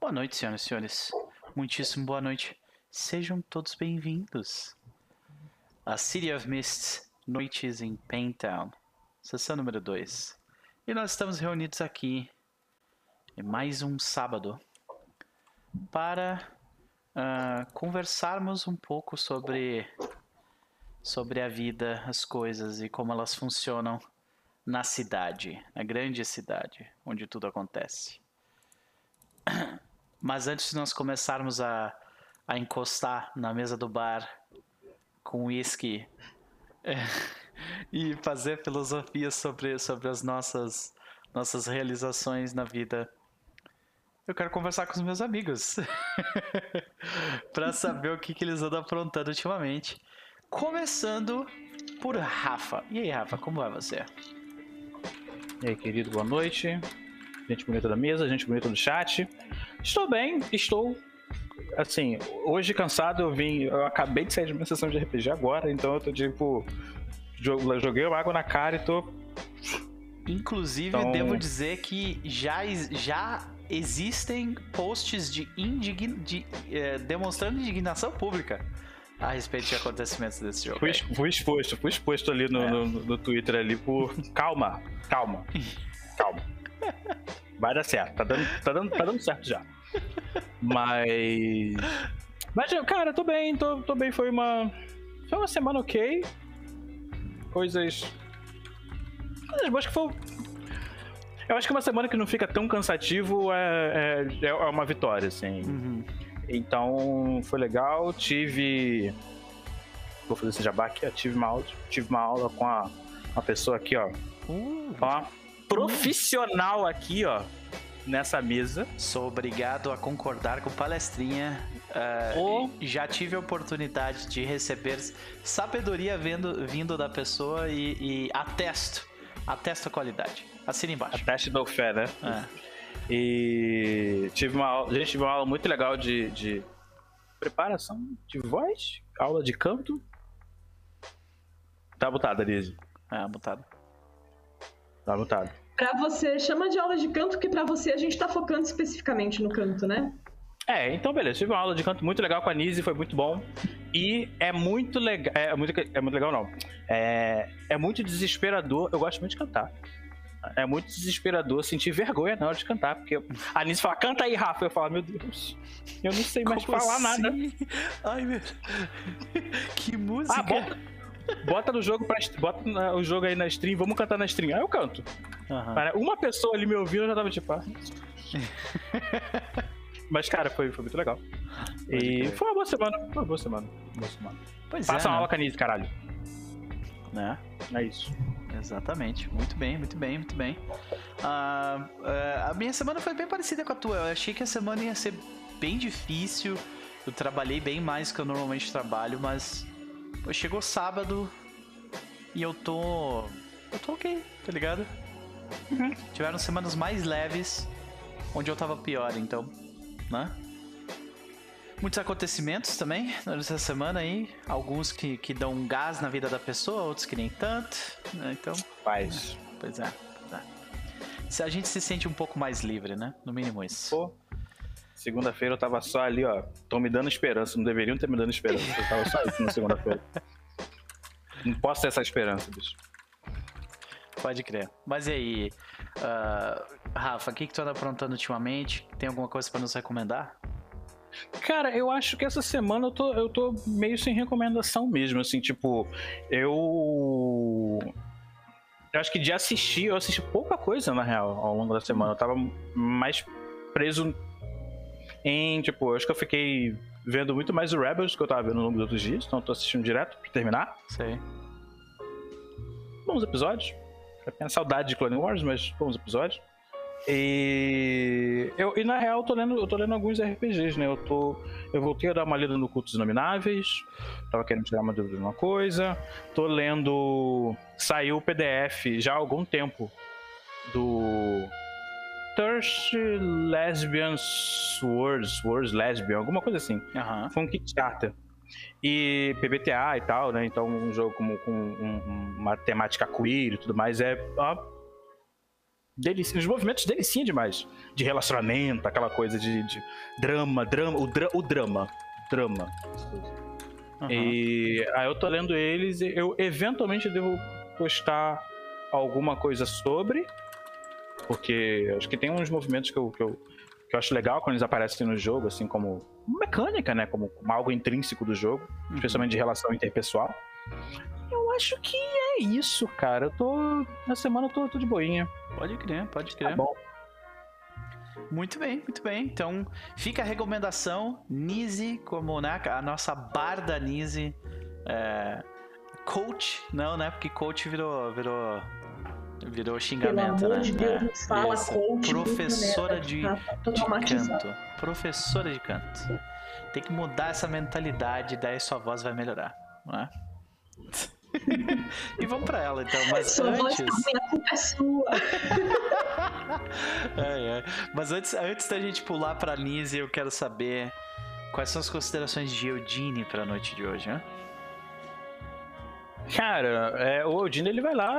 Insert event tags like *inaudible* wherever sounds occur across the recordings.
Boa noite, senhoras e senhores. Muitíssimo boa noite. Sejam todos bem-vindos. A City of Mist, Noites em Paintown, sessão número 2. E nós estamos reunidos aqui em mais um sábado para uh, conversarmos um pouco sobre, sobre a vida, as coisas e como elas funcionam na cidade, na grande cidade, onde tudo acontece. Mas antes de nós começarmos a, a encostar na mesa do bar com uísque *laughs* e fazer filosofia sobre, sobre as nossas, nossas realizações na vida, eu quero conversar com os meus amigos *laughs* para saber o que, que eles andam aprontando ultimamente. Começando por Rafa. E aí, Rafa, como é você? E aí, querido, boa noite. Gente bonita da mesa, gente bonita do chat. Estou bem, estou. Assim, hoje cansado, eu vim. Eu acabei de sair de uma sessão de RPG agora, então eu tô tipo. Joguei água na cara e tô. Inclusive, então... devo dizer que já, já existem posts de, indign... de eh, demonstrando indignação pública a respeito de acontecimentos desse jogo. Fui, fui exposto, fui exposto ali no, é. no, no, Twitter ali por. Calma, calma. *laughs* Calma. Vai dar certo, tá dando, tá dando, tá dando certo já. Mas. Mas, cara, tô bem, tô, tô bem. Foi uma. Foi uma semana ok. Coisas. Coisas boas que foi. Eu acho que uma semana que não fica tão cansativo é, é, é uma vitória, assim. Uhum. Então foi legal. Tive. Vou fazer esse jabá aqui. Tive uma aula, tive uma aula com a, uma pessoa aqui, ó. Uh. Ó, profissional aqui, ó. Nessa mesa. Sou obrigado a concordar com palestrinha. Uh, oh. Já tive a oportunidade de receber sabedoria vindo, vindo da pessoa e, e atesto. Atesto a qualidade. Assina embaixo. Ateste do fé, né? É. E tive uma aula, gente tive uma aula muito legal de, de preparação de voz, aula de canto. Tá mutada, Lizzie. É, mutada. Tá mutado. Pra você, chama de aula de canto, porque pra você a gente tá focando especificamente no canto, né? É, então beleza. Tive uma aula de canto muito legal com a Nise, foi muito bom. E é muito legal. É, muito, é muito legal, não. É, é muito desesperador. Eu gosto muito de cantar é muito desesperador sentir vergonha na hora de cantar, porque a Anísio fala, canta aí, Rafa. Eu falo, meu Deus, eu não sei mais Como falar assim? nada. Ai, meu. *laughs* Que música. Ah, bota, bota, no jogo, pra, bota o jogo aí na stream, vamos cantar na stream. Aí eu canto. Uhum. Uma pessoa ali me ouvindo, eu já tava tipo, ah. *laughs* Mas, cara, foi, foi muito legal. e foi uma boa semana. Foi uma boa semana. Boa semana. Pois Passa é, uma né? aula canise, caralho. Né? É isso. Exatamente. Muito bem, muito bem, muito bem. Uh, uh, a minha semana foi bem parecida com a tua. Eu achei que a semana ia ser bem difícil. Eu trabalhei bem mais que eu normalmente trabalho, mas chegou sábado e eu tô. Eu tô ok, tá ligado? Uhum. Tiveram semanas mais leves onde eu tava pior, então, né? Muitos acontecimentos também nessa semana aí. Alguns que, que dão um gás na vida da pessoa, outros que nem tanto. Né? Então. Faz. Pois é. Se a gente se sente um pouco mais livre, né? No mínimo isso. Pô. Segunda-feira eu tava só ali, ó. Tô me dando esperança. Não deveriam ter me dando esperança. Eu tava só isso na segunda-feira. Não posso ter essa esperança, bicho. Pode crer. Mas e aí, uh, Rafa, o que, que tu anda aprontando ultimamente? Tem alguma coisa para nos recomendar? Cara, eu acho que essa semana eu tô, eu tô meio sem recomendação mesmo, assim, tipo, eu. Eu acho que de assistir, eu assisti pouca coisa, na real, ao longo da semana. Eu tava mais preso em, tipo, eu acho que eu fiquei vendo muito mais o Rebels que eu tava vendo ao longo dos outros dias, então eu tô assistindo direto pra terminar. Sei. Bons episódios. Eu tenho saudade de Clone Wars, mas bons episódios. E, eu, e na real eu tô, lendo, eu tô lendo alguns RPGs, né? Eu, tô, eu voltei a dar uma lida no Cultos Inomináveis, tava querendo tirar uma dúvida de uma coisa. Tô lendo. Saiu o PDF já há algum tempo do Thirst Lesbian Swords, Swords Lesbian, alguma coisa assim. Uhum. Foi um Kickstarter. E PBTA e tal, né? Então um jogo como, com um, uma temática queer e tudo mais é ó, delicinha, os movimentos delicinha demais. De relacionamento, aquela coisa de, de drama, drama, o, dra, o drama. Drama. Aham. E aí eu tô lendo eles e eu eventualmente devo postar alguma coisa sobre. Porque acho que tem uns movimentos que eu, que eu, que eu acho legal quando eles aparecem no jogo, assim, como mecânica, né? Como, como algo intrínseco do jogo, Uhum. especialmente de relação interpessoal. Eu acho que é isso, cara. Eu tô. Na semana eu tô, tô de boinha. Pode crer, pode Tá crer. bom. Muito bem, muito bem. Então, fica a recomendação. Nise, como né, a nossa barda Nise. é, coach, não, né? Porque coach virou. virou virou Pelo xingamento, amor né? de Deus, É, fala isso. coach. Professora puta de, tá, de traumatizado. canto. Professora de canto. Tem que mudar essa mentalidade, daí sua voz vai melhorar, não é? *laughs* e vamos pra ela então, mas Sua voz antes. também, a culpa é sua. *laughs* Ai, ai. Mas antes, antes da gente pular pra Nise, eu quero saber quais são as considerações de Eudine pra noite de hoje, né? Cara, é, o Odin ele vai lá,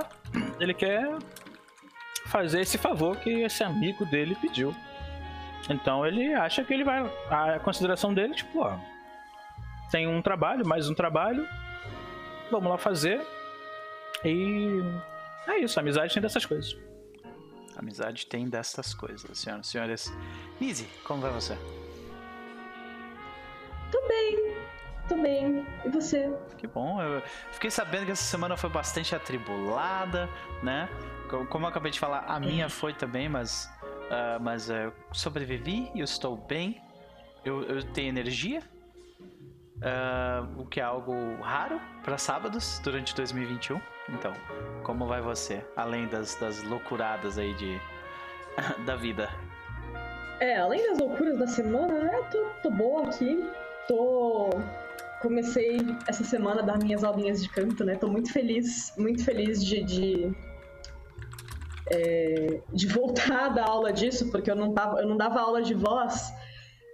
ele quer fazer esse favor que esse amigo dele pediu. Então ele acha que ele vai. A consideração dele, tipo, ó. Tem um trabalho, mais um trabalho. Vamos lá fazer. E. É isso, amizade tem dessas coisas. Amizade tem destas coisas, senhoras e senhores. Nise, como vai você? Tô bem. E você? Que bom, eu fiquei sabendo que essa semana foi bastante atribulada, né? Co- Como eu acabei de falar, a minha foi também, mas, ah, mas eu sobrevivi e eu estou bem. Eu, eu tenho energia, ah, o que é algo raro para sábados durante 2021. Então, como vai você? Além das, das loucuradas aí de, *laughs* da vida. É, além das loucuras da semana, né? Tô, tô boa aqui. Tô. Comecei essa semana a dar minhas aulinhas de canto, né? Tô muito feliz, muito feliz de. de... é, de voltar a dar aula disso, porque eu não, tava, eu não dava aula de voz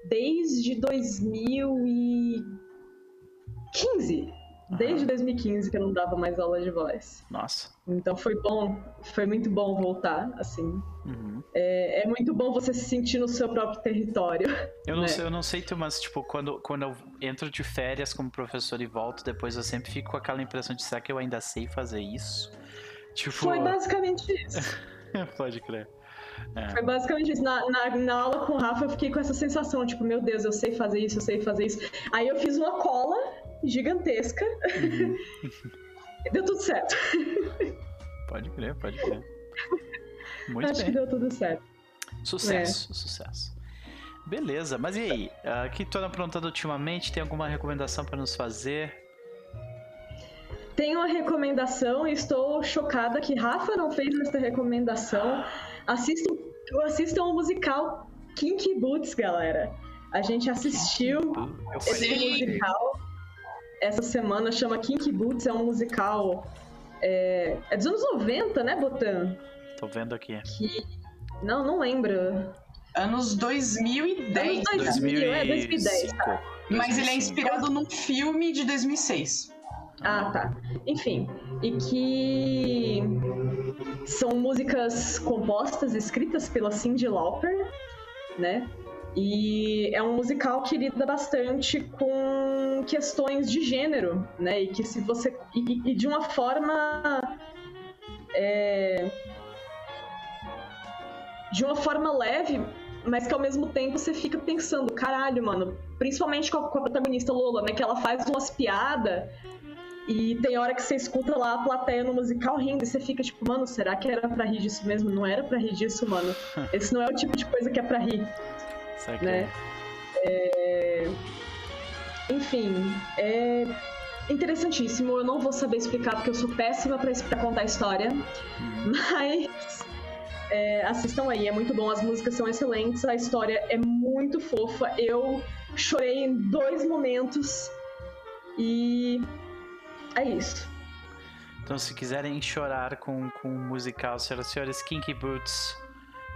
desde 2015. Desde 2015 que eu não dava mais aula de voz. Nossa. Então foi bom, foi muito bom voltar, assim. Uhum. É, é muito bom você se sentir no seu próprio território. Eu não, né? sei, eu não sei mas tipo, quando, quando eu entro de férias como professor e volto, depois eu sempre fico com aquela impressão de será que eu ainda sei fazer isso? Tipo. Foi basicamente isso. *laughs* Pode crer. É. Foi basicamente isso. Na, na, na aula com o Rafa, eu fiquei com essa sensação, tipo, meu Deus, eu sei fazer isso, eu sei fazer isso. Aí eu fiz uma cola gigantesca. Uhum. *laughs* deu tudo certo. Pode crer, pode crer. Muito Acho bem. que deu tudo certo. Sucesso, sucesso. Beleza, mas e aí? Ah, O que tu anda aprontando ultimamente? Tem alguma recomendação pra nos fazer? Tenho uma recomendação e estou chocada que Rafa não fez essa recomendação. Assistam, assistam o musical Kinky Boots, galera. A gente assistiu esse musical essa semana, chama Kinky Boots, é um musical. É, é dos anos 90, né, Botan? Tô vendo aqui. Que. Não, não lembro. Anos 2010. Anos 2000, é, 2010, 2005. Mas ele é 2005. inspirado num filme de 2006. Ah, tá. Enfim, e que são músicas compostas, escritas pela Cyndi Lauper, né? E é um musical que lida bastante com questões de gênero, né? E que se você e, e de uma forma é, de uma forma leve, mas que ao mesmo tempo você fica pensando, caralho, mano, principalmente com a, com a protagonista Lola, né? Que ela faz umas piadas e tem hora que você escuta lá a plateia no musical rindo e você fica tipo, mano, será que era pra rir disso mesmo? Não era pra rir disso, mano. *laughs* Esse não é o tipo de coisa que é pra rir, né? É... Enfim, é interessantíssimo. Eu não vou saber explicar porque eu sou péssima pra, pra contar a história, Uhum. *laughs* mas é, assistam aí, é muito bom. As músicas são excelentes, a história é muito fofa. Eu chorei em dois momentos e é isso. Então, se quiserem chorar com, com o musical, senhoras e senhores, Kinky Boots,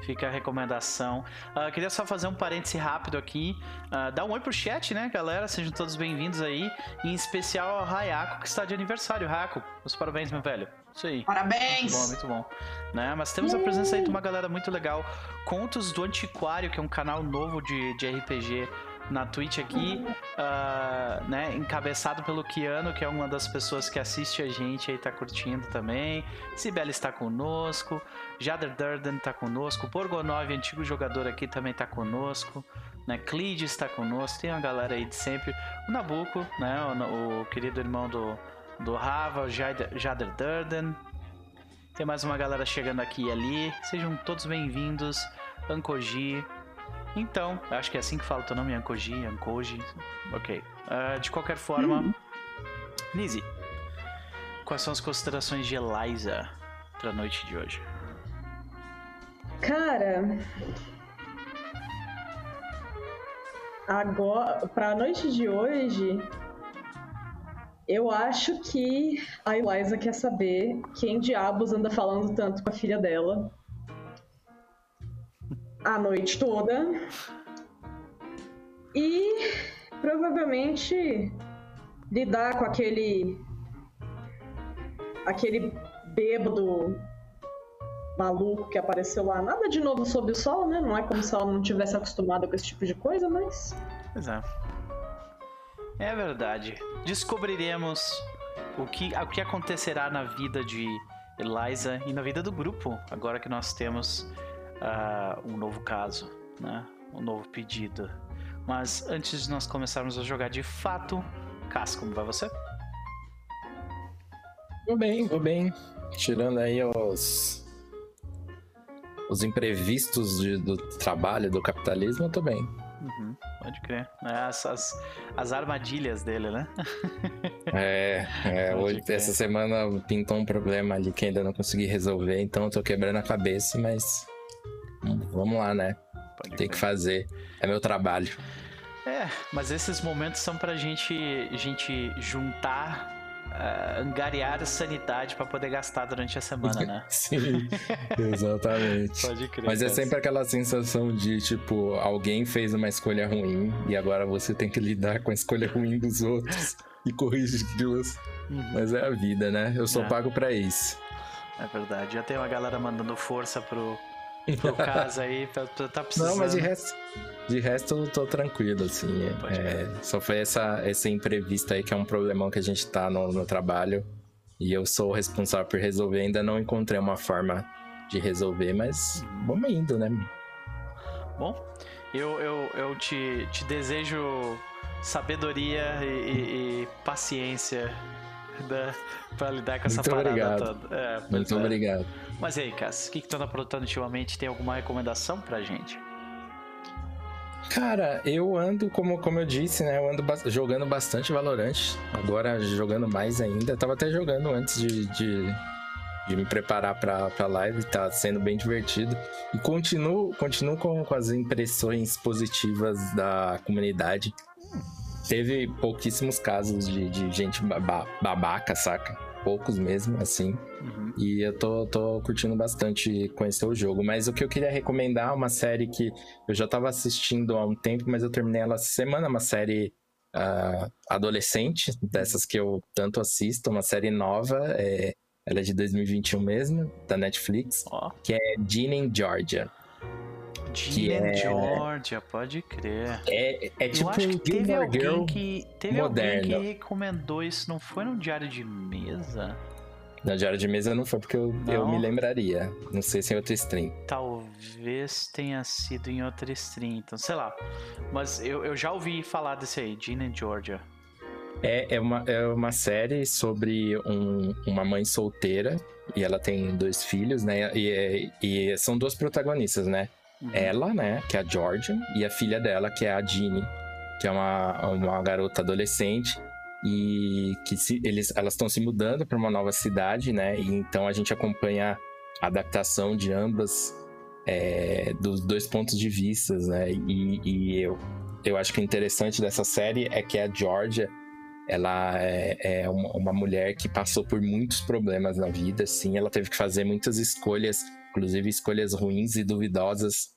fica a recomendação. Ah, queria só fazer um parêntese rápido aqui. Ah, dá um oi pro chat, né, galera? Sejam todos bem-vindos aí. Em especial ao Hayako, que está de aniversário. Hayako, os parabéns, meu velho. Isso aí. Parabéns! Muito bom, muito bom. Né? Mas temos a presença aí de uma galera muito legal. Contos do Antiquário, que é um canal novo de, de RPG na Twitch aqui, ah, né? Encabeçado pelo Kiano, que é uma das pessoas que assiste a gente aí, tá curtindo também. Sibeli está conosco. Jader Durden tá conosco. Borgonov, antigo jogador aqui, também tá conosco. Né? Clid está conosco. Tem uma galera aí de sempre. O Nabucco, né? O, o querido irmão do, do Rava, o Jader, Jader Durden. Tem mais uma galera chegando aqui e ali. Sejam todos bem-vindos. Ankoji. Então, acho que é assim que fala o teu nome, Ankoji, Ankoji. Ok. Ah, de qualquer forma, Lizzie, quais são as considerações de Eliza pra noite de hoje? Cara. Agora, pra noite de hoje, eu acho que a Eliza quer saber quem diabos anda falando tanto com a filha dela a noite toda. E provavelmente lidar com aquele. aquele bêbado maluco que apareceu lá. Nada de novo sob o sol, né? Não é como se ela não tivesse acostumada com esse tipo de coisa, mas. Pois é. É verdade. Descobriremos o que, o que acontecerá na vida de Eliza e na vida do grupo, agora que nós temos ah, um novo caso, né? Um novo pedido. Mas antes de nós começarmos a jogar de fato, Cass, como vai você? Vou bem, vou bem. Tirando aí os. Os imprevistos de- do trabalho, do capitalismo, eu tô bem. Uhum, pode crer. É, As, as, as armadilhas dele, né? *laughs* É, é hoje, essa semana pintou um problema ali que ainda não consegui resolver, então eu tô quebrando a cabeça, mas. Vamos lá, né? Pode Tem que crer. fazer. É meu trabalho. É, mas esses momentos são pra gente, gente juntar, ah, angariar sanidade pra poder gastar durante a semana, né? *laughs* Sim, exatamente. Pode crer. Mas é sempre aquela sensação de, tipo, alguém fez uma escolha ruim e agora você tem que lidar com a escolha ruim dos outros *laughs* e corrigi-las. Uhum. Mas é a vida, né? Eu sou É. pago pra isso. É verdade. Já tem uma galera mandando força pro, pro caso aí, pra, pra tá precisando. Não, mas de resto, de resto eu tô tranquilo, assim. é- é, só foi essa, esse imprevisto aí que é um problemão que a gente tá no, no trabalho. E eu sou o responsável por resolver. Ainda não encontrei uma forma de resolver, mas vamos indo, né? Bom, eu, eu, eu te, te desejo sabedoria e, e- e paciência da, pra lidar com essa Muito parada obrigado. toda. É, Muito é. obrigado. Mas e aí, Cass, o que, que tu anda aprontando ultimamente? Tem alguma recomendação pra gente? Cara, eu ando, como, como eu disse, né? Eu ando bas- jogando bastante Valorant. Agora jogando mais ainda. Tava até jogando antes de, de, de me preparar pra, pra live. Tá sendo bem divertido. E continuo, continuo com, com as impressões positivas da comunidade. Teve pouquíssimos casos de, de gente baba- babaca, saca? Poucos mesmo, assim. Uhum. E eu tô, tô curtindo bastante conhecer o jogo. Mas o que eu queria recomendar é uma série que eu já tava assistindo há um tempo, mas eu terminei ela essa semana. Uma série ah, adolescente, dessas que eu tanto assisto. Uma série nova, é, ela é de 2021 mesmo, da Netflix. Ó, É Gina in Georgia. Gina é- Georgia, pode crer. É, é tipo eu acho que teve Gilmore alguém Girl. que teve moderno. alguém que recomendou isso, não foi no diário de mesa? Na Diário de Mesa não foi porque eu, eu me lembraria. Não sei se é outro stream. Talvez tenha sido em outra stream, então sei lá. Mas eu, eu já ouvi falar desse aí, Gina and Georgia. É, é, uma, é uma série sobre um- uma mãe solteira e ela tem dois filhos, né? E, e são duas protagonistas, né? Uhum. Ela, né? Que é a Georgia, e a filha dela, que é a Jeannie, que é uma, uma garota adolescente. E que se, eles, elas estão se mudando para uma nova cidade, né? E então a gente acompanha a adaptação de ambas, é, dos dois pontos de vista, né? E, e eu, eu acho que o interessante dessa série é que a Georgia ela é, é uma, uma mulher que passou por muitos problemas na vida, assim. Ela teve que fazer muitas escolhas, inclusive escolhas ruins e duvidosas,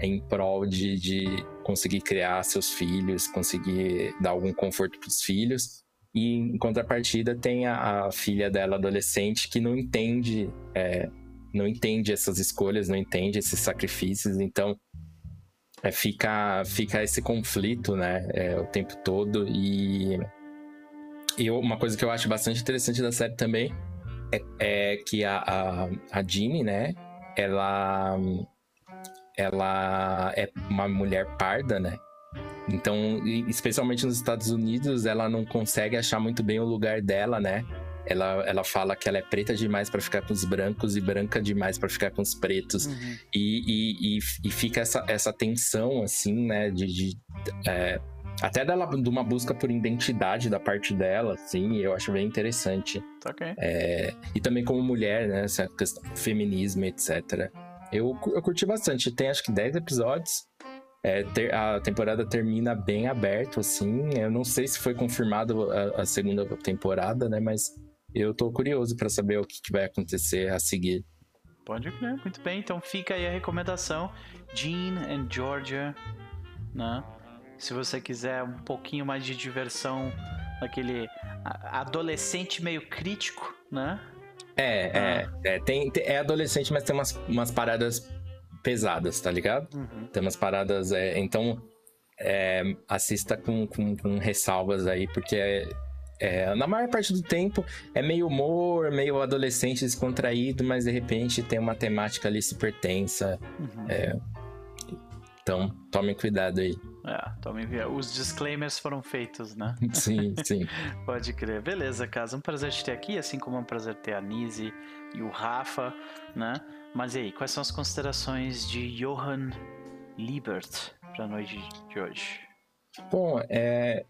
em prol de, de conseguir criar seus filhos, conseguir dar algum conforto para os filhos. E em contrapartida tem a, a filha dela adolescente que não entende, é, não entende essas escolhas, não entende esses sacrifícios, então é, fica, fica esse conflito, né, é, o tempo todo. E, e uma coisa que eu acho bastante interessante da série também é, é que a, a, a Jeannie, né, ela, ela é uma mulher parda, né? Então, especialmente nos Estados Unidos, ela não consegue achar muito bem o lugar dela, né? Ela, ela fala que ela é preta demais para ficar com os brancos e branca demais para ficar com os pretos. Uhum. E, e, e, e, fica essa, essa tensão, assim, né? De, de é, até dela, de uma busca por identidade da parte dela, assim, eu acho bem interessante. Okay. É, e também como mulher, né? Essa questão feminismo, etc. Eu, eu curti bastante. Tem acho que 10 episódios. É, ter, a temporada termina bem aberto, assim. Eu não sei se foi confirmado a, a segunda temporada, né? Mas eu tô curioso para saber o que, que, vai acontecer a seguir. Pode crer, muito bem. Então fica aí a recomendação: Jean and Georgia, né? Se você quiser um pouquinho mais de diversão, aquele adolescente meio crítico, né? É, é, ah. é, tem, é adolescente, mas tem umas, umas paradas pesadas, tá ligado? Uhum. Tem umas paradas. É, então, é, assista com, com, com, ressalvas aí, porque é, é, na maior parte do tempo é meio humor, meio adolescente descontraído, mas de repente tem uma temática ali super tensa. Uhum. É, então, tomem cuidado aí. É, tomem Os disclaimers foram feitos, né? *laughs* Sim, sim. *laughs* Pode crer. Beleza, Casa. Um prazer te ter aqui, assim como é um prazer ter a Nise e o Rafa, né? Mas e aí, quais são as considerações de Johann Liebert para a noite de hoje? Bom, é,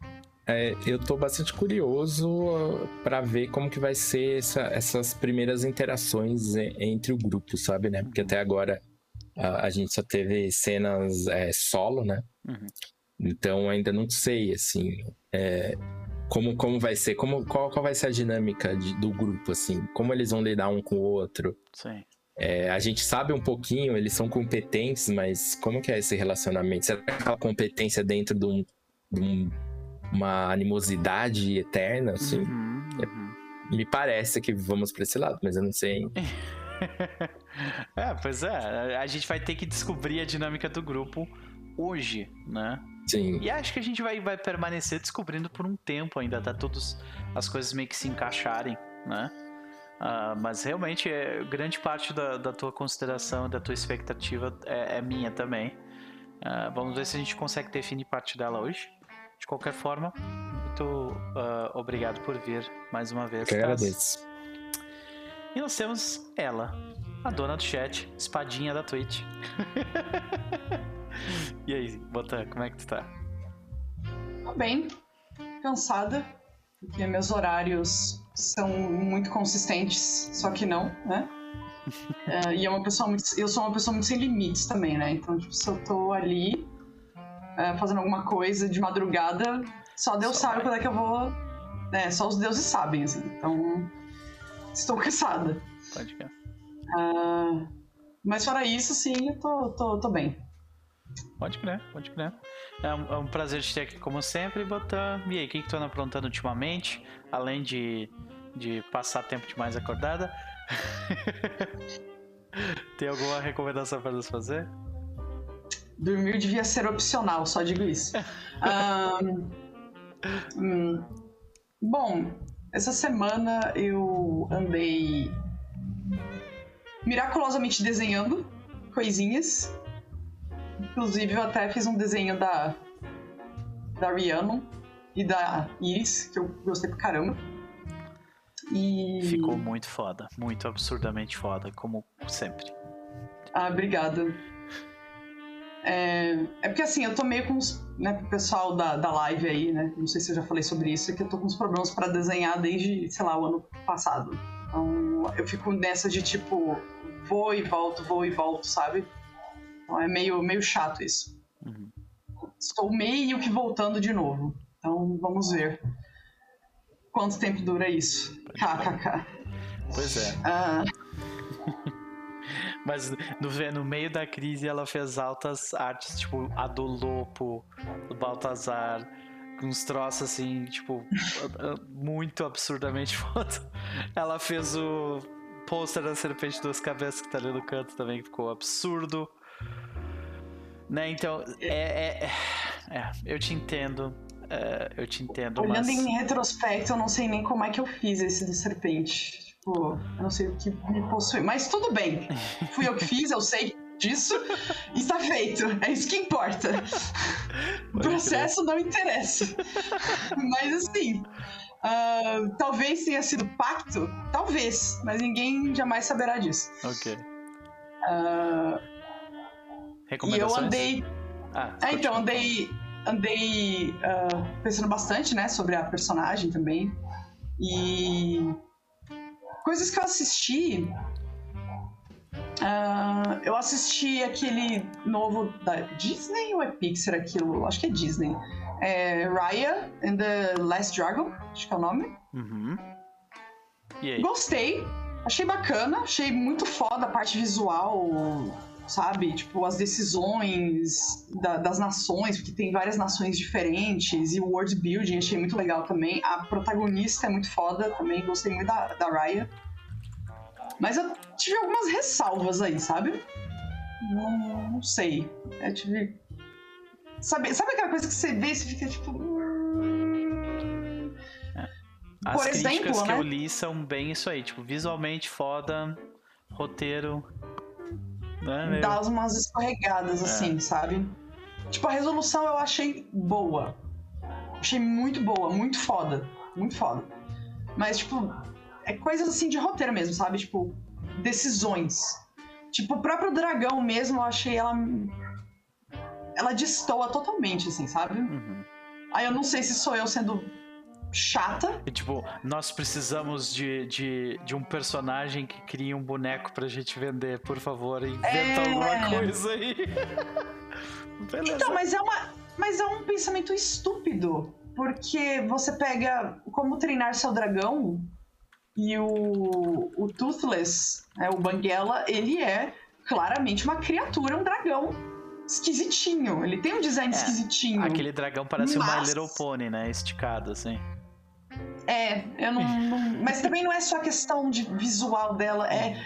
é, eu estou bastante curioso uh, para ver como que vai ser essa, essas primeiras interações entre o grupo, sabe, né? Porque até agora a, a gente só teve cenas é, solo, né? Uhum. Então ainda não sei, assim, é, como, como vai ser, como, qual, qual vai ser a dinâmica de, do grupo, assim, como eles vão lidar um com o outro. Sim. É, a gente sabe um pouquinho, eles são competentes, mas como que é esse relacionamento? Será que aquela competência dentro de, um, de um, uma animosidade eterna, assim? Uhum, uhum. É, me parece que vamos para esse lado, mas eu não sei. *laughs* é, pois é. A gente vai ter que descobrir a dinâmica do grupo hoje, né? Sim. E acho que a gente vai, vai permanecer descobrindo por um tempo ainda, até todas as coisas meio que se encaixarem, né? Uh, mas realmente, é, grande parte da, da tua consideração, da tua expectativa é, é minha também. Uh, vamos ver se a gente consegue definir parte dela hoje. De qualquer forma, muito uh, obrigado por vir mais uma vez. Eu agradeço. E nós temos ela, a dona do chat, espadinha da Twitch. *laughs* *laughs* e aí, Botan, como é que tu tá? Tô bem, cansada, porque meus horários são muito consistentes, só que não, né? *laughs* é, e é uma pessoa muito, eu sou uma pessoa muito sem limites também, né? Então, tipo, se eu tô ali é, fazendo alguma coisa de madrugada, só Deus só sabe vai. quando é que eu vou. É, só os deuses sabem, assim. Então, Estou *laughs* cansada. Pode ficar. Uh, mas fora isso, sim, eu tô, tô, tô bem. Pode crer, pode crer. É um, é um, prazer te ter aqui como sempre, Botan. E aí, o que, que tu anda aprontando ultimamente? Além de, de passar tempo demais acordada? *laughs* Tem alguma recomendação para nos fazer? Dormir devia ser opcional, só digo isso. *laughs* um, hum, bom, essa semana eu andei miraculosamente desenhando coisinhas. Inclusive eu até fiz um desenho da da Rihanna e da Iris, que eu gostei pra caramba. E... Ficou muito foda, muito absurdamente foda, como sempre. Ah, obrigada. É, é porque assim, eu tô meio com os. Né, pessoal da, da live aí, né? Não sei se eu já falei sobre isso, é que eu tô com uns problemas para desenhar desde, sei lá, o ano passado. Então eu fico nessa de tipo, vou e volto, vou e volto, sabe? Então é meio, meio chato isso. Uhum. Estou meio que voltando de novo. Então vamos ver quanto tempo dura isso. KKK. *laughs* Pois é. Ah. *laughs* Mas no, no meio da crise ela fez altas artes, tipo a do Lopo, do Baltazar, uns troços assim, tipo, *laughs* muito absurdamente foda. Ela fez o pôster da Serpente Duas Cabeças que tá ali no canto também, que ficou absurdo. Né, então, é, é, é eu te entendo. É, eu te entendo, Olhando mas... em retrospecto, eu não sei nem como é que eu fiz esse do Serpente. Tipo, eu não sei o que me possui. Mas tudo bem. Fui eu que fiz, eu sei disso. E está feito. É isso que importa. O processo não interessa. Mas assim. Uh, talvez tenha sido pacto, talvez, mas ninguém jamais saberá disso. Ok. Uh, e eu andei. Ah, é, então, andei, andei uh, pensando bastante, né, sobre a personagem também. E coisas que eu assisti. Uh, eu assisti aquele novo da Disney ou é Pixar aquilo? Acho que é Disney. É Raya and the Last Dragon, acho que é o nome. Uhum. Gostei, achei bacana, achei muito foda a parte visual, sabe? Tipo, as decisões da, das nações, porque tem várias nações diferentes, e o world building achei muito legal também. A protagonista é muito foda também, gostei muito da, da Raya. Mas eu tive algumas ressalvas aí, sabe? Não, não sei. Eu tive. Sabe, sabe aquela coisa que você vê e você fica tipo. Hum... As Por exemplo, que né? eu li são bem isso aí, tipo, visualmente foda, roteiro. Né, Dá umas escorregadas, é. assim, sabe? Tipo, a resolução eu achei boa. Achei muito boa, muito foda. Muito foda. Mas, tipo, é coisas assim de roteiro mesmo, sabe? Tipo, decisões. Tipo, o próprio dragão mesmo, eu achei ela. Ela destoa totalmente, assim, sabe? Uhum. Aí eu não sei se sou eu sendo chata. E, tipo, nós precisamos de, de, de um personagem que crie um boneco pra gente vender, por favor, inventa é... alguma coisa aí. *laughs* Beleza. Então, mas é uma. Mas é um pensamento estúpido. Porque você pega como treinar seu dragão e o, o Toothless, né, o Banguela, ele é claramente uma criatura, um dragão esquisitinho. Ele tem um design é, esquisitinho. Aquele dragão parece mas... um My Little Pony, né? Esticado, assim. É, eu não, não, Mas também não é só a questão de visual dela, é.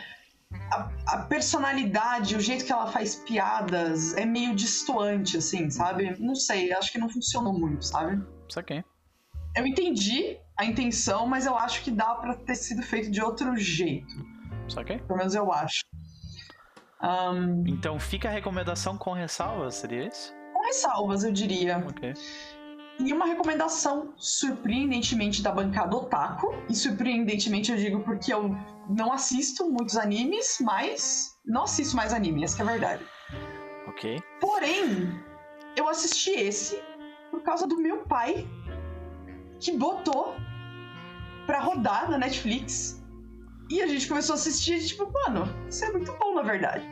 A, a, personalidade, o jeito que ela faz piadas é meio distoante, assim, sabe? Não sei, acho que não funcionou muito, sabe? Isso aqui. Eu entendi a intenção, mas eu acho que dá para ter sido feito de outro jeito. Saquei. Pelo menos eu acho. Um... Então fica a recomendação com ressalvas, seria isso? Com ressalvas, eu diria. Ok. E uma recomendação surpreendentemente da bancada Otaku. E surpreendentemente eu digo porque eu não assisto muitos animes, mas não assisto mais anime, essa é a verdade. Ok. Porém, eu assisti esse por causa do meu pai, que botou pra rodar na Netflix. E a gente começou a assistir e, tipo, mano, isso é muito bom, na verdade.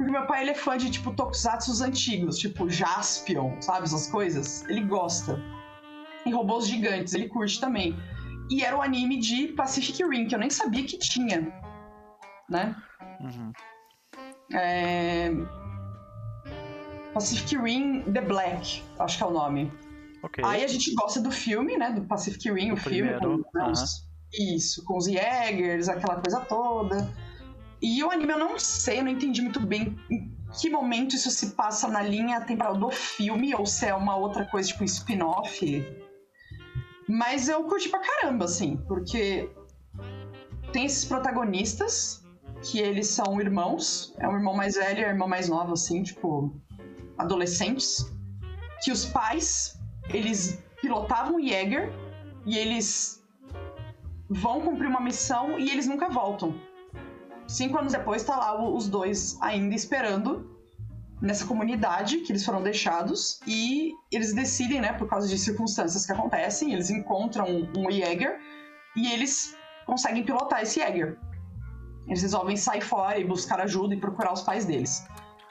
Porque meu pai, ele é fã de, tipo, tokusatsus antigos, tipo Jaspion, sabe? Essas coisas. Ele gosta. E robôs gigantes, ele curte também. E era o anime de Pacific Rim, que eu nem sabia que tinha. Né? Uhum. É... Pacific Rim The Black, acho que é o nome. Okay. Aí a gente gosta do filme, né? Do Pacific Rim, o, o filme. Com, né, os, isso, com os Jaegers, aquela coisa toda. E o anime eu não sei, eu não entendi muito bem em que momento isso se passa na linha temporal do filme, ou se é uma outra coisa, tipo um spin-off. Mas eu curti pra caramba, assim, porque tem esses protagonistas, que eles são irmãos, é um irmão mais velho e a irmã mais nova, assim, tipo, adolescentes, que os pais eles pilotavam o Jäger e eles vão cumprir uma missão e eles nunca voltam. Cinco anos depois tá lá os dois ainda esperando nessa comunidade que eles foram deixados e eles decidem, né, por causa de circunstâncias que acontecem, eles encontram um Jäger e eles conseguem pilotar esse Jäger. Eles resolvem sair fora e buscar ajuda e procurar os pais deles.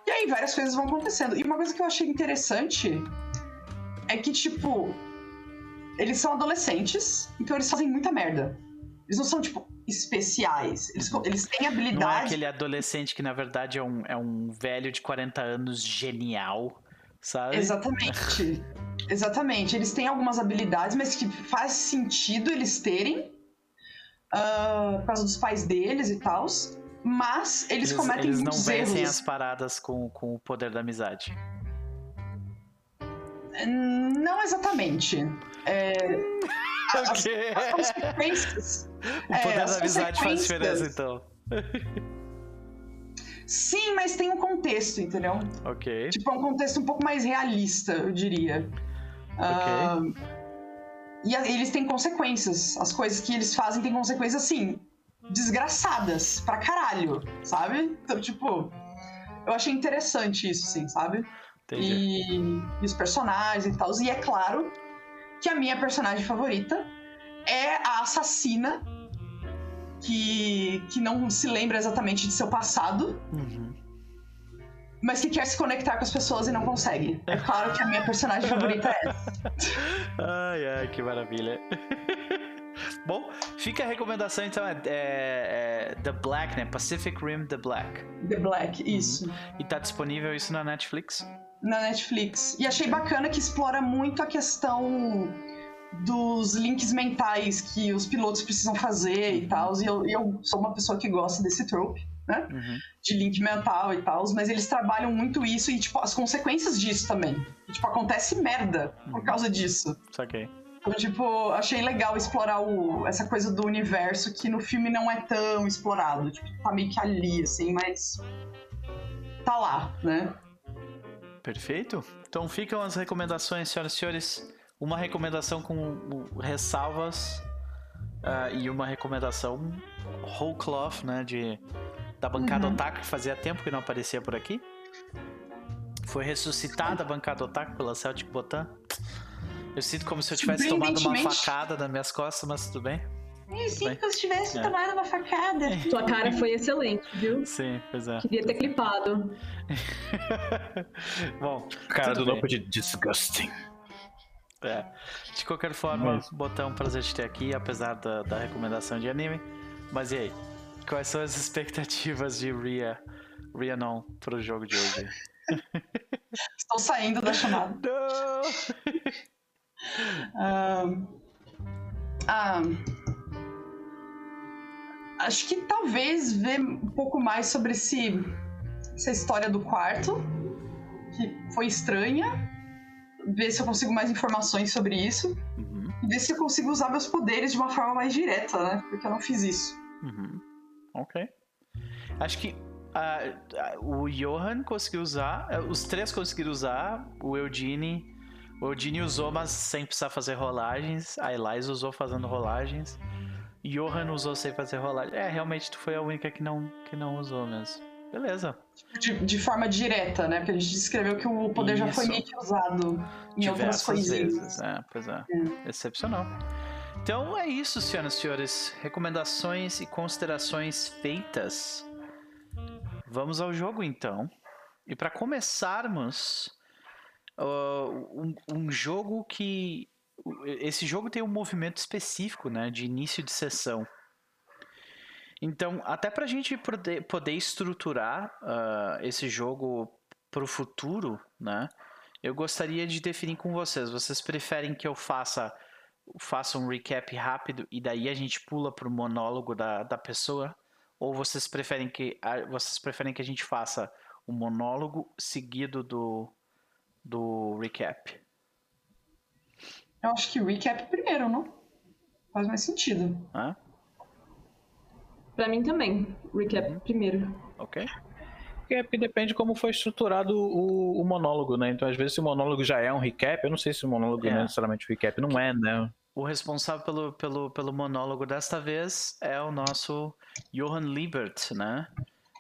E aí várias coisas vão acontecendo. E uma coisa que eu achei interessante é que, tipo, eles são adolescentes, então eles fazem muita merda. Eles não são, tipo, especiais. Eles, eles têm habilidade. Não é aquele adolescente que, na verdade, é um, é um velho de 40 anos genial, sabe? Exatamente. *laughs* Exatamente. Eles têm algumas habilidades, mas que faz sentido eles terem. ah, por causa dos pais deles e tal. Mas eles, cometem eles não muitos vencem erros. as paradas com, com o poder da amizade. Não exatamente. É, *laughs* as, Ok. as consequências. O é, poder as da amizade faz diferença, então. Sim, mas tem um contexto, entendeu? Ok. Tipo, é um contexto um pouco mais realista, eu diria. Ah, e a- eles têm consequências. As coisas que eles fazem têm consequências, assim, desgraçadas pra caralho, sabe? Então, tipo, eu achei interessante isso, sim, sabe? Entendi. E, e os personagens e tal. E é claro que a minha personagem favorita é a assassina que, que não se lembra exatamente de seu passado, Uhum. mas que quer se conectar com as pessoas e não consegue. É claro que a minha personagem *laughs* favorita é essa. Ai, ai, que maravilha. *laughs* Bom, fica a recomendação então, é, é- é The Black, né? Pacific Rim The Black. The Black, isso. E tá disponível isso na Netflix? Na Netflix. E achei bacana que explora muito a questão dos links mentais que os pilotos precisam fazer e tal. E eu, eu sou uma pessoa que gosta desse trope, né? Uhum. de link mental e tal, mas eles trabalham muito isso e, tipo, as consequências disso também. E, tipo, acontece merda por causa disso. Saquei. Então, tipo, achei legal explorar o, essa coisa do universo que no filme não é tão explorado. Tipo, tá meio que ali, assim, mas. Tá lá, né? Perfeito. Então ficam as recomendações, senhoras e senhores. Uma recomendação com ressalvas ah, e uma recomendação whole cloth, né? De, da bancada Uhum. Otaku, que fazia tempo que não aparecia por aqui. Foi ressuscitada a bancada Otaku pela Celtic Botan. Eu sinto como se eu tivesse tomado uma facada nas minhas costas, mas tudo bem. E bem. se eu tivesse É. tomado uma facada. Tua cara foi excelente, viu? Sim, pois é. Queria ter clipado. *laughs* Bom, Cara do. Nopo de disgusting. É. De qualquer forma, Mas- botar um prazer te ter aqui, apesar da, da recomendação de anime. Mas e aí? Quais são as *laughs* expectativas de Ria, Ria não, pro jogo de hoje? *laughs* Estou saindo da chamada. Não! Ahn, ah, acho que talvez ver um pouco mais sobre esse, essa história do quarto, que foi estranha. Ver se eu consigo mais informações sobre isso. Uhum, E ver se eu consigo usar meus poderes de uma forma mais direta, né? Porque eu não fiz isso. uhum. Ok. Acho que ah, ah, o Johan conseguiu usar, eh, os três conseguiram usar, o Eugene. O Eugene usou, mas sem precisar fazer rolagens. A Eliza usou fazendo rolagens. Johan usou sem fazer rolagem. É, realmente tu foi a única que não, que não usou mesmo. Beleza. De, de forma direta, né? Porque a gente descreveu que o poder já foi Isso. meio que usado em outras Diversas coisinhas. vezes. É, pois é. Excepcional. Então é isso, senhoras e senhores. Recomendações e considerações feitas. Vamos ao jogo então. E para começarmos, uh, um, um jogo que. Esse jogo tem um movimento específico, né? De início de sessão. Então, até para a gente poder, poder estruturar ah, esse jogo para o futuro, né? Eu gostaria de definir com vocês. Vocês preferem que eu faça, faça um recap rápido e daí a gente pula pro monólogo da, da pessoa? Ou vocês preferem que vocês preferem que a gente faça o monólogo seguido do, do recap? Eu acho que recap primeiro, não? Faz mais sentido. Hã? Pra mim também. Recap primeiro. Ok? Recap depende como foi estruturado o, o monólogo, né? Então, às vezes, se o monólogo já é um recap, eu não sei se o monólogo É. não é necessariamente um recap. Não é, né? O responsável pelo, pelo, pelo monólogo desta vez é o nosso Johan Liebert, né?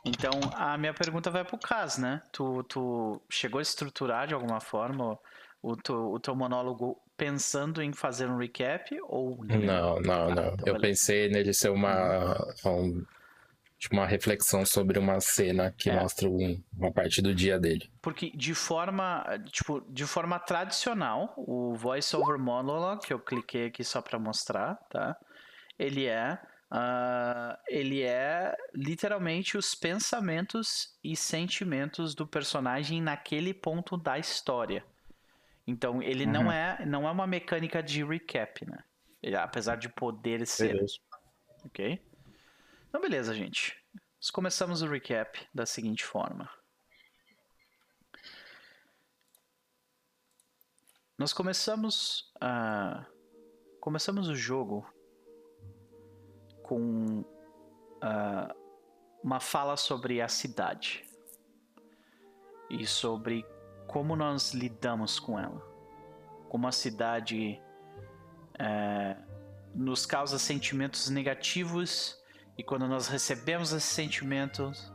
Então, a minha pergunta vai pro Cas, né? Tu, tu chegou a estruturar de alguma forma o, teu, o teu monólogo pensando em fazer um recap ou Não, não, Ah, não. então Eu beleza. pensei nele ser uma. um- tipo, uma reflexão sobre uma cena que É. mostra um- uma parte do dia dele. Porque de forma, tipo, de forma tradicional, o voice over monologue que eu cliquei aqui só para mostrar, tá? Ele é ah, ele é literalmente os pensamentos e sentimentos do personagem naquele ponto da história. Então ele Uhum. não é não é uma mecânica de recap, né? Ele- apesar de poder ser, Beleza. ok? Então beleza, gente. Nós começamos o recap da seguinte forma. Nós começamos a começamos o jogo com ah, uma fala sobre a cidade e sobre como nós lidamos com ela. Como a cidade eh, nos causa sentimentos negativos e quando nós recebemos esses sentimentos,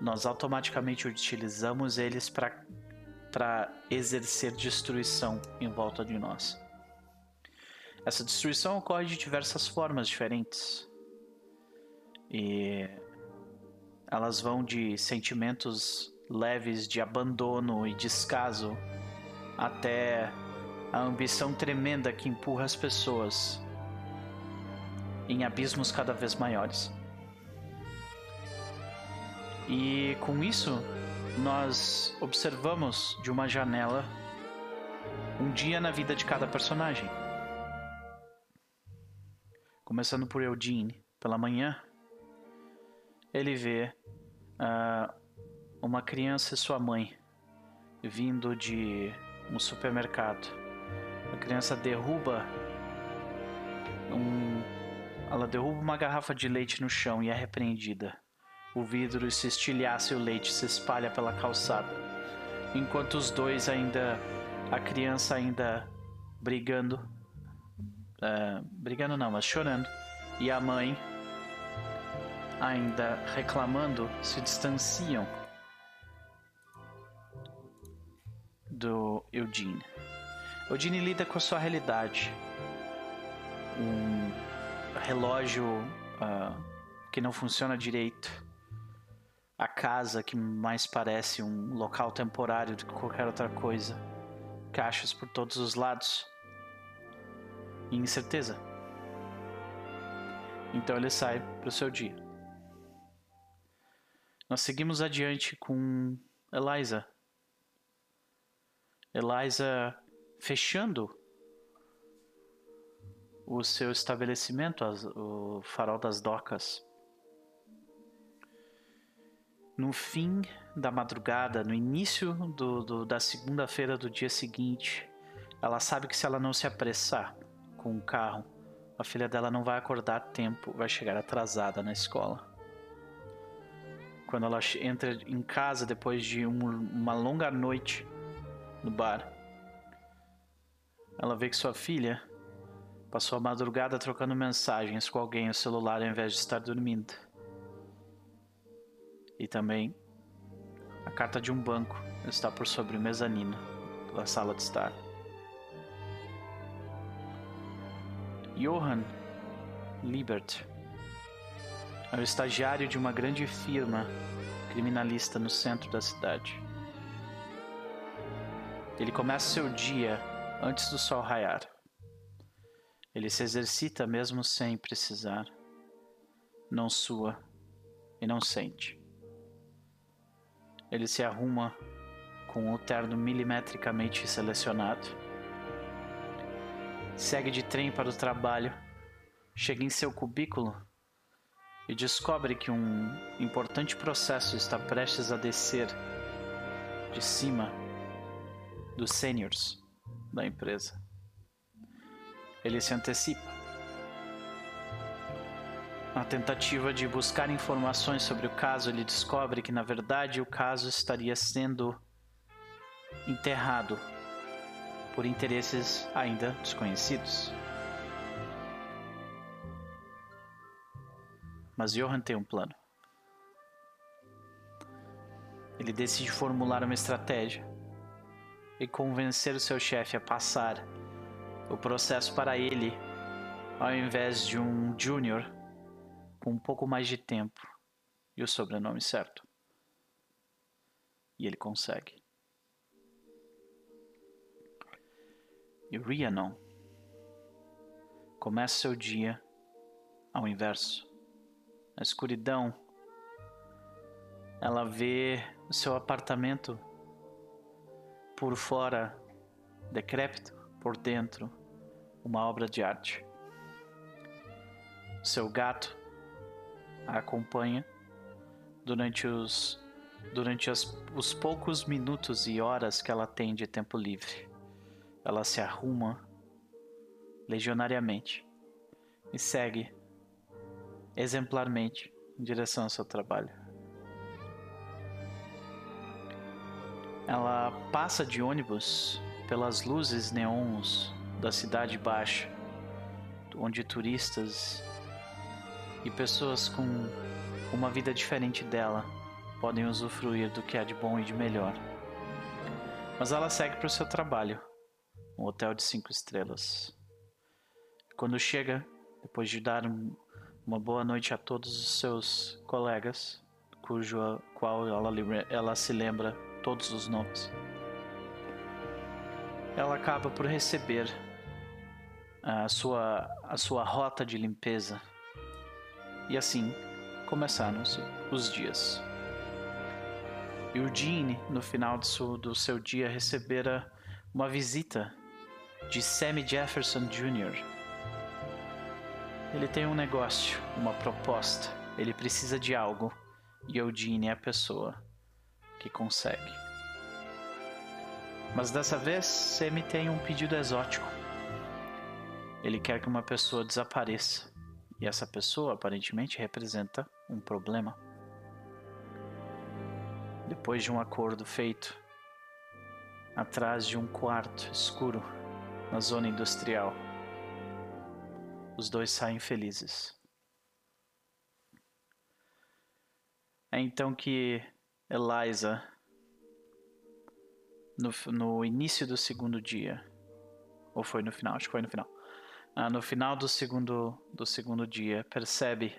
nós automaticamente utilizamos eles para exercer destruição em volta de nós. Essa destruição ocorre de diversas formas diferentes. E elas vão de sentimentos leves de abandono e descaso até a ambição tremenda que empurra as pessoas em abismos cada vez maiores. E com isso, nós observamos de uma janela um dia na vida de cada personagem. Começando por Eugene, pela manhã, ele vê ah, uma criança e sua mãe vindo de um supermercado. A criança derruba um, ela derruba uma garrafa de leite no chão e é repreendida. O vidro se estilhaça e o leite se espalha pela calçada. Enquanto os dois ainda. A criança ainda brigando. é, brigando não, mas chorando. E a mãe ainda reclamando se distanciam do Eugene. Eugene lida com a sua realidade. Um relógio ah, que não funciona direito. A casa que mais parece um local temporário do que qualquer outra coisa. Caixas por todos os lados. E incerteza. Então ele sai para o seu dia. Nós seguimos adiante com Eliza. Eliza fechando o seu estabelecimento, as- o farol das docas. No fim da madrugada, no início do, do- da segunda-feira do dia seguinte, ela sabe que se ela não se apressar com o carro, a filha dela não vai acordar a tempo, vai chegar atrasada na escola. Quando ela entra em casa depois de um- uma longa noite no bar, ela vê que sua filha passou a madrugada trocando mensagens com alguém no celular ao invés de estar dormindo. E também a carta de um banco está por sobre o mezanino da sala de estar. Johann Liebert é o estagiário de uma grande firma criminalista no centro da cidade. Ele começa seu dia antes do sol raiar. Ele se exercita mesmo sem precisar. Não sua e não sente. Ele se arruma com o terno milimetricamente selecionado. Segue de trem para o trabalho. Chega em seu cubículo e descobre que um importante processo está prestes a descer de cima dos seniors da empresa. Ele se antecipa. Na tentativa de buscar informações sobre o caso, ele descobre que, na verdade, o caso estaria sendo enterrado por interesses ainda desconhecidos. Mas Johan tem um plano. Ele decide formular uma estratégia e convencer o seu chefe a passar o processo para ele, ao invés de um júnior com um pouco mais de tempo e o sobrenome certo. E ele consegue. E Rhiannon começa seu dia ao inverso. Na escuridão, ela vê o seu apartamento por fora decrépito, por dentro, uma obra de arte. Seu gato a acompanha durante os durante as, os poucos minutos e horas que ela tem de tempo livre. Ela se arruma legionariamente e segue exemplarmente em direção ao seu trabalho. Ela passa de ônibus pelas luzes neons da cidade baixa, onde turistas e pessoas com uma vida diferente dela podem usufruir do que há de bom e de melhor. Mas ela segue para o seu trabalho, um hotel de cinco estrelas. Quando chega, depois de dar um, uma boa noite a todos os seus colegas, cujo qual ela, ela se lembra todos os nomes, ela acaba por receber a sua, a sua rota de limpeza. E assim começaram os dias. Eugene, no final do seu, do seu dia, recebera uma visita de Sammy Jefferson Jr. Ele tem um negócio, uma proposta, ele precisa de algo e Eugene é a pessoa que consegue. Mas dessa vez, Sammy tem um pedido exótico. Ele quer que uma pessoa desapareça. E essa pessoa aparentemente representa um problema. Depois de um acordo feito, atrás de um quarto escuro na zona industrial, os dois saem felizes. É então que Eliza, no, no início do segundo dia, ou foi no final? Acho que foi no final ah, no final do segundo, do segundo dia, percebe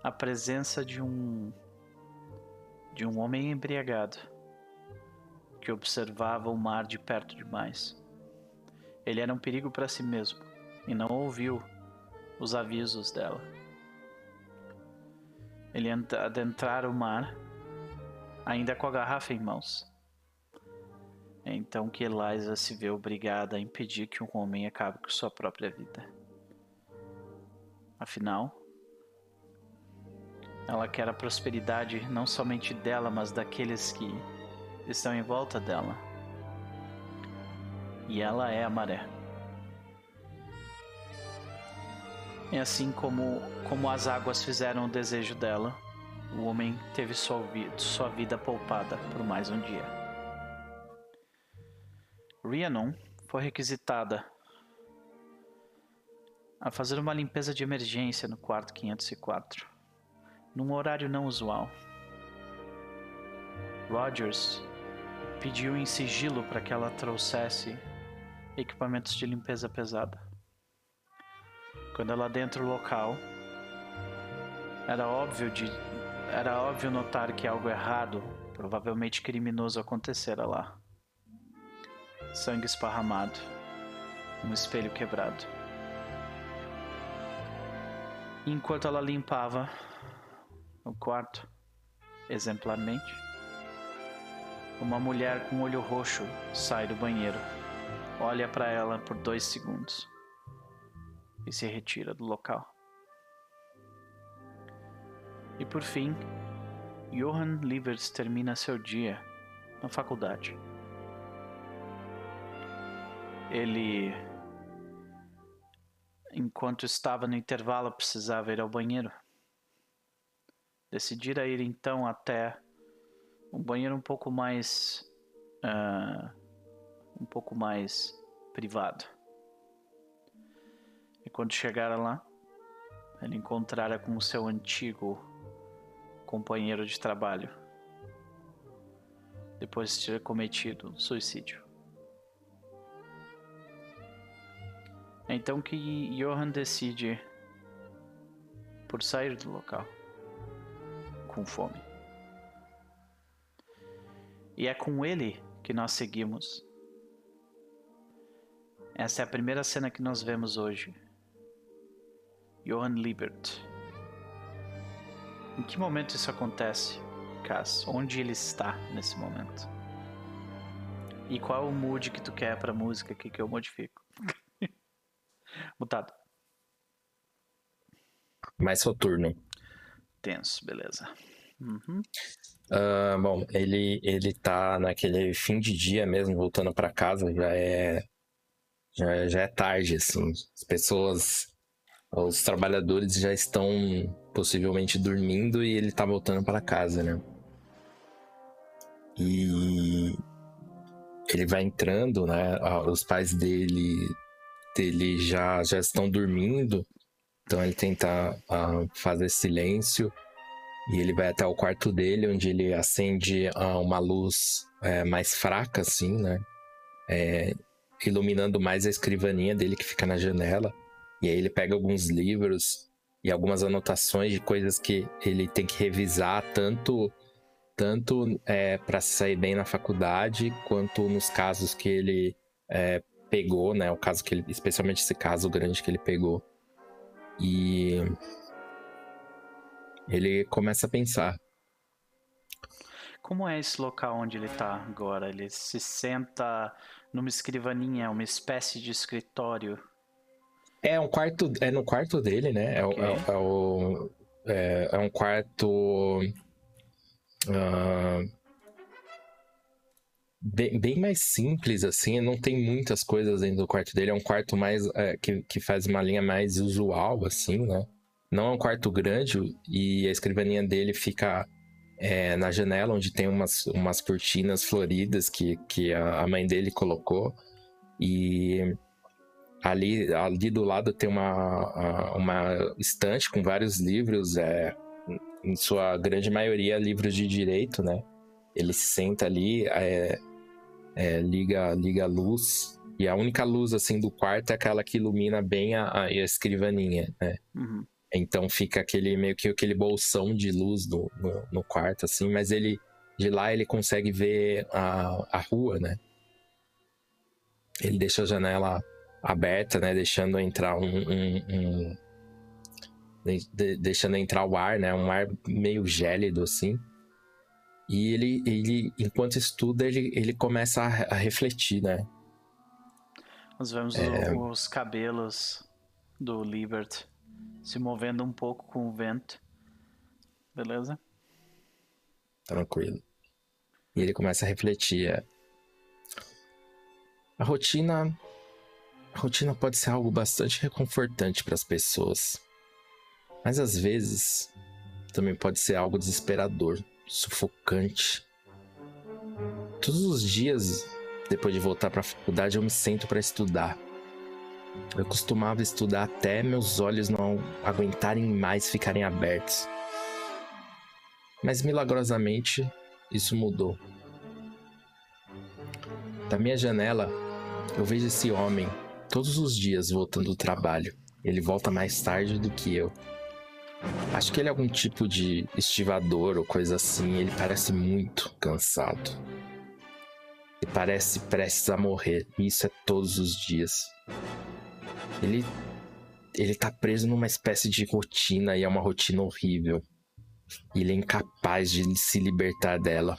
a presença de um de um homem embriagado que observava o mar de perto demais. Ele era um perigo para si mesmo e não ouviu os avisos dela. Ele adentrara o mar, ainda com a garrafa em mãos. É então que Eliza se vê obrigada a impedir que um homem acabe com sua própria vida. Afinal, ela quer a prosperidade não somente dela, mas daqueles que estão em volta dela. E ela é a maré. E assim como, como as águas fizeram o desejo dela, o homem teve sua, sua vida poupada por mais um dia. Rhiannon foi requisitada a fazer uma limpeza de emergência no quarto 504, num horário não usual. Rogers pediu em sigilo para que ela trouxesse equipamentos de limpeza pesada. Quando ela adentra o local, era óbvio de era óbvio notar que algo errado, provavelmente criminoso acontecera lá sangue esparramado, um espelho quebrado. enquanto ela limpava o quarto, exemplarmente, uma mulher com olho roxo sai do banheiro, olha para ela por dois segundos e se retira do local. E por fim, Johann Livers termina seu dia na faculdade ele, enquanto estava no intervalo, precisava ir ao banheiro. Decidira ir então até um banheiro um pouco mais. Uh, um pouco mais privado. E quando chegara lá, ele encontrara com o seu antigo companheiro de trabalho, depois de ter cometido suicídio. É então que Johan decide por sair do local com fome. E é com ele que nós seguimos. Essa é a primeira cena que nós vemos hoje. Johan Liebert. Em que momento isso acontece, Cass? Onde ele está nesse momento? E qual é o mood que tu quer pra música aqui que eu modifico? *laughs* Mutado. Mais soturno. Tenso, beleza. Uhum. Uh, bom, ele, ele tá naquele fim de dia mesmo, voltando para casa, já é, já, já é tarde, assim. As pessoas, os trabalhadores já estão possivelmente dormindo e ele tá voltando para casa, né? E ele vai entrando, né? Os pais dele, dele já, já estão dormindo, então ele tenta uh, fazer silêncio e ele vai até o quarto dele, onde ele acende uh, uma luz é, mais fraca, assim, né? É, iluminando mais a escrivaninha dele que fica na janela. E aí ele pega alguns livros e algumas anotações de coisas que ele tem que revisar, tanto tanto é, para sair bem na faculdade, quanto nos casos que ele é, pegou, né? O caso que ele, especialmente esse caso grande que ele pegou. E ele começa a pensar. Como é esse local onde ele está agora? Ele se senta numa escrivaninha, uma espécie de escritório. É um quarto, é no quarto dele, né? É, okay. é, é, o, é, é um quarto uh, bem, bem, mais simples, assim. Não tem muitas coisas dentro do quarto dele. É um quarto mais é, que, que faz uma linha mais usual, assim, né? Não é um quarto grande e a escrivaninha dele fica é, na janela, onde tem umas, umas cortinas floridas que, que a mãe dele colocou. E ali, ali do lado tem uma, uma estante com vários livros, é, em sua grande maioria livros de direito, né? Ele se senta ali, é, é, liga, liga a luz, e a única luz assim do quarto é aquela que ilumina bem a, a escrivaninha, né? Uhum. Então fica aquele meio que aquele bolsão de luz no, no, no, quarto, assim, mas ele de lá ele consegue ver a, a rua, né? Ele deixa a janela aberta, né? Deixando entrar um, um, um de, deixando entrar o ar, né? Um ar meio gélido assim. E ele, ele enquanto estuda, ele, ele começa a, a refletir, né? Nós vemos é... os cabelos do Libert se movendo um pouco com o vento. Beleza? Tranquilo. E ele começa a refletir. É... A rotina. A rotina pode ser algo bastante reconfortante para as pessoas. Mas às vezes também pode ser algo desesperador, sufocante. Todos os dias, depois de voltar para a faculdade, eu me sento para estudar. Eu costumava estudar até meus olhos não aguentarem mais ficarem abertos. Mas milagrosamente isso mudou. Da minha janela, eu vejo esse homem todos os dias voltando do trabalho. Ele volta mais tarde do que eu. Acho que ele é algum tipo de estivador ou coisa assim. Ele parece muito cansado. Ele parece prestes a morrer. E isso é todos os dias. Ele. Ele tá preso numa espécie de rotina e é uma rotina horrível. Ele é incapaz de se libertar dela.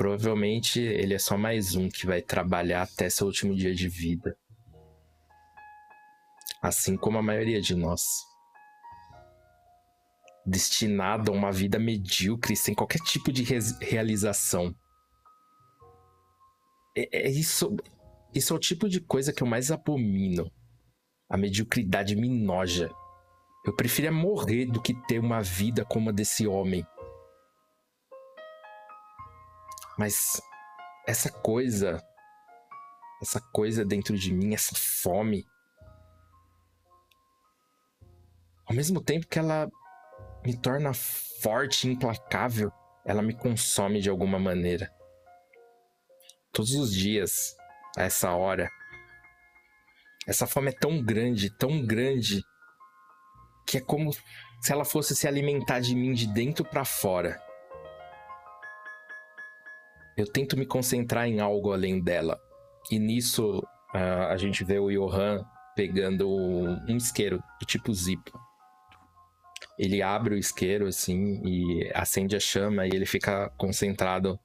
Provavelmente ele é só mais um que vai trabalhar até seu último dia de vida. Assim como a maioria de nós. Destinado a uma vida medíocre, sem qualquer tipo de realização. É, é isso. Isso é o tipo de coisa que eu mais abomino. A mediocridade me noja. Eu preferia morrer do que ter uma vida como a desse homem. Mas essa coisa, essa coisa dentro de mim, essa fome, ao mesmo tempo que ela me torna forte e implacável, ela me consome de alguma maneira. Todos os dias a essa hora. Essa fome é tão grande, tão grande, que é como se ela fosse se alimentar de mim de dentro para fora. Eu tento me concentrar em algo além dela. E nisso uh, a gente vê o Johan pegando um isqueiro do tipo Zippo. Ele abre o isqueiro assim e acende a chama e ele fica concentrado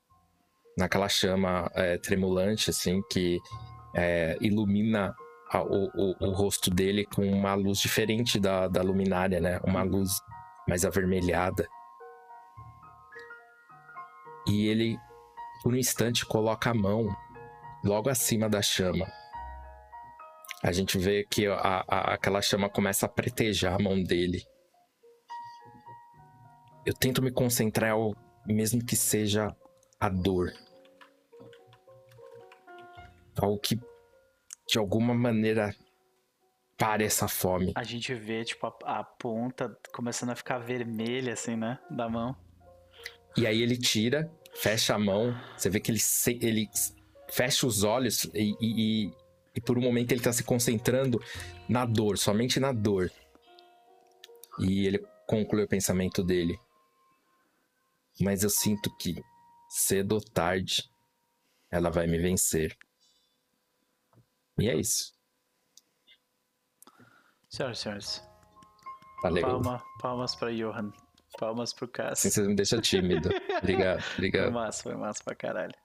naquela chama é, tremulante, assim, que é, ilumina a, o, o, o, rosto dele com uma luz diferente da, da luminária, né? Uma luz mais avermelhada. E ele, por um instante, coloca a mão logo acima da chama. A gente vê que a, a, aquela chama começa a pretejar a mão dele. Eu tento me concentrar, mesmo que seja a dor. Algo que de alguma maneira pare essa fome. A gente vê, tipo, a, a, ponta começando a ficar vermelha, assim, né? Da mão. E aí ele tira, fecha a mão, você vê que ele, ele fecha os olhos e, e, e por um momento ele tá se concentrando na dor, somente na dor. E ele conclui o pensamento dele. Mas eu sinto que, cedo ou tarde, ela vai me vencer. E é isso. Senhoras e senhores. Valeu. Palma, palmas pra Johan. Palmas pro Cass. Assim você me deixa tímido. obrigado, *laughs* obrigado. Foi massa, foi massa pra caralho.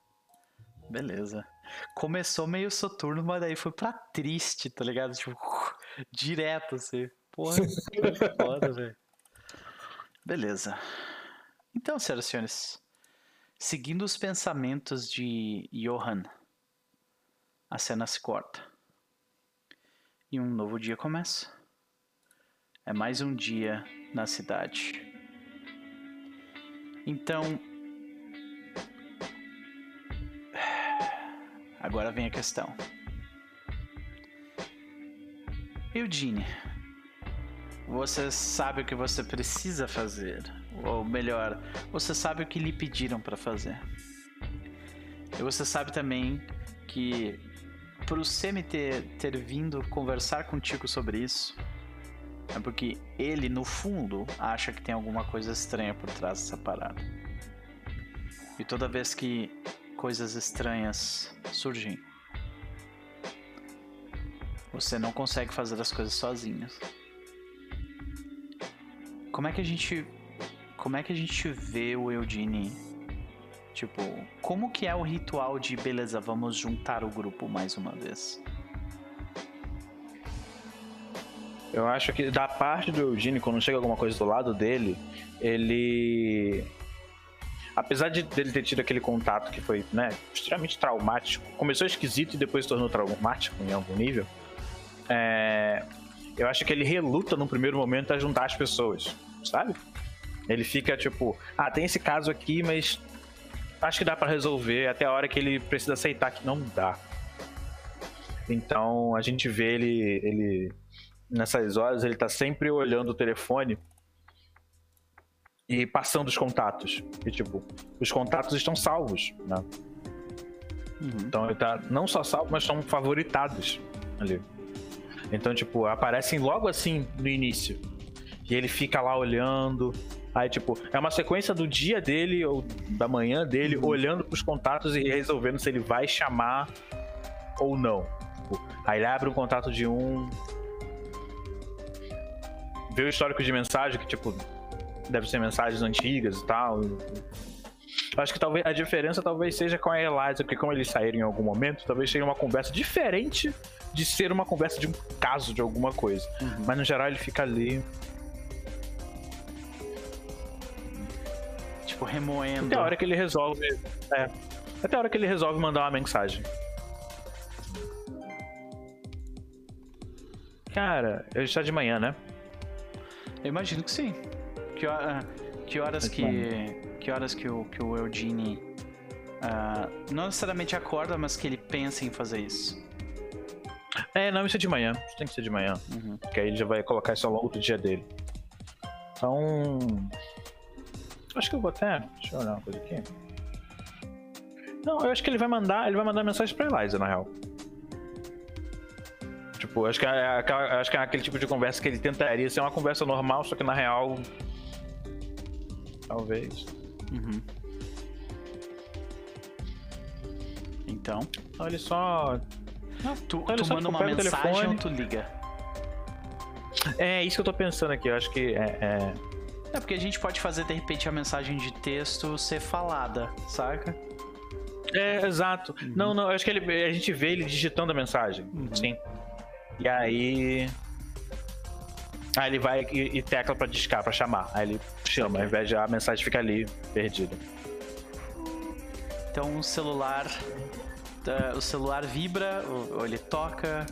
Beleza. Começou meio soturno, mas daí foi pra triste, tá ligado? Tipo, *laughs* direto assim. Porra, foda, *laughs* velho. Beleza. Então, senhoras e senhores, seguindo os pensamentos de Johan, a cena se corta. E um novo dia começa. É mais um dia na cidade. Então. Agora vem a questão. Eugene, você sabe o que você precisa fazer, ou melhor, você sabe o que lhe pediram para fazer. E você sabe também que por o ter, ter vindo conversar contigo sobre isso, é porque ele, no fundo, acha que tem alguma coisa estranha por trás dessa parada. E toda vez que coisas estranhas surgem, você não consegue fazer as coisas sozinhos. Como é que a gente. Como é que a gente vê o Eugene Tipo, como que é o ritual de beleza, vamos juntar o grupo mais uma vez? Eu acho que da parte do Eugene, quando chega alguma coisa do lado dele, ele. Apesar de ele ter tido aquele contato que foi, né, extremamente traumático, começou esquisito e depois se tornou traumático em algum nível. É... Eu acho que ele reluta no primeiro momento a juntar as pessoas, sabe? Ele fica tipo, ah, tem esse caso aqui, mas acho que dá para resolver até a hora que ele precisa aceitar que não dá. Então a gente vê ele, ele nessas horas ele tá sempre olhando o telefone e passando os contatos. E tipo, os contatos estão salvos, né? Uhum. Então ele tá não só salvo, mas estão favoritados ali. Então, tipo, aparecem logo assim no início. E ele fica lá olhando, Aí, tipo, é uma sequência do dia dele ou da manhã dele, uhum. olhando pros contatos e resolvendo se ele vai chamar ou não. Tipo, aí ele abre um contato de um. Vê o histórico de mensagem, que, tipo, deve ser mensagens antigas e tal. Acho que talvez a diferença talvez seja com a Eliza, porque como eles saíram em algum momento, talvez seja uma conversa diferente de ser uma conversa de um caso de alguma coisa. Uhum. Mas no geral ele fica ali tipo, remoendo. Até a hora que ele resolve. É. Até a hora que ele resolve mandar uma mensagem. Cara, ele está de manhã, né? Eu imagino que sim. Que, hora, que horas que. Que horas que o, que o Eugene. Uh, não necessariamente acorda, mas que ele pensa em fazer isso. É, não, isso é de manhã. Isso tem que ser de manhã. Uhum. Porque aí ele já vai colocar isso ao longo do dia dele. Então. Acho que eu vou até. Deixa eu olhar uma coisa aqui. Não, eu acho que ele vai mandar. Ele vai mandar mensagem pra Eliza, na real. Tipo, acho que é, acho que é aquele tipo de conversa que ele tentaria ser uma conversa normal, só que na real. Talvez. Uhum. Então. Então ele só. Não, tu, então tu manda uma mensagem ou tu liga? É isso que eu tô pensando aqui. Eu acho que é... é... É porque a gente pode fazer de repente a mensagem de texto ser falada, saca? É, exato. Uhum. Não, não, eu acho que ele, a gente vê ele digitando a mensagem. Uhum. Sim. E aí. Aí ele vai e, e tecla pra discar, pra chamar. Aí ele chama, ao invés de a mensagem ficar ali, perdida. Então o celular. tá, o celular vibra, ou, ou ele toca.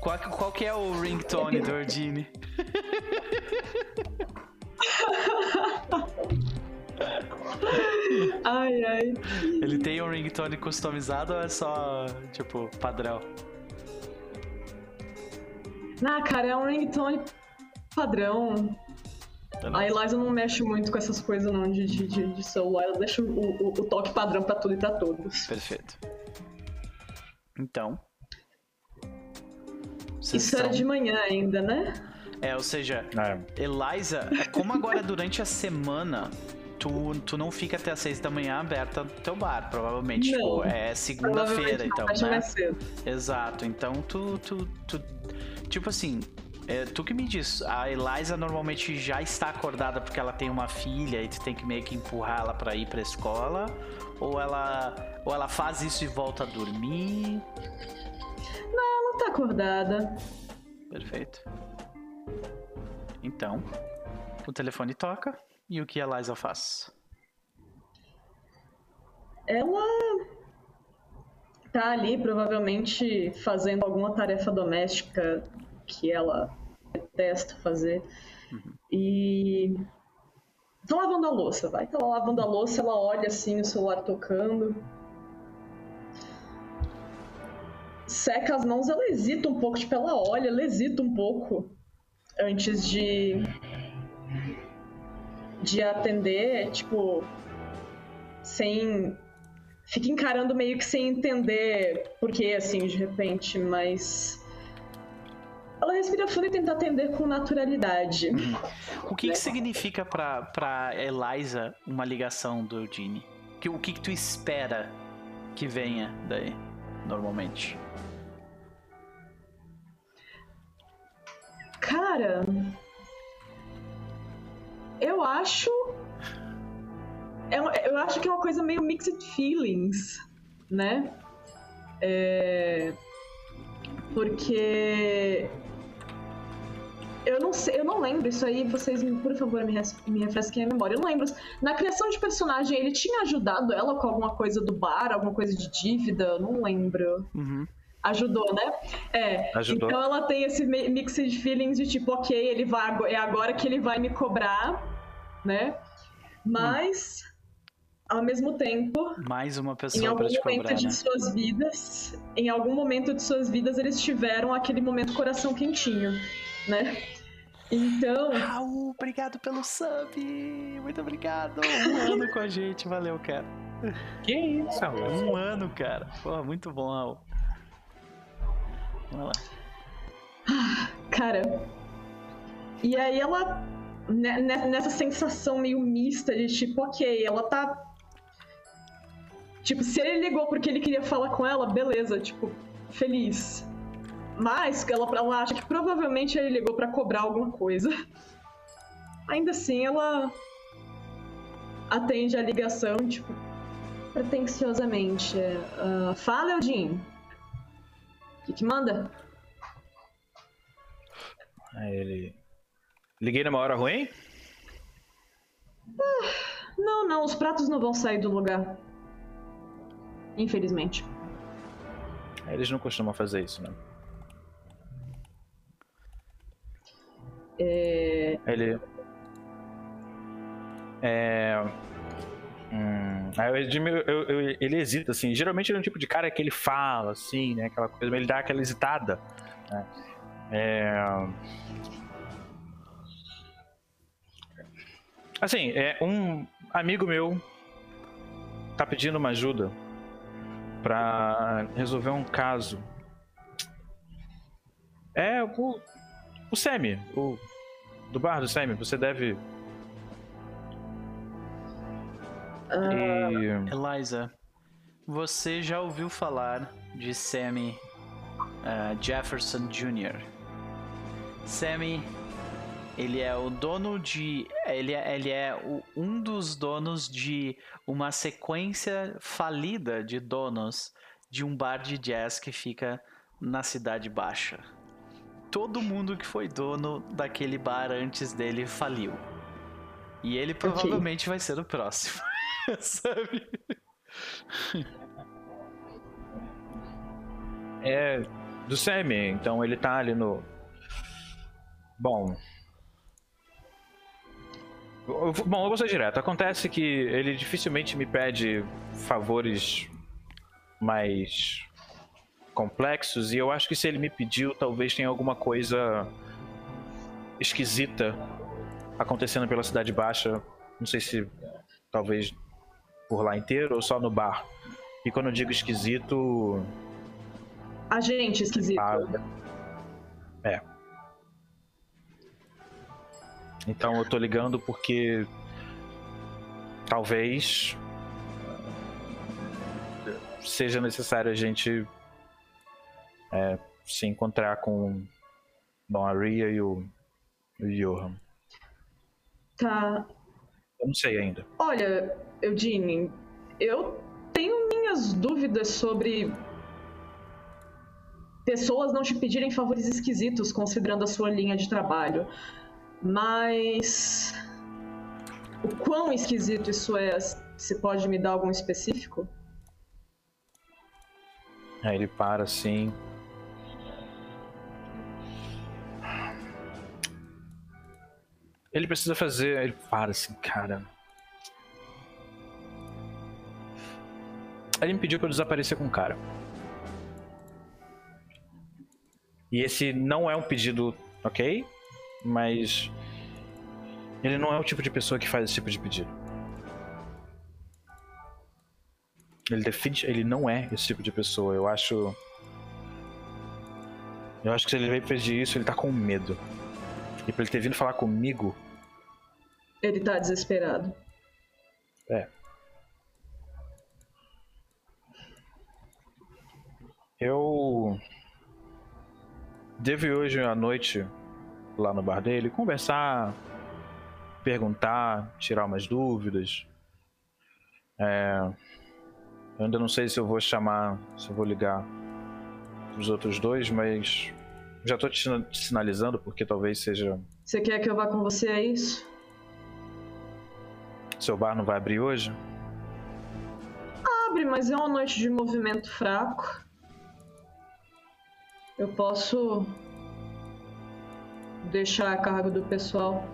Qual, que- qual que é o ringtone do Ordine? Ai, ai. Ele tem um ringtone customizado ou é só, tipo, padrão? Ah, cara, é um ringtone padrão. A Eliza não mexe muito com essas coisas não de, de, de- de celular, ela deixa o, o- o toque padrão pra tudo e pra todos. Perfeito. Então. vocês Isso era de manhã ainda, né? É, ou seja, É. Eliza, é como agora durante a semana tu, tu não fica até as seis da manhã aberta no teu bar, provavelmente. Não. Tipo, é segunda-feira, então, né? mais cedo. Exato, então tu, tu, tu tipo assim, é, tu que me diz, a Eliza normalmente já está acordada porque ela tem uma filha e tu tem que meio que empurrar ela pra ir pra escola, ou ela, ou ela faz isso e volta a dormir. Ela tá acordada. Perfeito. Então, o telefone toca e o que a Eliza faz? Ela tá ali provavelmente fazendo alguma tarefa doméstica que ela detesta fazer. E tá lavando a louça, vai. Tá lavando a louça, ela olha assim, o celular tocando. Seca as mãos, ela hesita um pouco, tipo, ela olha, ela hesita um pouco antes de de atender, tipo, sem fica encarando meio que sem entender por que, assim, de repente, mas. Ela respira fundo e tenta atender com naturalidade. O que, que significa pra, pra Eliza uma ligação do Eugene? Que, o que, que tu espera que venha daí, normalmente? Cara. Eu acho. É um- Eu acho que é uma coisa meio mixed feelings, né? É, Porque. Eu não sei, eu não lembro isso aí, vocês, por favor, me, me refresquem a memória. Eu não lembro. Na criação de personagem, ele tinha ajudado ela com alguma coisa do bar, alguma coisa de dívida? Eu Não lembro. Uhum. Ajudou, né? É. Ajudou. Então ela tem esse mi- mixed feelings de tipo, ok, ele vai, é agora que ele vai me cobrar, né? Mas, ao mesmo tempo, Mais uma em pessoa algum pra te momento cobrar, de né? suas vidas, em algum momento de suas vidas, eles tiveram aquele momento coração quentinho, né? Então, Raul, obrigado pelo sub! Muito obrigado! Um *laughs* ano com a gente, valeu, cara. Que isso, Um ano, cara. Pô, muito bom, Raul. Vamos lá. Cara. E aí ela. ne- ne- Nessa sensação meio mista de tipo, ok, ela tá. Tipo, se ele ligou porque ele queria falar com ela, beleza, tipo, feliz. Mas ela, ela acha que provavelmente ele ligou pra cobrar alguma coisa. Ainda assim, ela atende a ligação, tipo, pretensiosamente. Ah, Fala, Eldin. O que, que manda? Aí ele. Liguei numa hora ruim? Não, não, os pratos não vão sair do lugar. Infelizmente. Eles não costumam fazer isso, né? É... Ele. É. Hum, Edmil, eu- eu- ele hesita, assim. Geralmente ele é um tipo de cara que ele fala, assim, né? Aquela coisa, mas ele dá aquela hesitada. Né? É. Assim, é um amigo meu tá pedindo uma ajuda pra resolver um caso. É o, o Semi, o do bar do Semi, você deve. E... Eliza, você já ouviu falar de Sammy eh, Jefferson Jr.? Sammy Ele é o dono de. Ele é, ele é o- um dos donos de uma sequência falida de donos de um bar de jazz que fica na Cidade Baixa. Todo mundo que foi dono daquele bar antes dele faliu. E ele provavelmente vai ser o próximo. *laughs* Sabe? É do Semi, então ele tá ali no. Bom. Bom, eu vou ser direto. Acontece que ele dificilmente me pede favores mais complexos e eu acho que se ele me pediu, talvez tenha alguma coisa esquisita acontecendo pela Cidade Baixa. Não sei se talvez por lá inteiro ou só no bar. E quando eu digo esquisito, Agente esquisito. ah, É. Então eu tô ligando porque talvez seja necessário a gente é, se encontrar com Dom Aria e o, o Johan. Tá. Eu não sei ainda. Olha, Eugene, eu tenho minhas dúvidas sobre pessoas não te pedirem favores esquisitos considerando a sua linha de trabalho. Mas o quão esquisito isso é? Você pode me dar algum específico? Aí ele para assim. Ele precisa fazer. Ele para assim, cara. Ele me pediu pra eu desaparecer com o cara. E esse não é um pedido, ok? Mas. Ele não é o tipo de pessoa que faz esse tipo de pedido. Ele define, ele não é esse tipo de pessoa. Eu acho. Eu acho que se ele veio pedir isso, ele tá com medo. E pra ele ter vindo falar comigo, Ele tá desesperado. é. Eu devo hoje à noite lá no bar dele conversar, perguntar, tirar umas dúvidas. É, eu ainda não sei se eu vou chamar, se eu vou ligar os outros dois, mas já tô te sina- te sinalizando porque talvez seja Você quer que eu vá com você, é isso? seu bar não vai abrir hoje. Abre, mas é uma noite de movimento fraco. Eu posso deixar a cargo do pessoal.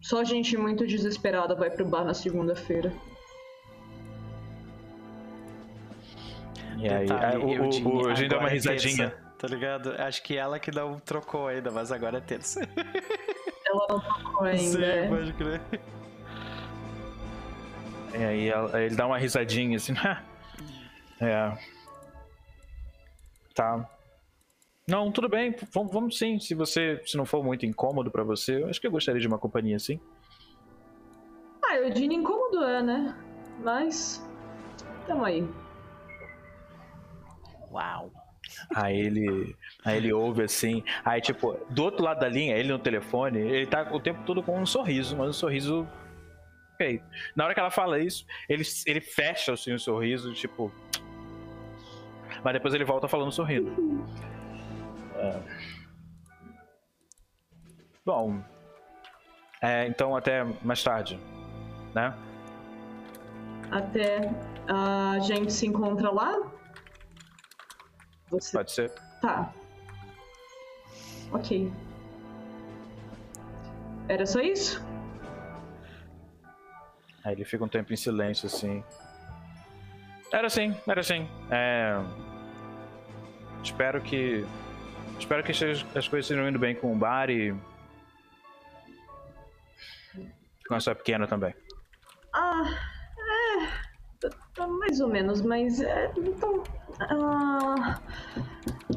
Só gente muito desesperada vai pro bar na segunda-feira. E aí, aí, o, o, Eugene, o Eugene dá uma é risadinha. terça, tá ligado? Acho que ela que não trocou ainda, mas agora é terça. Ela não tocou *laughs* ainda. Sim, é. pode crer. E aí aí ele dá uma risadinha assim. *laughs* é. Tá. Não, tudo bem, vamos, vamos sim. Se você, se não for muito incômodo pra você, eu acho que eu gostaria de uma companhia assim. Ah, Eugene incômodo é, né? Mas. Tamo aí. Uau. Aí ele, aí ele ouve assim. Aí tipo, do outro lado da linha, ele no telefone, ele tá o tempo todo com um sorriso, mas um sorriso ok. Na hora que ela fala isso, ele, ele fecha assim o sorriso, tipo. Mas depois ele volta falando sorrindo. *laughs* É. Bom. É, então até mais tarde, né? Até a gente se encontra lá? Você Pode ser. Tá. Ok. Era só isso? Aí ele fica um tempo em silêncio, assim. Era assim, era assim. É... Espero que. Espero que as as coisas estejam indo bem com o bar e. Com a sua pequena também. Ah, é. tá- tá Mais ou menos, mas. É, então. ah,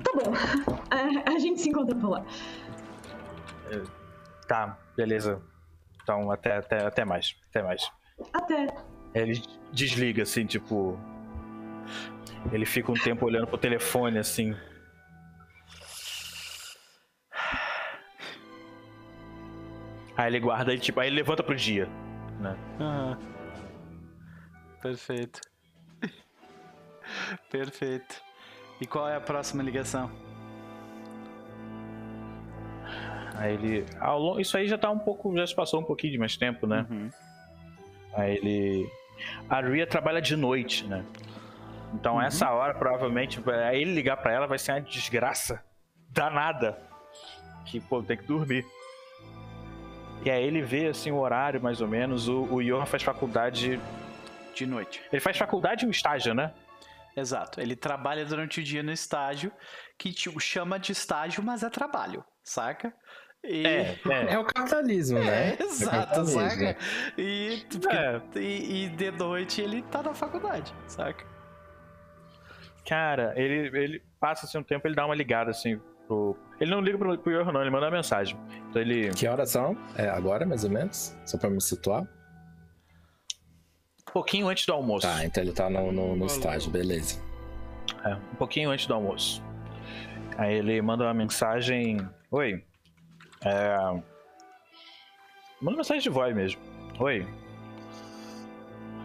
tá bom. *laughs* É, a gente se encontra por lá. Tá, beleza. Então, até, até, até mais. Até mais. Até. Ele desliga, assim, tipo. Ele fica um tempo olhando pro telefone, assim. Aí ele guarda e tipo, aí ele levanta pro dia. Né? Aham. Perfeito. *laughs* Perfeito. E qual é a próxima ligação? Aí ele. ao Isso aí já tá um pouco. Já se passou um pouquinho de mais tempo, né? Uhum. Aí ele. A Ria trabalha de noite, né? Então Uhum. essa hora, provavelmente, aí ele ligar pra ela vai ser uma desgraça danada. Que, pô, tem que dormir. E aí ele vê, assim, o horário, mais ou menos. O, o Johan faz faculdade. De noite. Ele faz faculdade e um estágio, né? Exato. Ele trabalha durante o dia no estágio, que tipo, chama de estágio, mas é trabalho, saca? E... É, É o capitalismo, né? É, exato, capitalismo. saca? E, porque- É. e, e de noite ele tá na faculdade, saca? Cara, ele, ele passa assim um tempo, ele dá uma ligada assim pro. Ele não liga pro, pro Johan, não, ele manda uma mensagem. Então ele. Que horas são? É agora, mais ou menos? Só pra me situar. Um pouquinho antes do almoço. Tá, então ele tá no, no, no estágio, beleza. É, um pouquinho antes do almoço. Aí ele manda uma mensagem. Oi. É. Manda uma mensagem de voz mesmo. Oi.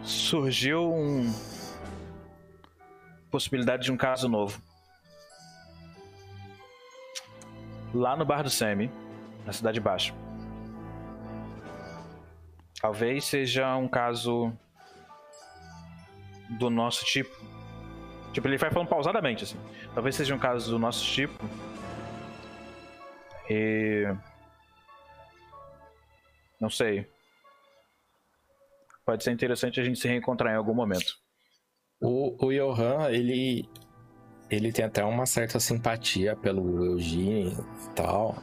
Surgiu um. Possibilidade de um caso novo. Lá no bar do Semi, na Cidade Baixa. Talvez seja um caso do nosso tipo. Tipo, ele vai falando pausadamente, assim. Talvez seja um caso do nosso tipo. E. Não sei. Pode ser interessante a gente se reencontrar em algum momento. O, o Johan, ele. Ele tem até uma certa simpatia pelo Eugene e tal.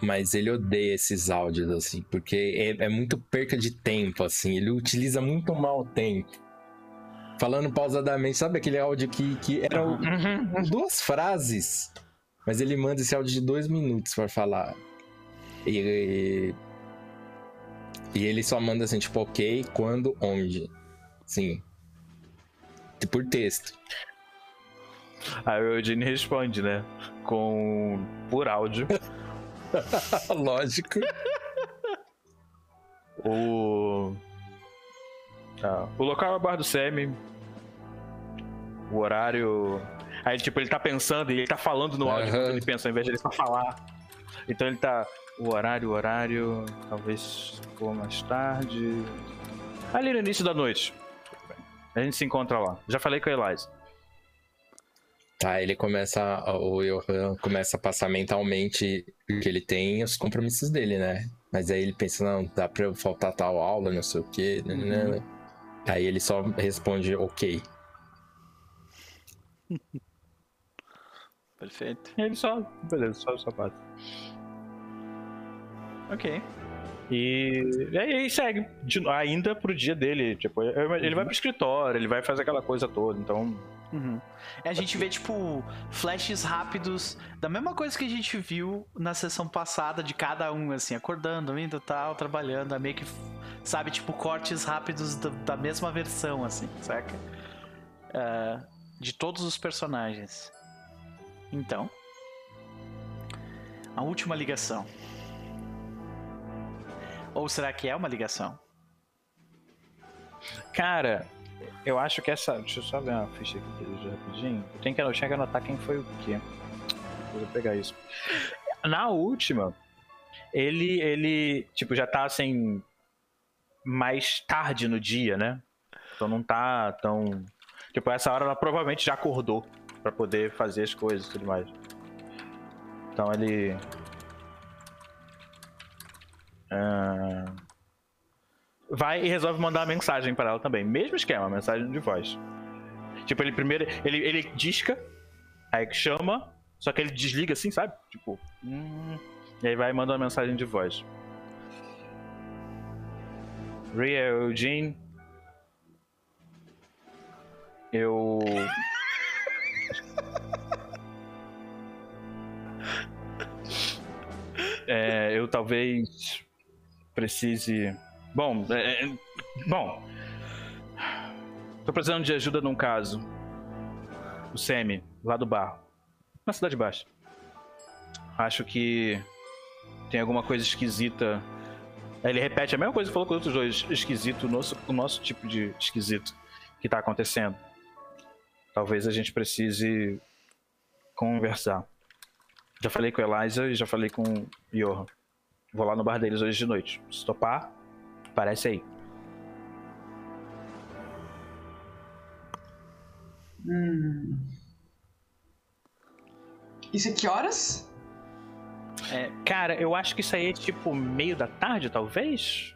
Mas ele odeia esses áudios, assim, porque é, é muito perca de tempo, assim. Ele utiliza muito mal o tempo. Falando pausadamente, sabe aquele áudio que, que era o- duas frases, mas ele manda esse áudio de dois minutos pra falar. E, e ele só manda assim, tipo, ok, quando, onde. Sim. Por texto. Aí o Eugene responde, né? Com. por áudio. *laughs* Lógico. O. Tá. O local é o bar do Semi. O horário. Aí, tipo, ele tá pensando e ele tá falando no áudio quando ele pensa, ao invés de ele só falar. Então ele tá. O horário, o horário. Talvez for mais tarde. Ali no início da noite. A gente se encontra lá. Já falei com a Eliza. Tá, ele começa. O Johan começa a passar mentalmente que ele tem os compromissos dele, né? Mas aí ele pensa, não, dá pra eu faltar tal aula, não sei o quê. né, né, né. Aí ele só responde ok. *laughs* Perfeito. E ele só. Beleza, só, só passa. Ok. E, e aí segue, de- ainda pro dia dele. Tipo, ele vai pro escritório, ele vai fazer aquela coisa toda, então. Uhum. A gente vê, tipo, flashes rápidos da mesma coisa que a gente viu na sessão passada de cada um, assim, acordando, indo tal, trabalhando, é meio que, sabe, tipo, cortes rápidos da, mesma versão, assim, saca? É, de todos os personagens. Então, a última ligação. Ou será que é uma ligação? Cara, eu acho que essa. Deixa eu só ver uma ficha aqui rapidinho. Eu tenho que, eu tinha que anotar quem foi o quê. Vou pegar isso. Na última, ele, ele, tipo, já tá assim. Mais tarde no dia, né? Então não tá tão. Tipo, essa hora ela provavelmente já acordou pra poder fazer as coisas e tudo mais. Então ele. Ah, vai e resolve mandar uma mensagem pra ela também. Mesmo esquema, mensagem de voz. Tipo, ele primeiro. Ele, ele disca, aí chama, só que ele desliga assim, sabe? Tipo. hum, e aí vai e manda uma mensagem de voz. Ria Eugene. Eu. *laughs* É, eu talvez precise. Bom, é, é, bom. Tô precisando de ajuda num caso. O Semi, lá do bar. Na Cidade Baixa. Acho que tem alguma coisa esquisita ele repete a mesma coisa que falou com os outros dois. Esquisito, o nosso, o nosso tipo de esquisito que tá acontecendo. Talvez a gente precise conversar. Já falei com Eliza e já falei com o Johan. Vou lá no bar deles hoje de noite. Se topar, parece aí. Hum. Isso é que horas? É, cara, eu acho que isso aí é tipo meio da tarde, talvez?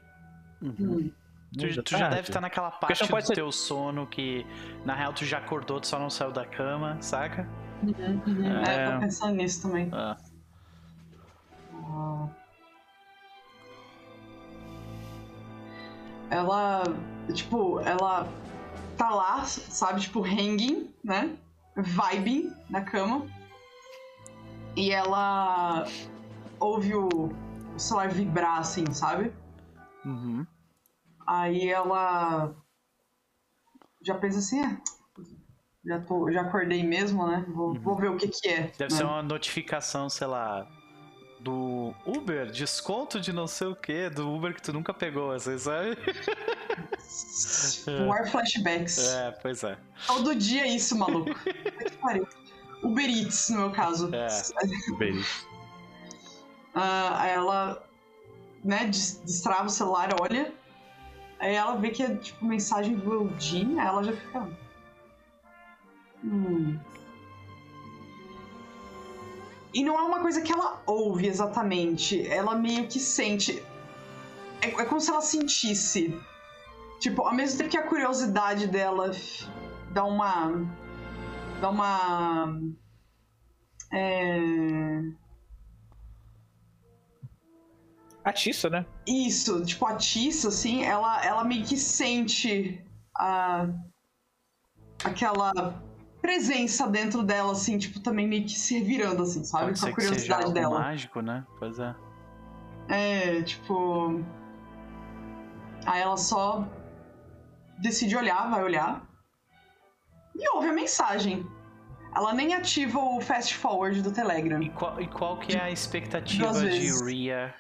Hum. Tu, tu já deve estar naquela Porque parte do ser- teu sono que, na real, tu já acordou, tu só não saiu da cama, saca? Uhum, uhum. É, É. tô pensando nisso também. Ah. Ah. Ela, tipo, ela tá lá, sabe, tipo, hanging, né? Vibing na cama. E ela ouve o, o celular vibrar, assim, sabe? Uhum. Aí ela já pensa assim, é, já, tô, já acordei mesmo, né? Vou, vou ver o que que é. Deve né? ser uma notificação, sei lá, do Uber, desconto de não sei o que, do Uber que tu nunca pegou, assim, sabe? *laughs* War flashbacks. É, pois é. Todo dia é isso, maluco. Puta que pariu. Uber Eats, no meu caso. É. Beleza. Ah, aí ela, né, des- destrava o celular, olha. Aí ela vê que é, tipo, mensagem do Eldin, aí ela já fica... Hum... E não é uma coisa que ela ouve exatamente. Ela meio que sente. É, é como se ela sentisse. Tipo, ao mesmo tempo que a curiosidade dela dá uma. dá uma. É. Atiça, né? Isso, tipo, atiça, assim, ela, ela meio que sente a. aquela presença dentro dela, assim, tipo, também meio que se revirando, assim, sabe? Pode Com a curiosidade dela. mágico, né? Pois é. É, tipo. Aí ela só decide olhar, vai olhar. E ouve a mensagem. Ela nem ativa o fast forward do Telegram. E qual, e qual que é a expectativa de vezes. Ria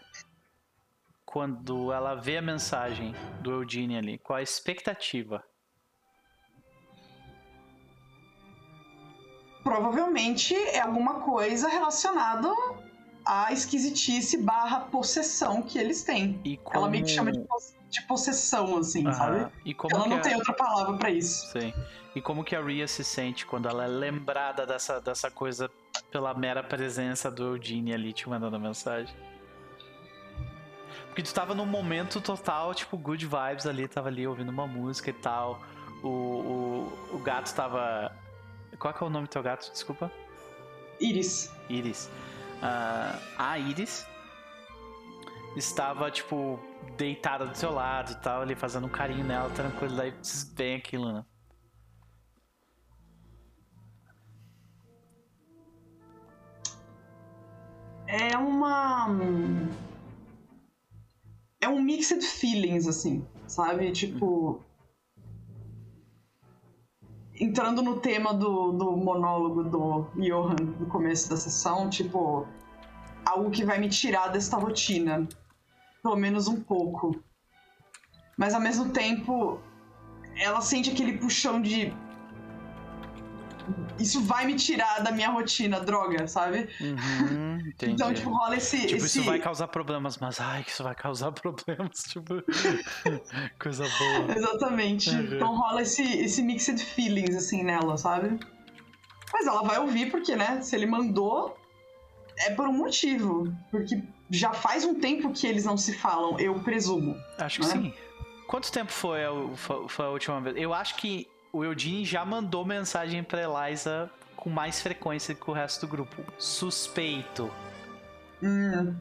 quando ela vê a mensagem do Eugene ali? Qual a expectativa? Provavelmente é alguma coisa relacionada à esquisitice barra possessão que eles têm. E como... Ela meio que chama de, de possessão, assim, Aham. sabe? E como Ela que não a... tem outra palavra pra isso. Sim. E como que a Ria se sente quando ela é lembrada dessa, dessa coisa pela mera presença do Eugene ali te mandando mensagem? Porque tu tava num momento total, tipo, good vibes ali, tava ali ouvindo uma música e tal. O, o, o gato tava. Qual que é o nome do teu gato? Desculpa. Iris. Iris. Ah, a Iris estava, tipo, deitada do seu lado e tal, ali fazendo um carinho nela, tranquilo, daí vem aquilo, né? É uma. É um mixed feelings, assim, sabe? Tipo. Entrando no tema do, do monólogo do Johan no começo da sessão, tipo. Algo que vai me tirar desta rotina. Pelo menos um pouco. Mas ao mesmo tempo, ela sente aquele puxão de. Isso vai me tirar da minha rotina, droga, sabe? Uhum. *laughs* Então, tipo, rola esse. Tipo, esse... isso vai causar problemas, mas ai, que isso vai causar *laughs* problemas, tipo. *laughs* coisa boa. Exatamente. Uhum. Então rola esse, esse mixed feelings, assim, nela, sabe? Mas ela vai ouvir porque, né, se ele mandou, é por um motivo. Porque já faz um tempo que eles não se falam, eu presumo. Acho que Né? sim. Quanto tempo foi a, foi a última vez? Eu acho que o Eugene já mandou mensagem pra Eliza com mais frequência que o resto do grupo. Suspeito. Hum,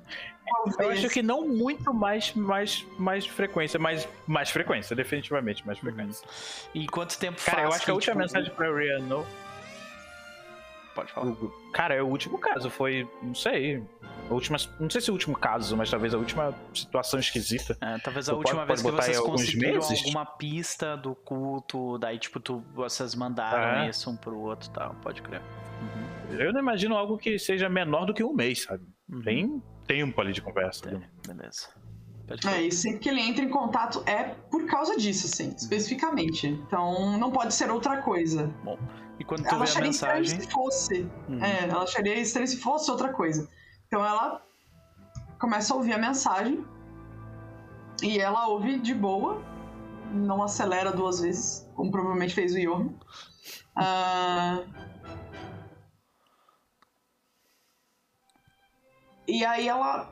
Eu acho que não muito mais, mais, mais frequência, mas mais frequência, definitivamente mais frequência. E quanto tempo Cara, faz eu acho que a última tipo, mensagem pra no. Pode falar. Cara, é o último caso, foi. Não sei. A última, não sei se o último caso, mas talvez a última situação esquisita. É, talvez a Tu última pode- vez pode que vocês conseguiram meses? alguma pista do culto, daí tipo, tu, vocês mandaram É. isso um pro outro e tal, pode crer. Uhum, Eu não imagino algo que seja menor do que um mês, sabe? uhum. Tem tempo ali de conversa. Tem, né? beleza. perfeito. É, e sempre que ele entra em contato é por causa disso, assim, especificamente. Então não pode ser outra coisa. E quando tu ela vê a acharia estranho mensagem. se fosse. Uhum. É, ela acharia estranho se fosse outra coisa. Então ela começa a ouvir a mensagem e ela ouve de boa, não acelera duas vezes, como provavelmente fez o Johan. Ah, E aí ela.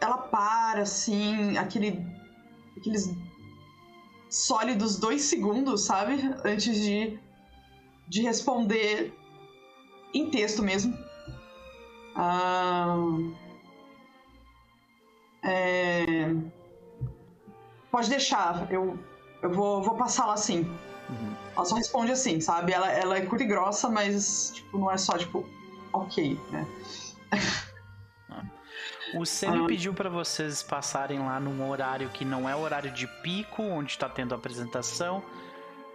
Ela para, assim, aquele. Aqueles sólidos dois segundos, sabe? Antes de. de responder em texto mesmo. Ah, é, Pode deixar, eu, eu vou, vou passar lá assim. Uhum. Ela só responde assim, sabe? Ela, ela é curta e grossa, mas tipo, não é só tipo, ok, né? *laughs* O Sênio Ah. pediu pra vocês passarem lá num horário que não é o horário de pico, onde tá tendo a apresentação,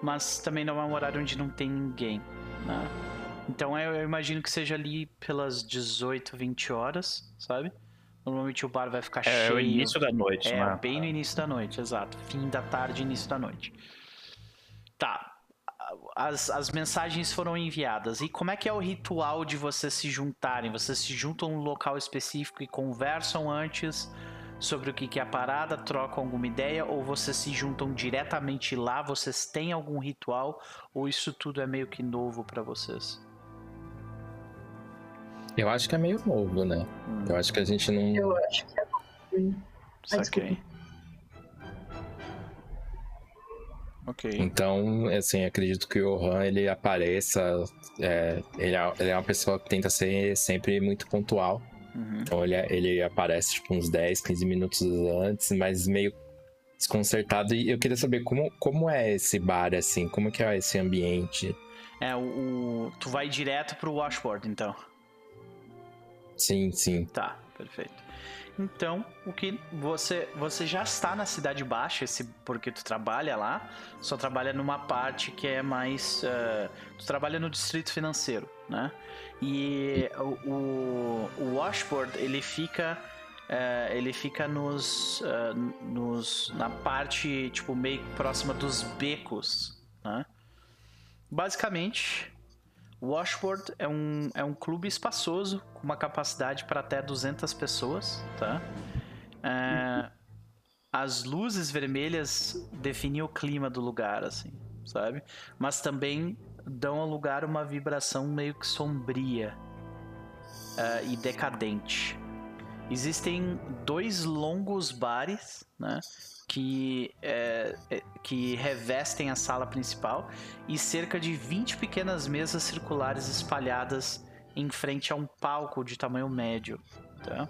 mas também não é um horário onde não tem ninguém, né? Então eu, eu imagino que seja ali pelas 18, 20 horas, sabe? Normalmente o bar vai ficar É cheio. o início da noite, É, né? bem no início da noite, exato. Fim da tarde, início da noite. Tá. As, as mensagens foram enviadas. E como é que é o ritual de vocês se juntarem? Vocês se juntam num local específico e conversam antes sobre o que que é a parada, trocam alguma ideia? Ou vocês se juntam diretamente lá? Vocês têm algum ritual? Ou isso tudo é meio que novo pra vocês? Eu acho que é meio novo, né? Hum, Eu acho que a gente não. Eu acho que é. Ai, saquei. Ok. Então, assim, acredito que o Johan ele apareça. é, ele, é, ele é uma pessoa que tenta ser sempre muito pontual. Uhum. Então ele, ele aparece tipo uns 10, 15 minutos antes, mas meio desconcertado. E eu queria saber como, como é esse bar, assim, como que é esse ambiente. É, o, o- Tu vai direto pro washboard, então. Sim, sim. Tá, perfeito. Então, o que você você já está na cidade baixa, esse porque tu trabalha lá, só trabalha numa parte que é mais eh, tu trabalha no distrito financeiro, né? E o, o, washboard ele fica eh, ele fica nos, eh, nos na parte tipo meio próxima dos becos, né? Basicamente, Washboard é um, é um clube espaçoso com uma capacidade para até 200 pessoas, tá? É, as luzes vermelhas definem o clima do lugar, assim, sabe? Mas também dão ao lugar uma vibração meio que sombria é, e decadente. Existem dois longos bares, né? Que, é, é, que revestem a sala principal e cerca de 20 pequenas mesas circulares espalhadas em frente a um palco de tamanho médio. Tá?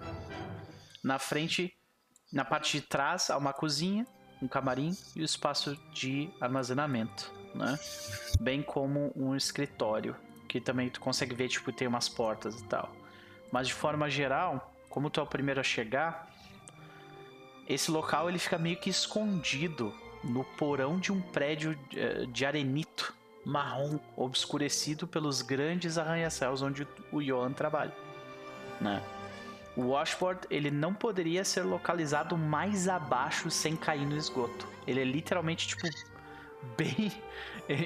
Na frente, na parte de trás, há uma cozinha, um camarim e o espaço de armazenamento, né? bem como um escritório, que também tu consegue ver, tipo, tem umas portas e tal. Mas de forma geral, como tu é o primeiro a chegar, esse local ele fica meio que escondido no porão de um prédio eh, de arenito marrom obscurecido pelos grandes arranha-céus onde o Johan trabalha, né? O washboard ele não poderia ser localizado mais abaixo sem cair no esgoto. Ele é literalmente tipo *laughs* bem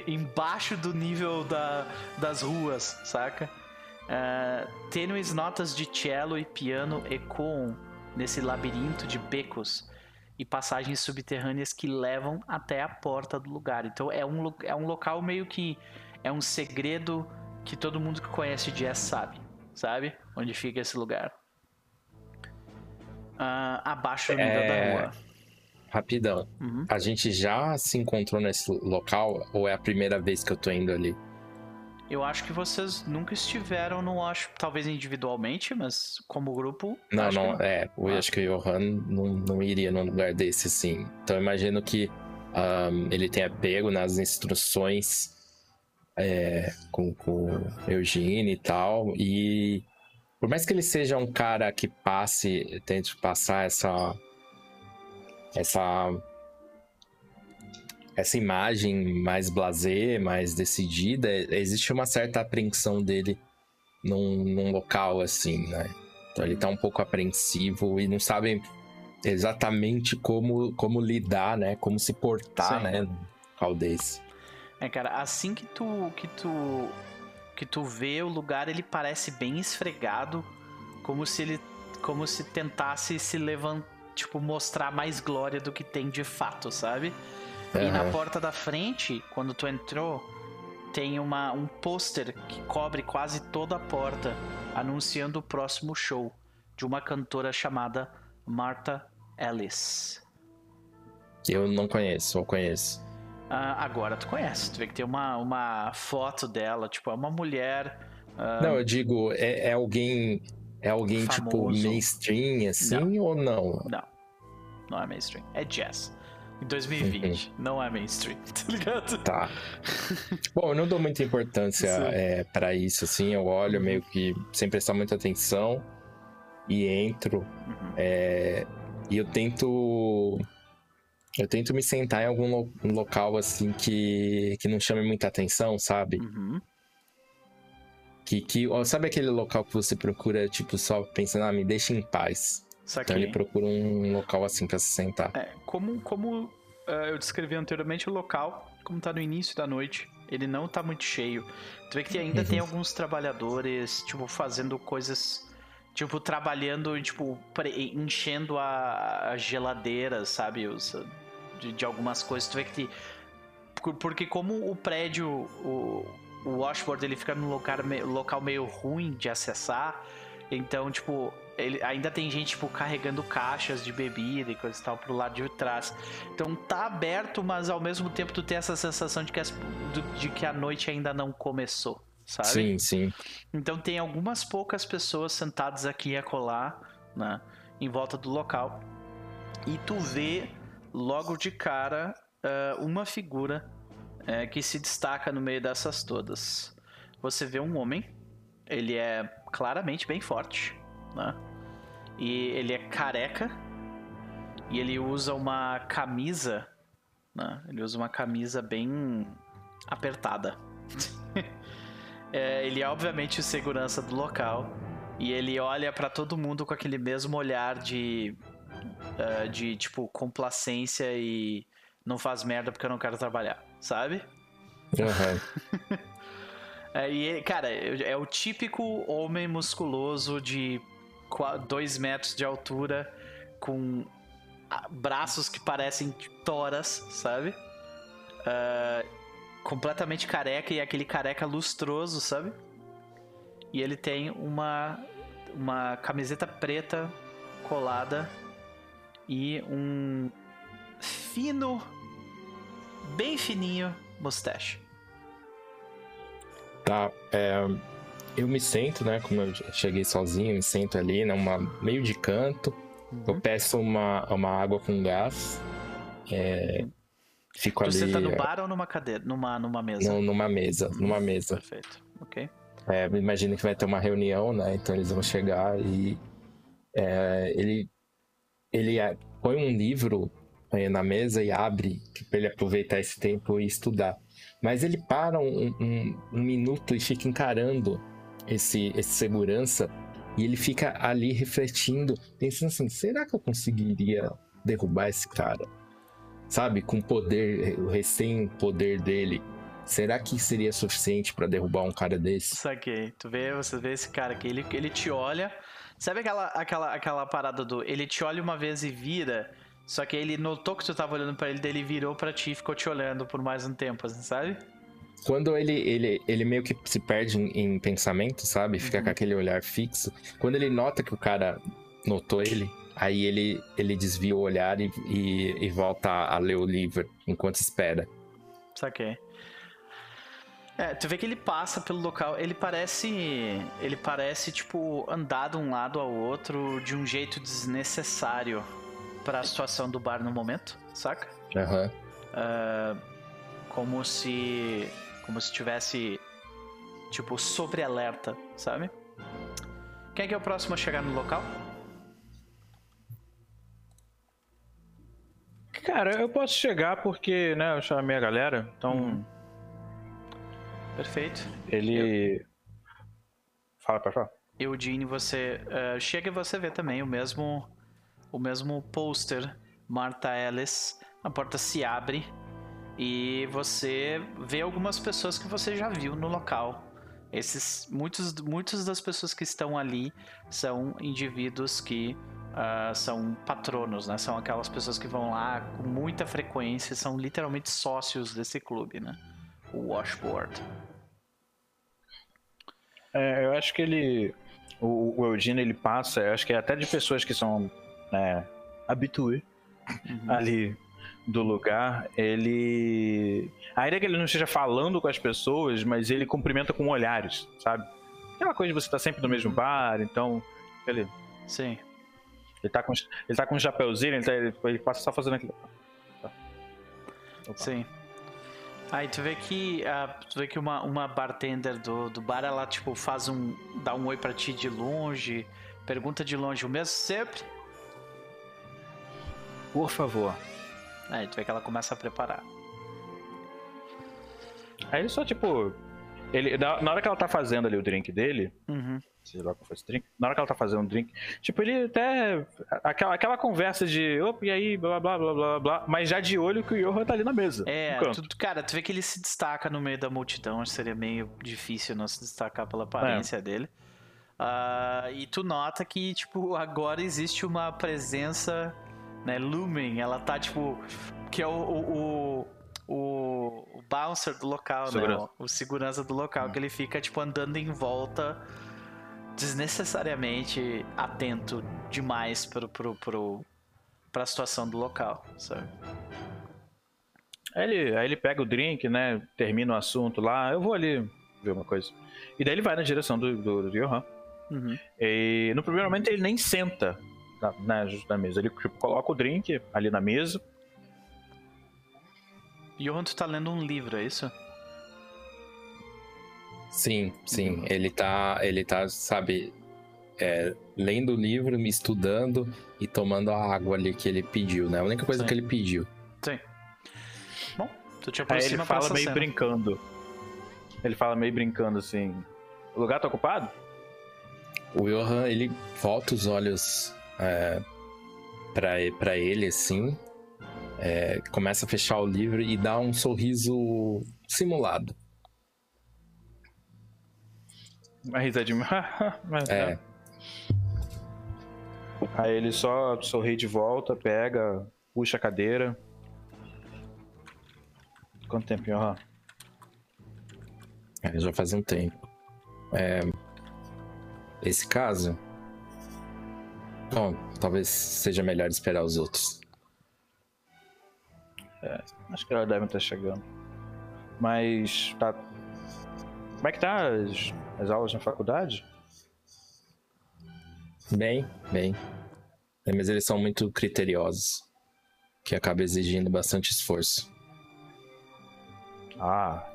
embaixo do nível da, das ruas, saca? Eh, tênues notas de cello e piano ecoam nesse labirinto de becos e passagens subterrâneas que levam até a porta do lugar. Então é um, é um local meio que é um segredo que todo mundo que conhece Jazz sabe, sabe? Onde fica esse lugar. Ah, abaixo do É. da rua. Rapidão. Uhum. A gente já se encontrou nesse local ou é a primeira vez que eu tô indo ali? Eu acho que vocês nunca estiveram no Wash, talvez individualmente, mas como grupo. Não, acho não, é. Eu Ah. acho que o Johan não, não iria num lugar desse, assim. Então eu imagino que ahn, ele tenha pego nas instruções é, com, com o Eugene e tal. E por mais que ele seja um cara que passe, tente passar essa. Essa. Essa imagem mais blasé, mais decidida, existe uma certa apreensão dele num, num local assim, né? Ele tá um pouco apreensivo e não sabe exatamente como, como lidar, né? Como se portar, Sim. né? local desse. É, cara, assim que tu que tu que tu vê o lugar, ele parece bem esfregado, como se ele como se tentasse se levantar, tipo, mostrar mais glória do que tem de fato, sabe? E na porta da frente, quando tu entrou, tem uma, um pôster que cobre quase toda a porta, anunciando o próximo show de uma cantora chamada Martha Ellis. Eu não conheço, ou conheço. Ah, agora tu conhece, tu vê que tem uma, uma foto dela, tipo, é uma mulher. ah, Não, eu digo, é, é alguém. É alguém, tipo, Famoso. mainstream, assim, ou não? Não, não é mainstream, é jazz. Em 2020, não é mainstream, *laughs* tá ligado? Tá. Bom, eu não dou muita importância é, para isso, assim. Eu olho meio que sem prestar muita atenção e entro. Uhum. é, e eu tento. Eu tento me sentar em algum lo- local, assim, que, que não chame muita atenção, sabe? Uhum. Que, que, sabe aquele local que você procura, tipo, só pensando, ah, me deixa em paz. Então Saquei. ele procura um local assim pra se sentar. É, como, como ah, eu descrevi anteriormente, o local, como tá no início da noite, ele não tá muito cheio. Tu vê que ainda Uhum. tem alguns trabalhadores, tipo, fazendo coisas. Tipo, trabalhando, tipo, pre- enchendo a, a geladeira, sabe? Os, de, de algumas coisas. Tu vê que. porque como o prédio, o, o washboard, ele fica num me- local meio ruim de acessar, então, tipo, ele, ainda tem gente, tipo, carregando caixas de bebida e coisa e tal pro lado de trás. Então tá aberto, mas ao mesmo tempo tu tem essa sensação de que, as- de que a noite ainda não começou, sabe? Sim, sim. Então tem algumas poucas pessoas sentadas aqui e acolá, né, em volta do local. E tu vê logo de cara ah, uma figura eh, que se destaca no meio dessas todas. Você vê um homem, ele é claramente bem forte, né? E ele é careca e ele usa uma camisa, né? Ele usa uma camisa bem apertada. *laughs* É, ele é obviamente o segurança do local e ele olha pra todo mundo com aquele mesmo olhar de ah, de tipo complacência e não faz merda porque eu não quero trabalhar, sabe? Aham. *laughs* É, e cara, é o típico homem musculoso de 2 metros de altura com ah, braços que parecem toras, sabe? Ah, completamente careca e aquele careca lustroso, sabe? E ele tem uma uma camiseta preta colada e um fino, bem fininho mustache. Tá. é, eu me sento, né? Como eu cheguei sozinho, me sento ali, numa meio de canto. Eu peço uma, uma água com gás. é, fico Tu ali senta no bar ou numa cadeira? Numa, numa mesa? no- numa mesa. Numa mesa. Perfeito. Ok. É, imagino que vai ter uma reunião, né? Então eles vão chegar e é, ele ele é, põe um livro é, na mesa e abre para ele aproveitar esse tempo e estudar. Mas ele para um, um- um minuto e fica encarando esse, esse segurança e ele fica ali refletindo, pensando assim: será que eu conseguiria derrubar esse cara? Sabe, com o poder, o recém-poder dele. Será que seria suficiente para derrubar um cara desse? Saquei. Tu vê, você vê esse cara aqui, ele, ele te olha. Sabe aquela, aquela, aquela parada do. Ele te olha uma vez e vira. Só que ele notou que tu tava olhando pra ele, daí ele virou pra ti e ficou te olhando por mais um tempo, assim, sabe? Quando ele, ele, ele meio que se perde em, em pensamento, sabe? Fica Uhum. com aquele olhar fixo. Quando ele nota que o cara notou ele, aí ele, ele desvia o olhar e, e, e volta a ler o livro enquanto espera. Saquei. É, tu vê que ele passa pelo local, ele parece. Ele parece, tipo, andar de um lado ao outro de um jeito desnecessário pra situação do bar no momento, saca? Aham. Ah, como se. Como se tivesse. Tipo, sobre alerta, sabe? Quem é que é o próximo a chegar no local? Cara, eu posso chegar porque, né, eu chamei a galera, então Uhum. Perfeito. ele. Fala pra falar. Eugene, você uh, chega e você vê também o mesmo o mesmo pôster Martha Ellis. A porta se abre e você vê algumas pessoas que você já viu no local. Esses muitos muitas das pessoas que estão ali são indivíduos que uh, são patronos, né? São aquelas pessoas que vão lá com muita frequência, são literalmente sócios desse clube, né? O Washboard. É, eu acho que ele o, o Eugene ele passa, eu acho que é até de pessoas que são né, habitué uhum. ali do lugar, ele. Ainda que ele não esteja falando com as pessoas, mas ele cumprimenta com olhares, sabe? Aquela coisa de você estar tá sempre no mesmo uhum. bar, então. Ele. Sim. Ele tá com, ele tá com um chapéuzinho, ele, tá, ele, ele passa só fazendo aquilo. Tá. Sim. Aí tu vê que, uh, tu vê que uma, uma bartender do, do bar, ela tipo faz um. dá um oi pra ti de longe, pergunta de longe o mesmo sempre. Por favor. Aí tu vê que ela começa a preparar. Aí ele só tipo. Ele, na, na hora que ela tá fazendo ali o drink dele, uhum sei lá qual foi esse drink. Na hora que ela tá fazendo o drink, tipo, ele até. Aquela, aquela conversa de, opa, e aí, blá blá blá blá blá, mas já de olho que o Johan tá ali na mesa. É, tu, cara, tu vê que ele se destaca no meio da multidão, seria meio difícil não se destacar pela aparência é. dele. Uh, e tu nota que, tipo, agora existe uma presença, né, Lumen, ela tá, tipo, que é o, o, o, o bouncer do local, né, segurança. né? O, o segurança do local, hum. que ele fica, tipo, andando em volta desnecessariamente atento demais pro, pro, pro, pra situação do local, sabe? Aí ele, aí ele pega o drink, né? Termina o assunto lá. Eu vou ali ver uma coisa. E daí ele vai na direção do, do, do Johan. Uhum. E no primeiro momento ele nem senta na, na, na mesa. Ele tipo, coloca o drink ali na mesa. Johan, tu tá lendo um livro, é isso? Sim, sim. Ele tá, ele tá, sabe, é, lendo o livro, me estudando e tomando a água ali que ele pediu, né? A única coisa sim. que ele pediu. Sim. Bom, tu te aproxima Aí ele fala meio cena. brincando. Ele fala meio brincando assim: O lugar tá ocupado? O Johan, ele volta os olhos é, pra, pra ele assim, é, começa a fechar o livro e dá um sorriso simulado. Uma risadinha. *laughs* é. Tá. Aí ele só sorri de volta, pega, puxa a cadeira. Quanto tempo, Johan? É, já faz um tempo. É... Esse caso. Bom, talvez seja melhor esperar os outros. É, acho que ela deve estar chegando. Mas tá. Como é que tá as, as aulas na faculdade? Bem, bem. É, mas eles são muito criteriosos, que acaba exigindo bastante esforço. Ah.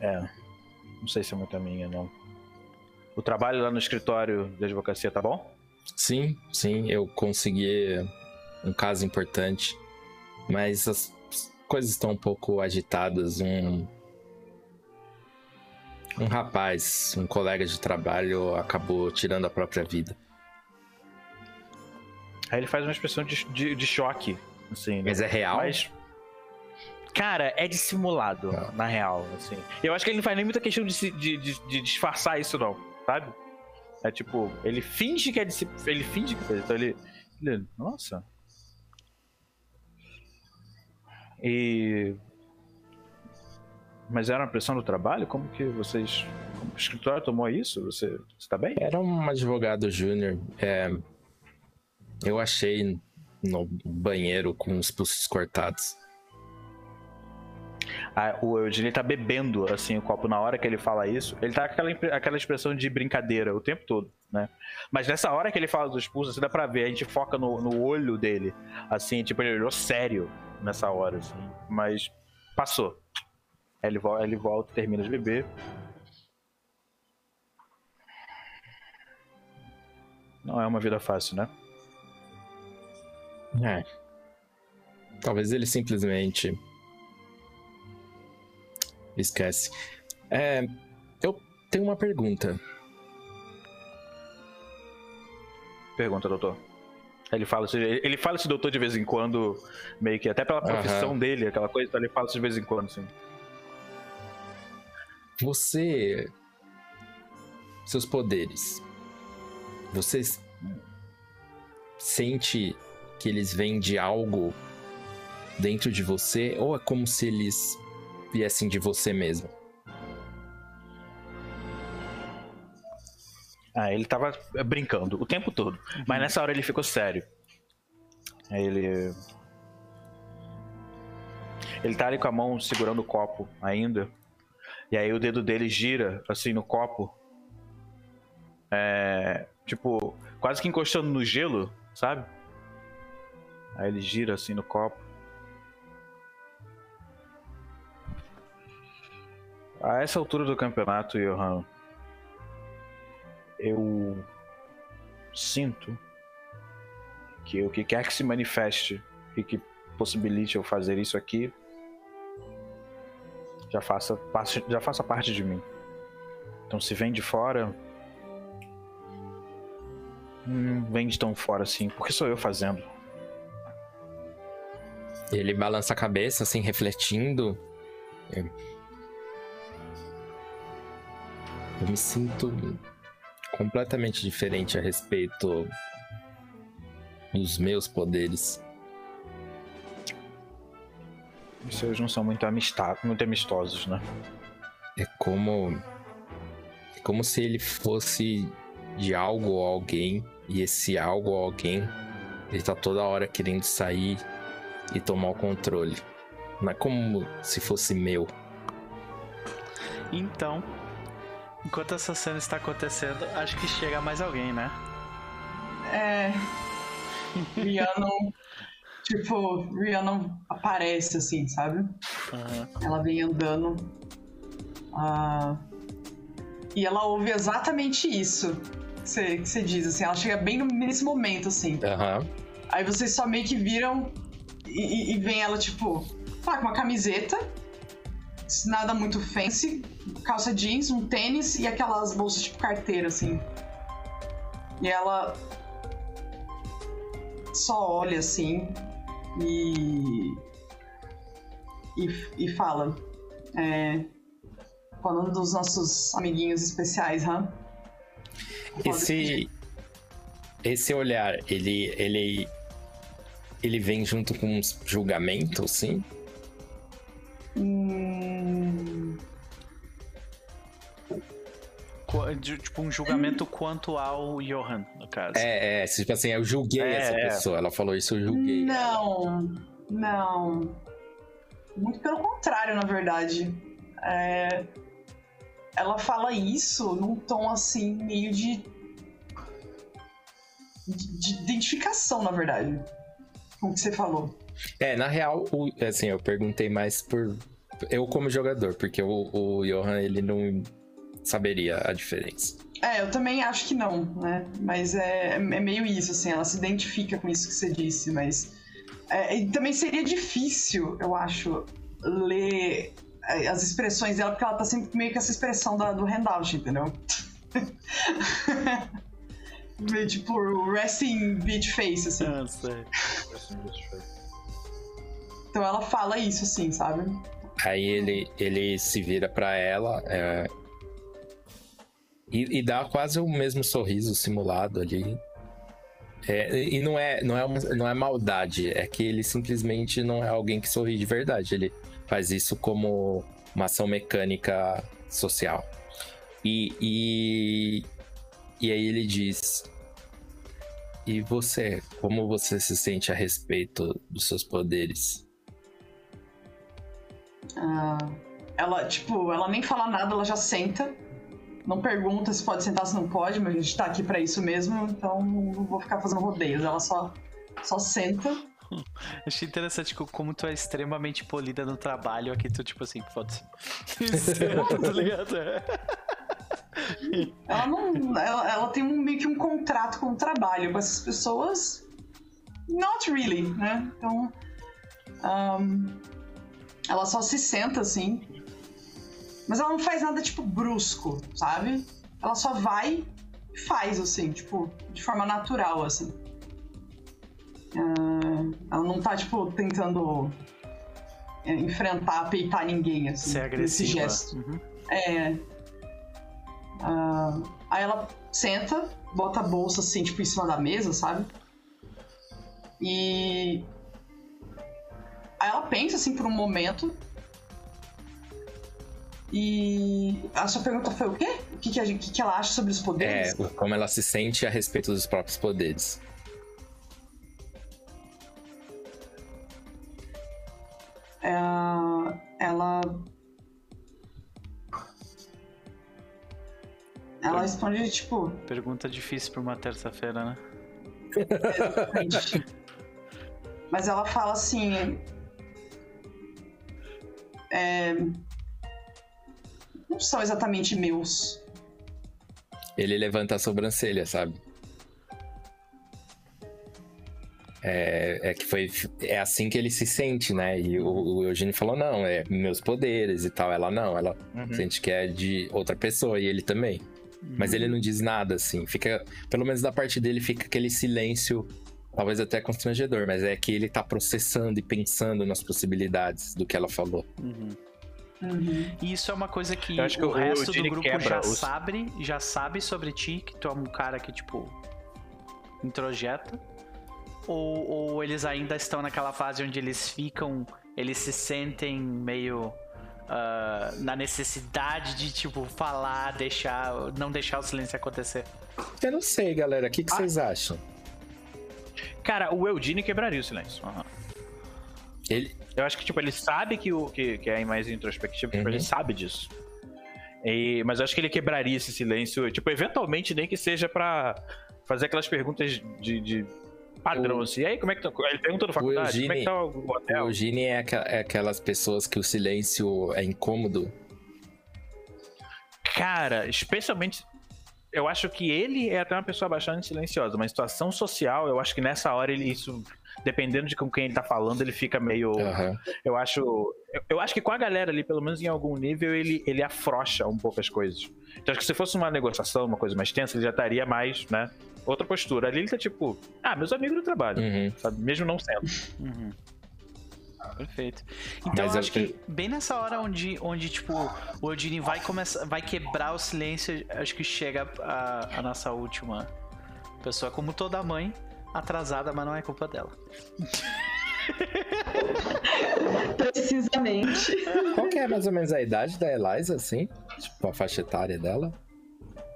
É. Não sei se é muito a minha, não. O trabalho lá no escritório de advocacia tá bom? Sim, sim, eu consegui um caso importante, mas as coisas estão um pouco agitadas. Um um rapaz, um colega de trabalho, acabou tirando a própria vida. Aí ele faz uma expressão de, de, de choque, assim. Né? Mas é real? Mas... Cara, é dissimulado, não. na real, assim. Eu acho que ele não faz nem muita questão de, de, de, de disfarçar isso, não, sabe? É tipo, ele finge que é ele finge que é, então ele, ele nossa. E mas era uma pressão do trabalho? Como que vocês. Como o escritório tomou isso? Você está bem? Era um advogado júnior. É, eu achei no banheiro com os pulsos cortados. Ah, o Eugene tá bebendo assim o copo na hora que ele fala isso. Ele tá com aquela, aquela expressão de brincadeira o tempo todo, né? Mas nessa hora que ele fala dos pulsos, você dá pra ver, a gente foca no, no olho dele, assim, tipo, ele olhou sério nessa hora, assim. Mas passou. Ele, ele volta termina de beber. Não é uma vida fácil, né? É. Talvez ele simplesmente esquece. É, eu tenho uma pergunta. Pergunta, doutor. Ele fala, ele fala esse doutor de vez em quando, meio que até pela profissão uhum. dele, aquela coisa, então ele fala isso de vez em quando, assim. Você. Seus poderes. Você sente que eles vêm de algo dentro de você? Ou é como se eles viessem de você mesmo? Ah, ele tava brincando o tempo todo. Mas nessa hora ele ficou sério. Ele. Ele tá ali com a mão segurando o copo ainda. E aí o dedo dele gira assim no copo. É. Tipo, quase que encostando no gelo, sabe? Aí ele gira assim no copo. A essa altura do campeonato, Johan, eu sinto que o que quer que se manifeste e que possibilite eu fazer isso aqui já faça, já faça parte de mim. Então se vem de fora, não vem de tão fora assim, porque sou eu fazendo. Ele balança a cabeça, assim, refletindo. Eu me sinto completamente diferente a respeito dos meus poderes. Os seus não são muito, amistad muito amistosos, né? É como. É como se ele fosse de algo ou alguém, e esse algo ou alguém, ele tá toda hora querendo sair e tomar o controle. Não é como se fosse meu. Então, Enquanto essa cena está acontecendo, acho que chega mais alguém, né? É. Rhiannon. tipo, Rhiannon aparece assim, sabe? Uhum. Ela vem andando. Uh, e ela ouve exatamente isso que você, que você diz, assim. Ela chega bem nesse momento, assim. Uhum. Aí vocês só meio que viram e, e, e vem ela, tipo, tá, com uma camiseta nada muito fancy, calça jeans, um tênis e aquelas bolsas tipo carteira, assim. E ela só olha assim e. e, e fala. É, falando dos nossos amiguinhos especiais, hã? Esse. Esse olhar, ele. ele. ele vem junto com uns julgamentos, sim? Hum... Tipo, um julgamento quanto ao Johan, no caso. É, é, tipo assim, eu julguei é, essa é. pessoa. Ela falou isso, eu julguei. Não, não. Muito pelo contrário, na verdade. É... Ela fala isso num tom assim, meio de. de, de identificação, na verdade. Com o que você falou. É, na real, o, assim, eu perguntei mais por. Eu como jogador, porque o, o Johan, ele não saberia a diferença. É, eu também acho que não, né? Mas é, é meio isso, assim, ela se identifica com isso que você disse, mas. É, e também seria difícil, eu acho, ler é, as expressões dela, porque ela tá sempre meio que essa expressão da, do handout, entendeu? *laughs* meio tipo resting bitch face, assim. Ah, sei. Resting bitch face. Então ela fala isso, assim, sabe? Aí ele, ele se vira para ela é, e, e, dá quase o mesmo sorriso simulado ali. É, e não é, não, é não é maldade, é que ele simplesmente não é alguém que sorri de verdade. Ele faz isso como uma ação mecânica social. E, e, e aí ele diz: E você, como você se sente a respeito dos seus poderes? Ah, ela, tipo, ela nem fala nada, ela já senta. Não pergunta se pode sentar, se não pode, mas a gente tá aqui para isso mesmo, então não vou ficar fazendo rodeios. Ela só, só senta. *laughs* Achei interessante como tu é extremamente polida no trabalho, aqui tu, tipo assim, foda-se. *laughs* tá ligado? *laughs* ela não. Ela, ela tem um, meio que um contrato com o trabalho com essas pessoas. Not really, né? Então. Um, ela só se senta assim. Mas ela não faz nada, tipo, brusco, sabe? Ela só vai e faz, assim, tipo, de forma natural, assim. Uh, ela não tá, tipo, tentando é, enfrentar, peitar ninguém, assim. Ser agressiva. gesto. Uhum. É. Uh, aí ela senta, bota a bolsa, assim, tipo, em cima da mesa, sabe? E. Aí ela pensa, assim, por um momento. E a sua pergunta foi o quê? O que, que, a gente, que, que ela acha sobre os poderes? É, como ela se sente a respeito dos próprios poderes. É, ela. Ela responde, tipo. Pergunta difícil pra uma terça-feira, né? Exatamente. Mas ela fala assim. É, não são exatamente meus. Ele levanta a sobrancelha, sabe? É, é, que foi é assim que ele se sente, né? E o, o Eugênio falou não, é meus poderes e tal. Ela não, ela Uhum. sente que é de outra pessoa e ele também. Mas ele não diz nada assim. Fica, pelo menos da parte dele fica aquele silêncio, talvez até constrangedor, mas é que ele tá processando e pensando nas possibilidades do que ela falou. Uhum. Uhum. E isso é uma coisa que, Eu acho que o o resto do Eugene grupo quebra já os- sabe, já sabe sobre ti, que tu é um cara que, tipo, introjeta. Ou, ou eles ainda estão naquela fase onde eles ficam, eles se sentem meio ah, na necessidade de, tipo, falar, deixar, não deixar o silêncio acontecer. Eu não sei, galera. O que, que Ah. vocês acham? Cara, o Eudine quebraria o silêncio. Aham. Ele. Eu acho que, tipo, ele sabe que, o, que, que é mais introspectivo, tipo, Uhum. ele sabe disso. E- mas eu acho que ele quebraria esse silêncio, tipo, eventualmente, nem que seja pra fazer aquelas perguntas de, de padrão, O- assim. E aí, como é que tá? Ele perguntou na faculdade, como é que tá o O hotel? Eugene é, aqua- é aquelas pessoas que o silêncio é incômodo. Cara, especialmente. Eu acho que ele é até uma pessoa bastante silenciosa, mas situação social, eu acho que nessa hora ele isso. Dependendo de com quem ele tá falando, ele fica meio. Aham. Eu acho. Eu, eu acho que com a galera ali, pelo menos em algum nível, ele, ele afrouxa um pouco as coisas. Então acho que se fosse uma negociação, uma coisa mais tensa, ele já estaria mais, né? Outra postura. Ali ele tá tipo, ah, meus amigos do trabalho, Uhum. sabe? Mesmo não sendo. Uhum. Perfeito. Então Mas eu eu- acho que bem nessa hora onde, onde tipo, o Eugene vai começar, vai quebrar o silêncio, acho que chega a, a nossa última pessoa, como toda mãe, atrasada, mas não é culpa dela. *laughs* Precisamente. Qual que é mais ou menos a idade da Eliza, assim? Tipo, a faixa etária dela?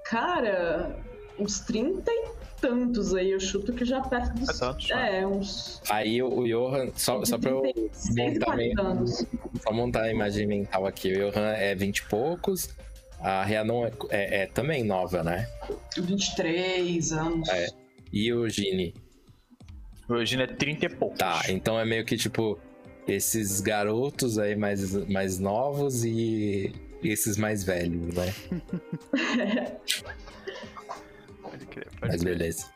Cara, uns 30 e tantos aí, eu chuto que já perto dos. É tantos? É, uns. Aí o, o Johan, só, só pra eu 36, montar 40 mesmo. anos. só montar a imagem mental aqui, o Johan é 20 e poucos, a Rhiannon é, é- é também nova, né? 23 anos. É. E o Gini? Eugênio é 30 e poucos. Tá, então é meio que tipo esses garotos aí mais, mais novos e esses mais velhos, né? *laughs* Pode crer, pode Mas crer. beleza.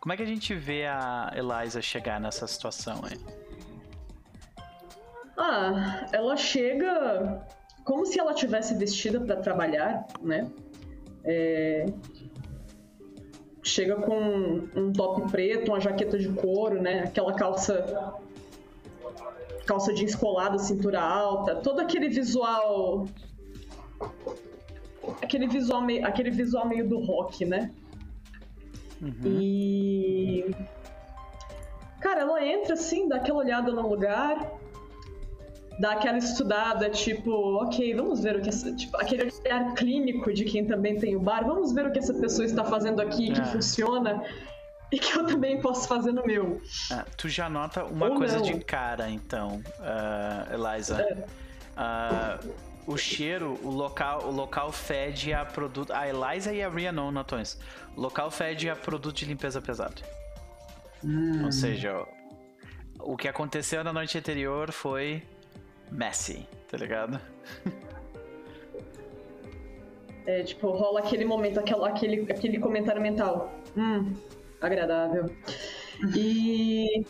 Como é que a gente vê a Eliza chegar nessa situação aí? Ah, ela chega como se ela tivesse vestida pra trabalhar, né? É, Chega com um top preto, uma jaqueta de couro, né? Aquela calça calça jeans colada, cintura alta, todo aquele visual aquele visual meio, aquele visual meio do rock, né? E cara, ela entra assim, dá aquela olhada no lugar, dá aquela estudada, tipo, ok, vamos ver o que essa. Tipo, aquele olhar clínico de quem também tem o bar, vamos ver o que essa pessoa está fazendo aqui que Ah. funciona e que eu também posso fazer no meu. Ah, tu já nota uma Ou coisa não. de cara, então, ah, Eliza. Ah, o cheiro, o local, o local fede a produto. A Eliza e a notam isso. O local fede a produto de limpeza pesado. Ou seja, o que aconteceu na noite anterior foi messy, tá ligado? É, tipo, rola aquele momento, aquela, aquele, aquele comentário mental. Hum, agradável. E.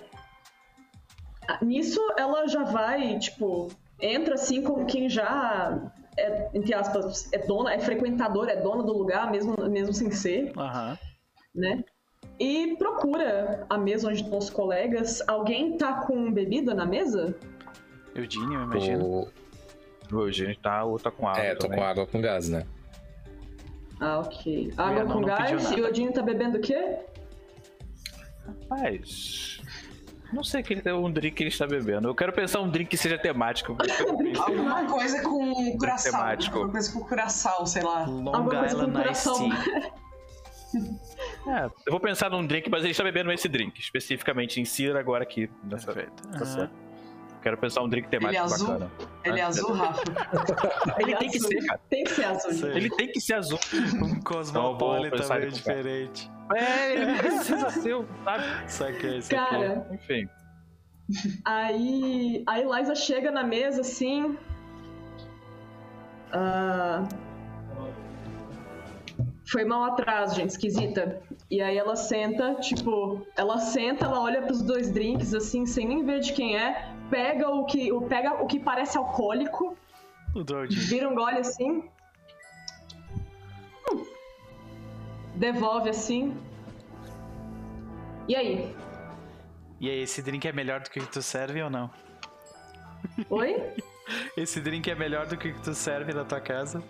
Nisso ela já vai, tipo, entra assim como quem já é, entre aspas, é dona, é frequentadora, é dona do lugar, mesmo, mesmo sem ser, Aham. né? E procura a mesa onde estão os colegas. Alguém tá com bebida na mesa? Eugênio, eu imagino. O... Hoje a gente tá, ou tá com água. É, tô também. com água com gás, né? Ah, ok. Água não- com não gás. E o Odinho tá bebendo o quê? Mas. Não sei que ele um drink que ele está bebendo. Eu quero pensar um drink que seja temático. *laughs* Alguma coisa com curaçao. temático. Alguma coisa com curaçao, sei lá. Long Alguma coisa com Island. Tea. *laughs* É, eu vou pensar num drink, mas ele está bebendo esse drink, especificamente em Cira agora aqui. Nessa... Perfeito. Tá certo. Quero pensar um drink temático Ele é azul? bacana. Ele é azul, Rafa. *laughs* Ele tem que ser, cara. Tem que ser azul. Sei. Ele tem que ser azul. Um cosmopolita pensar meio diferente. É, ele precisa ser, sabe? Saquei, saquei. Cara, Enfim. Aí a Eliza chega na mesa assim. Ah, foi mal atrás, gente, esquisita. E aí ela senta, tipo, ela senta, ela olha pros dois drinks assim, sem nem ver de quem é, pega o que, o- pega o que parece alcoólico, vira um gole assim. Hum. Devolve assim. E aí? E aí, esse drink é melhor do que o que tu serve ou não? Oi? *laughs* Esse drink é melhor do que o que tu serve na tua casa?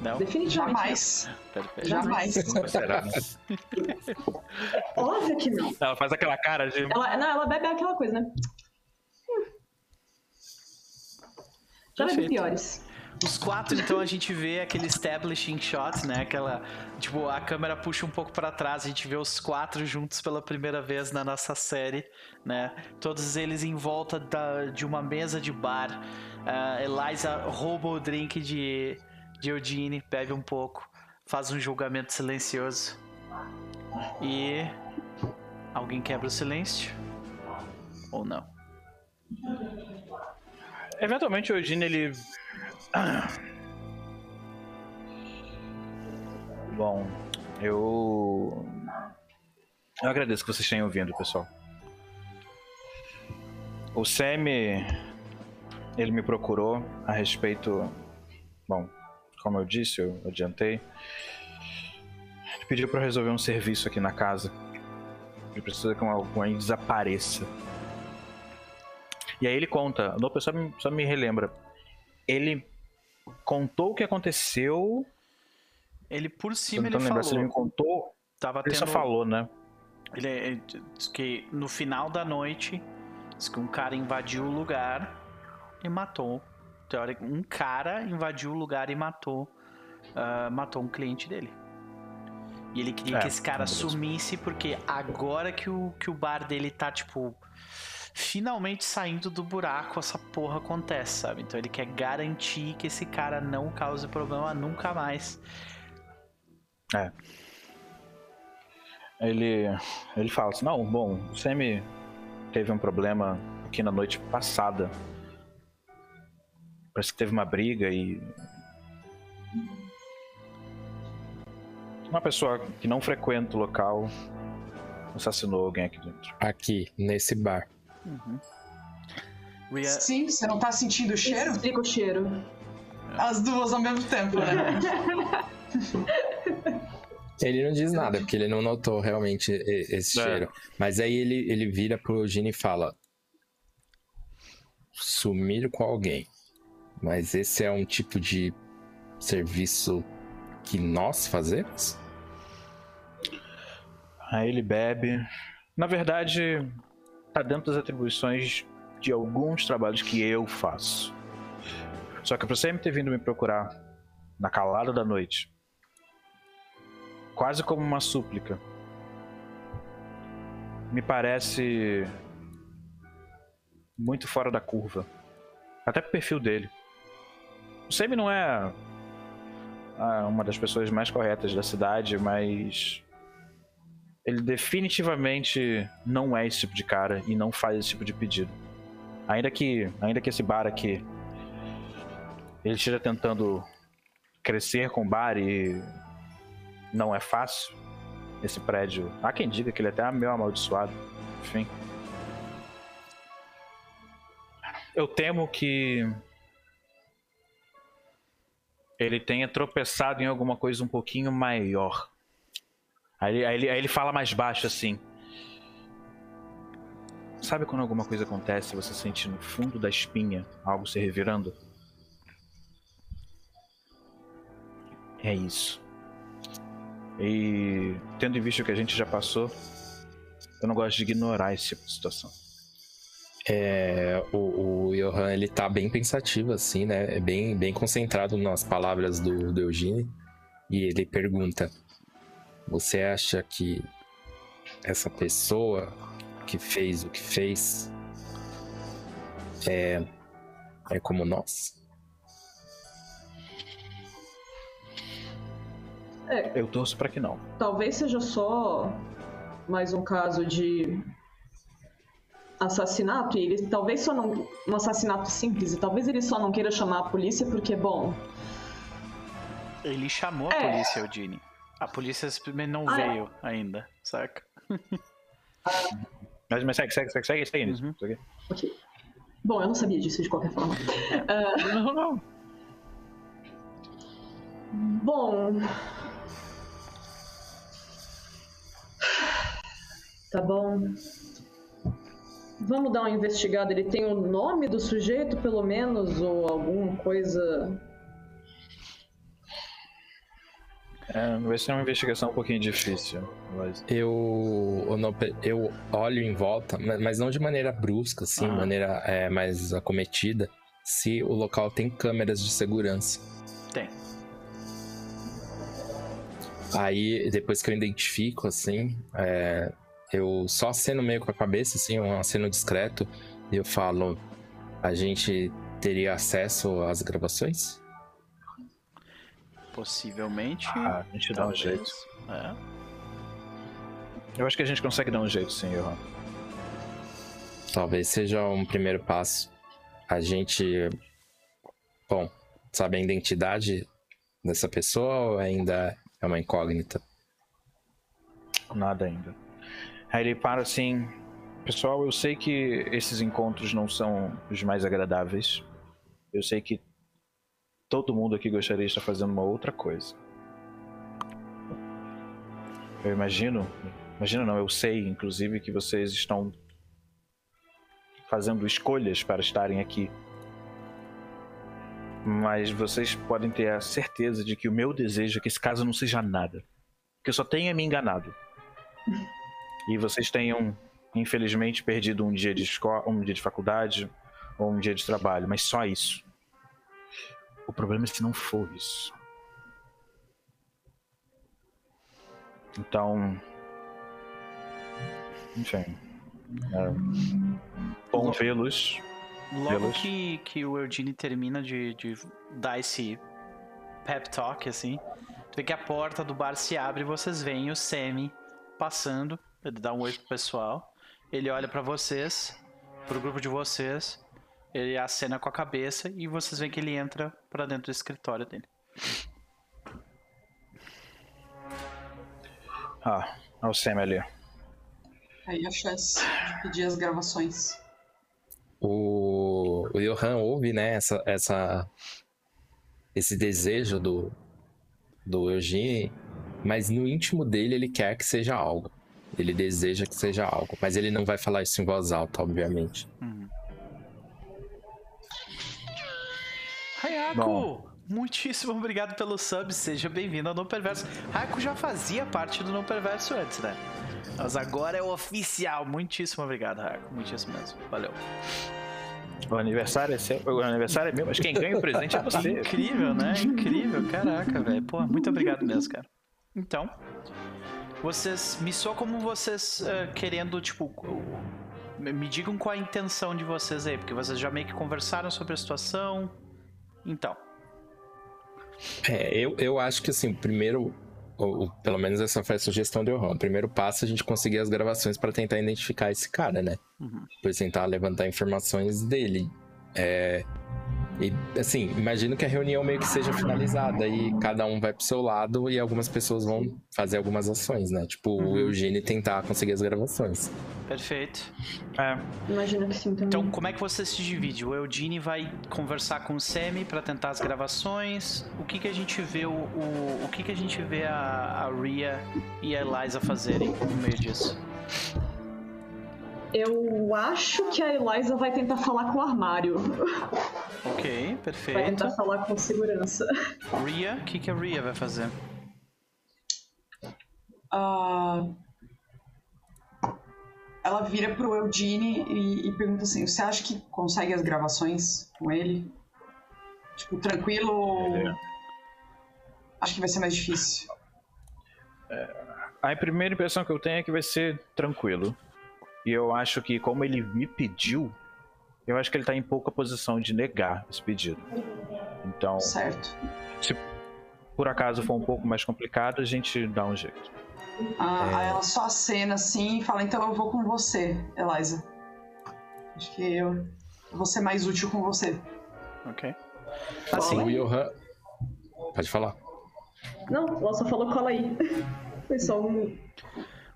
Não? Definitivamente. Jamais. Perfeito. Jamais. Será? *laughs* Óbvio que não. Ela faz aquela cara de. Ela, não, ela bebe aquela coisa, né? Hum. Já Perfeito. piores. Os quatro, então, a gente vê aquele establishing shot, né? Aquela. Tipo, a câmera puxa um pouco pra trás, a gente vê os quatro juntos pela primeira vez na nossa série, né? Todos eles em volta da, de uma mesa de bar. A Eliza rouba o drink de, de Eugene, bebe um pouco, faz um julgamento silencioso. E. Alguém quebra o silêncio? Ou não? Eventualmente o Eugene ele. Ah. *coughs* Bom, eu. Eu agradeço que vocês tenham ouvido, pessoal. O Semi. Ele me procurou a respeito. Bom, como eu disse, eu adiantei. Ele pediu para resolver um serviço aqui na casa. Ele precisa que alguém desapareça. E aí ele conta, o pessoal me, só me relembra. Ele contou o que aconteceu. Ele por cima ele lembrar falou. se ele me contou. Tava Ele só tendo- falou, né? Ele, ele diz que no final da noite, diz que um cara invadiu o lugar e matou. Teórico, um cara invadiu o lugar e matou, ah, matou um cliente dele. E ele queria É, que esse cara beleza. sumisse porque agora que o, que o bar dele tá, tipo, finalmente saindo do buraco, essa porra acontece, sabe? Então ele quer garantir que esse cara não cause problema nunca mais. Ele, ele fala assim: Não, bom, o Sammy teve um problema aqui na noite passada. Parece que teve uma briga e. Uma pessoa que não frequenta o local assassinou alguém aqui dentro. Aqui, nesse bar. Rhea- Sim, você não tá sentindo o cheiro? Explica o cheiro. As duas ao mesmo tempo, né? *laughs* Ele não diz nada, porque ele não notou realmente esse É. cheiro. Mas aí ele, ele vira pro Gene e fala: Sumir com alguém. Mas esse é um tipo de serviço que nós fazemos? Aí ele bebe. Na verdade, tá dentro das atribuições de alguns trabalhos que eu faço. Só que pra você ter vindo me procurar na calada da noite, quase como uma súplica, me parece muito fora da curva. Até pro perfil dele. O Semi não é ah, uma das pessoas mais corretas da cidade, mas ele definitivamente não é esse tipo de cara e não faz esse tipo de pedido. Ainda que, ainda que esse bar aqui ele esteja tentando crescer com o bar e não é fácil. Esse prédio, há quem diga que ele até é meio amaldiçoado. Enfim. Eu temo que ele tenha tropeçado em alguma coisa um pouquinho maior. Aí ele, aí aí ele fala mais baixo assim. Sabe quando alguma coisa acontece e você sente no fundo da espinha algo se revirando? É isso. E tendo em vista o que a gente já passou, eu não gosto de ignorar esse tipo de situação. É, o, o Johan, ele tá bem pensativo, assim, né? É bem, bem concentrado nas palavras do, do Eugene. E ele pergunta: Você acha que essa pessoa que fez o que fez é, é como nós? É, Eu torço pra que não. talvez seja só mais um caso de assassinato e ele talvez só não um assassinato simples e talvez ele só não queira chamar a polícia porque bom Ele chamou a É. polícia, Eugene. A polícia simplesmente não Ah, é? veio ainda, saca? Mas, mas segue, segue, segue, segue, segue. Uhum. Segue. bom eu não sabia disso de qualquer forma Ah, Não, não. bom tá bom vamos dar uma investigada ele tem o nome do sujeito pelo menos ou alguma coisa É, vai ser uma investigação um pouquinho difícil. Mas... Eu, eu, não- eu olho em volta, ma- mas não de maneira brusca, assim, Ah. maneira é, mais acometida, se o local tem câmeras de segurança. Tem. Aí, depois que eu identifico, assim, é, eu só aceno meio com a cabeça, assim, um aceno discreto, e eu falo: a gente teria acesso às gravações? Possivelmente. Ah, a gente dá um jeito. É. Eu acho que a gente consegue dar um jeito, sim, Johan. Talvez seja um primeiro passo. A gente. Bom, sabe a identidade dessa pessoa ou ainda é uma incógnita? Nada ainda. Aí ele para assim. Pessoal, eu sei que esses encontros não são os mais agradáveis. Eu sei que todo mundo aqui gostaria de estar fazendo uma outra coisa. Eu imagino. Imagino não, eu sei, inclusive, que vocês estão fazendo escolhas para estarem aqui. Mas vocês podem ter a certeza de que o meu desejo é que esse caso não seja nada. Que eu só tenha me enganado. E vocês tenham, infelizmente, perdido um dia de escola, um dia de faculdade ou um dia de trabalho, mas só isso. O problema é se não for isso. Então. Enfim. É, bom vê-los. Logo que, que o Eugene termina de, de dar esse pep talk, assim, tu vê que a porta do bar se abre e vocês veem o Sammy passando. Ele dá um oi pro pessoal. Ele olha pra vocês, pro grupo de vocês. Ele acena com a cabeça e vocês veem que ele entra pra dentro do escritório dele. Ah, é o Sam ali. Aí a chance de pedir as gravações. O, o Johan ouve, né, essa, essa, esse desejo do, do Eugene, mas no íntimo dele ele quer que seja algo. Ele deseja que seja algo, mas ele não vai falar isso em voz alta, obviamente. Hayako! Bom. Muitíssimo obrigado pelo sub, seja bem-vindo ao No Perverso. Hayako já fazia parte do No Perverso antes, né? Mas agora é oficial. Muitíssimo obrigado, Hayako. Muitíssimo mesmo. Valeu. O aniversário é seu, o aniversário é meu, mas quem ganha o presente é você. Incrível, né? Incrível. Caraca, velho. Pô, muito obrigado mesmo, cara. Então, vocês me soam como vocês eh, querendo, tipo, me digam qual a intenção de vocês aí, porque vocês já meio que conversaram sobre a situação. Então, É, eu, eu acho que assim, primeiro, ou, pelo menos essa foi a sugestão do. O primeiro passo é a gente conseguir as gravações para tentar identificar esse cara, né? Uhum. Depois tentar levantar informações dele. É, E, assim, imagino que a reunião meio que seja finalizada e cada um vai pro seu lado e algumas pessoas vão fazer algumas ações, né? Tipo, Uhum. o Eugênio tentar conseguir as gravações. Perfeito. É, Imagino que sim também. Então, como é que você se divide? O Eugene vai conversar com o Semi pra tentar as gravações. O que que a gente vê o, o, o que que a gente vê a, a Ria e a Eliza fazerem no meio disso? Eu acho que a Eliza vai tentar falar com o armário. Ok, Vai perfeito. tentar falar com segurança. Ria, o que que a Ria vai fazer? Ah, ela vira pro Eugene e, e pergunta assim: Você acha que consegue as gravações com ele? Tipo, tranquilo? É. Acho que vai ser mais difícil. a primeira impressão que eu tenho é que vai ser tranquilo. E eu acho que, como ele me pediu, eu acho que ele tá em pouca posição de negar esse pedido. Então, Certo. se por acaso for um pouco mais complicado, a gente dá um jeito. Ah, É. Aí ela só acena assim e fala: Então eu vou com você, Eliza. Acho que eu vou ser mais útil com você. Ok. Assim, O Johan. Pode falar. Não, ela só falou cola aí. *laughs* Foi só um.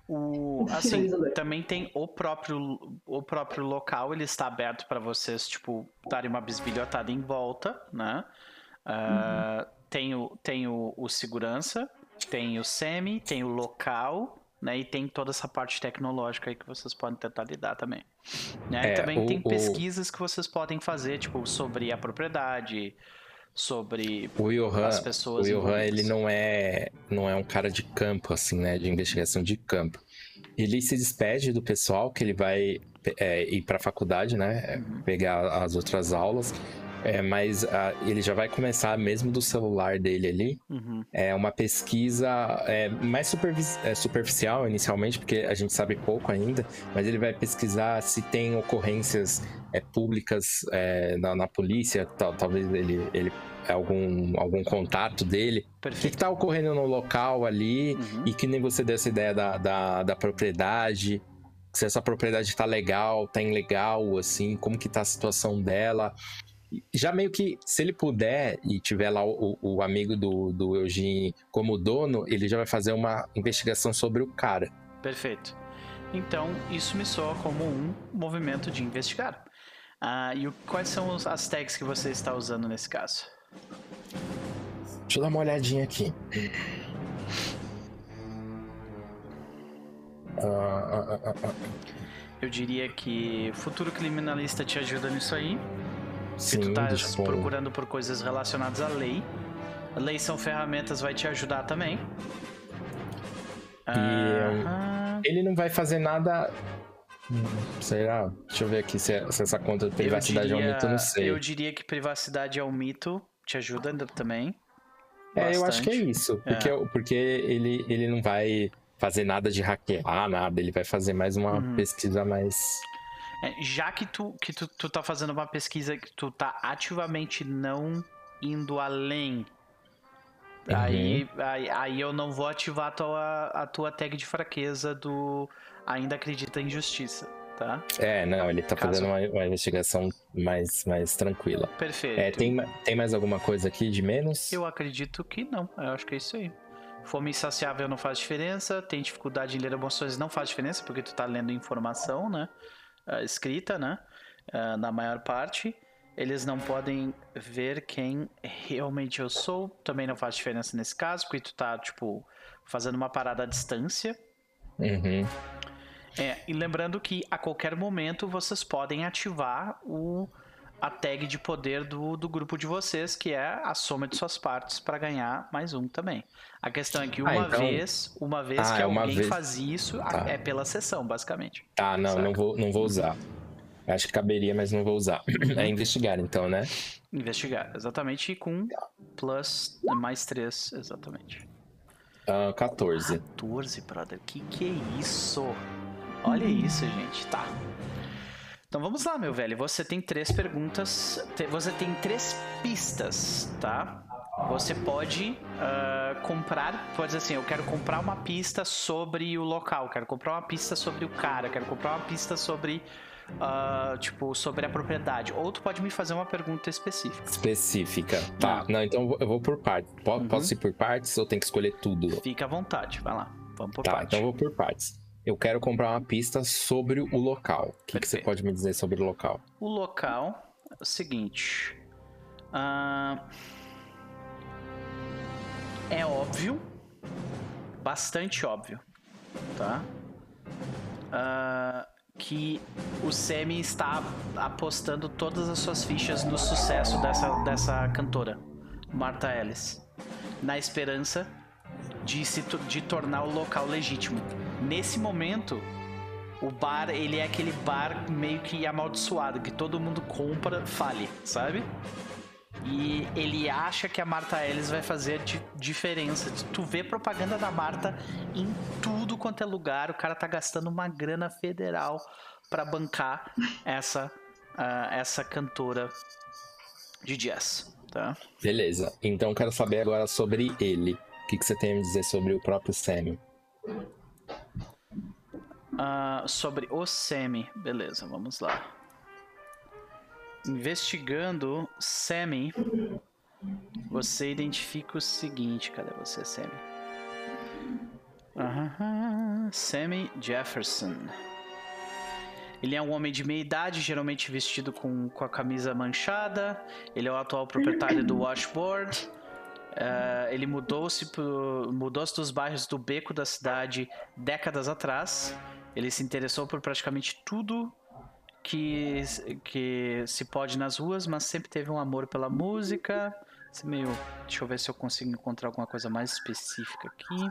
O, *laughs* assim, também tem o próprio, o próprio local, ele está aberto para vocês, tipo, darem uma bisbilhotada em volta, né? Ah, Tem, o, tem o, o segurança, tem o semi, tem o local, né? E tem toda essa parte tecnológica aí que vocês podem tentar lidar também. Né? É, e também o- tem pesquisas que vocês podem fazer, tipo, sobre a propriedade, sobre O Johan, as pessoas o Johan ele não é, não é um cara de campo, assim, né? De investigação de campo. Ele se despede do pessoal que ele vai é, ir para a faculdade, né? Uhum. Pegar as outras aulas. É, mas ah, ele já vai começar mesmo do celular dele ali. Uhum, É uma pesquisa é, mais é, superficial inicialmente, porque a gente sabe pouco ainda, mas ele vai pesquisar se tem ocorrências é, públicas é, na, na polícia, tal- talvez ele, ele algum, algum contato dele. O que está ocorrendo no local ali Uhum. e que nem você deu essa ideia da, da, da propriedade, se essa propriedade tá legal, tá ilegal, assim, como que tá a situação dela. Já meio que, se ele puder e tiver lá o, o amigo do, do Eugene como dono, ele já vai fazer uma investigação sobre o cara. Perfeito. Então, isso me soa como um movimento de investigar. Ah, e o- quais são os- as tags que você está usando nesse caso? Deixa eu dar uma olhadinha aqui. Ah, ah, ah. Eu diria que futuro criminalista te ajuda nisso aí. Se Sim, tu tá procurando por coisas relacionadas à lei. Lei são ferramentas, vai te ajudar também. Aham. Ele não vai fazer nada. Será? Deixa eu ver aqui se, é- se essa conta de privacidade é um mito, eu não sei. eu diria que privacidade é um mito. Te ajuda também. É, eu acho que é bastante. isso. Porque, porque ele, ele não vai fazer nada de hackear, nada. Ele vai fazer mais uma Uhum. pesquisa mais. É, já que, tu, que tu, tu tá fazendo uma pesquisa que tu tá ativamente não indo além, Uhum. aí, aí, aí eu não vou ativar a tua, a tua tag de fraqueza do ainda acredita em justiça, tá? É, não, ele tá Caso- fazendo uma, uma investigação mais, mais tranquila. Perfeito. É, tem, tem mais alguma coisa aqui de menos? Eu acredito que não, eu acho que é isso aí. Fome insaciável não faz diferença, tem dificuldade em ler emoções não faz diferença, porque tu tá lendo informação, né? Ah, escrita, né? Ah, na maior parte. Eles não podem ver quem realmente eu sou, também não faz diferença nesse caso, porque tu tá, tipo, fazendo uma parada à distância. Uhum. É, e lembrando que a qualquer momento vocês podem ativar o, a tag de poder do, do grupo de vocês, que é a soma de suas partes para ganhar mais um também. A questão é que Ah, uma então- vez, uma vez Ah, que é alguém vez. faz isso, Tá. é pela sessão, basicamente. Tá, não, Saca. não vou, não vou usar. Acho que caberia, mas não vou usar. *clears throat* É investigar, então, né? Investigar, exatamente, e com plus mais 3, exatamente. Ah, 14. 14, brother, que que é isso? Olha isso, gente, tá. Então vamos lá, meu velho. Você tem três perguntas. Você tem três pistas, tá? Você pode ah, comprar, pode dizer assim, eu quero comprar uma pista sobre o local, quero comprar uma pista sobre o cara, quero comprar uma pista sobre uh, tipo, sobre a propriedade. Ou tu pode me fazer uma pergunta específica. Específica. Tá. Ah. Não, então eu vou por partes. Uhum. Posso ir por partes ou tem que escolher tudo? Fica à vontade, vai lá. Vamos por tá, partes. Então eu vou por partes. Eu quero comprar uma pista sobre o local. O que, que você pode me dizer sobre o local? O local é o seguinte. Uh, é óbvio, bastante óbvio, tá? Uh, que o Semi está apostando todas as suas fichas no sucesso dessa, dessa cantora, Martha Ellis, na esperança de se de tornar o local legítimo. Nesse momento, o bar ele é aquele bar meio que amaldiçoado que todo mundo compra, fale, sabe? E ele acha que a Marta Ellis vai fazer di diferença. Tu vê propaganda da Marta em tudo quanto é lugar. O cara tá gastando uma grana federal para bancar essa, uh, essa cantora de jazz, tá? Beleza. Então quero saber agora sobre ele. O que, que você tem a me dizer sobre o próprio Sammy? Uh, sobre o Sammy. Beleza, vamos lá. Investigando Sammy, você identifica o seguinte. Cadê você, Sammy? Uhum. Sammy Jefferson. Ele é um homem de meia idade, geralmente vestido com, com a camisa manchada. Ele é o atual proprietário do Washboard. Uh, ele mudou-se mudou-se dos bairros do beco da cidade décadas atrás. Ele se interessou por praticamente tudo que, que se pode nas ruas, mas sempre teve um amor pela música. Meio. Deixa eu ver se eu consigo encontrar alguma coisa mais específica aqui.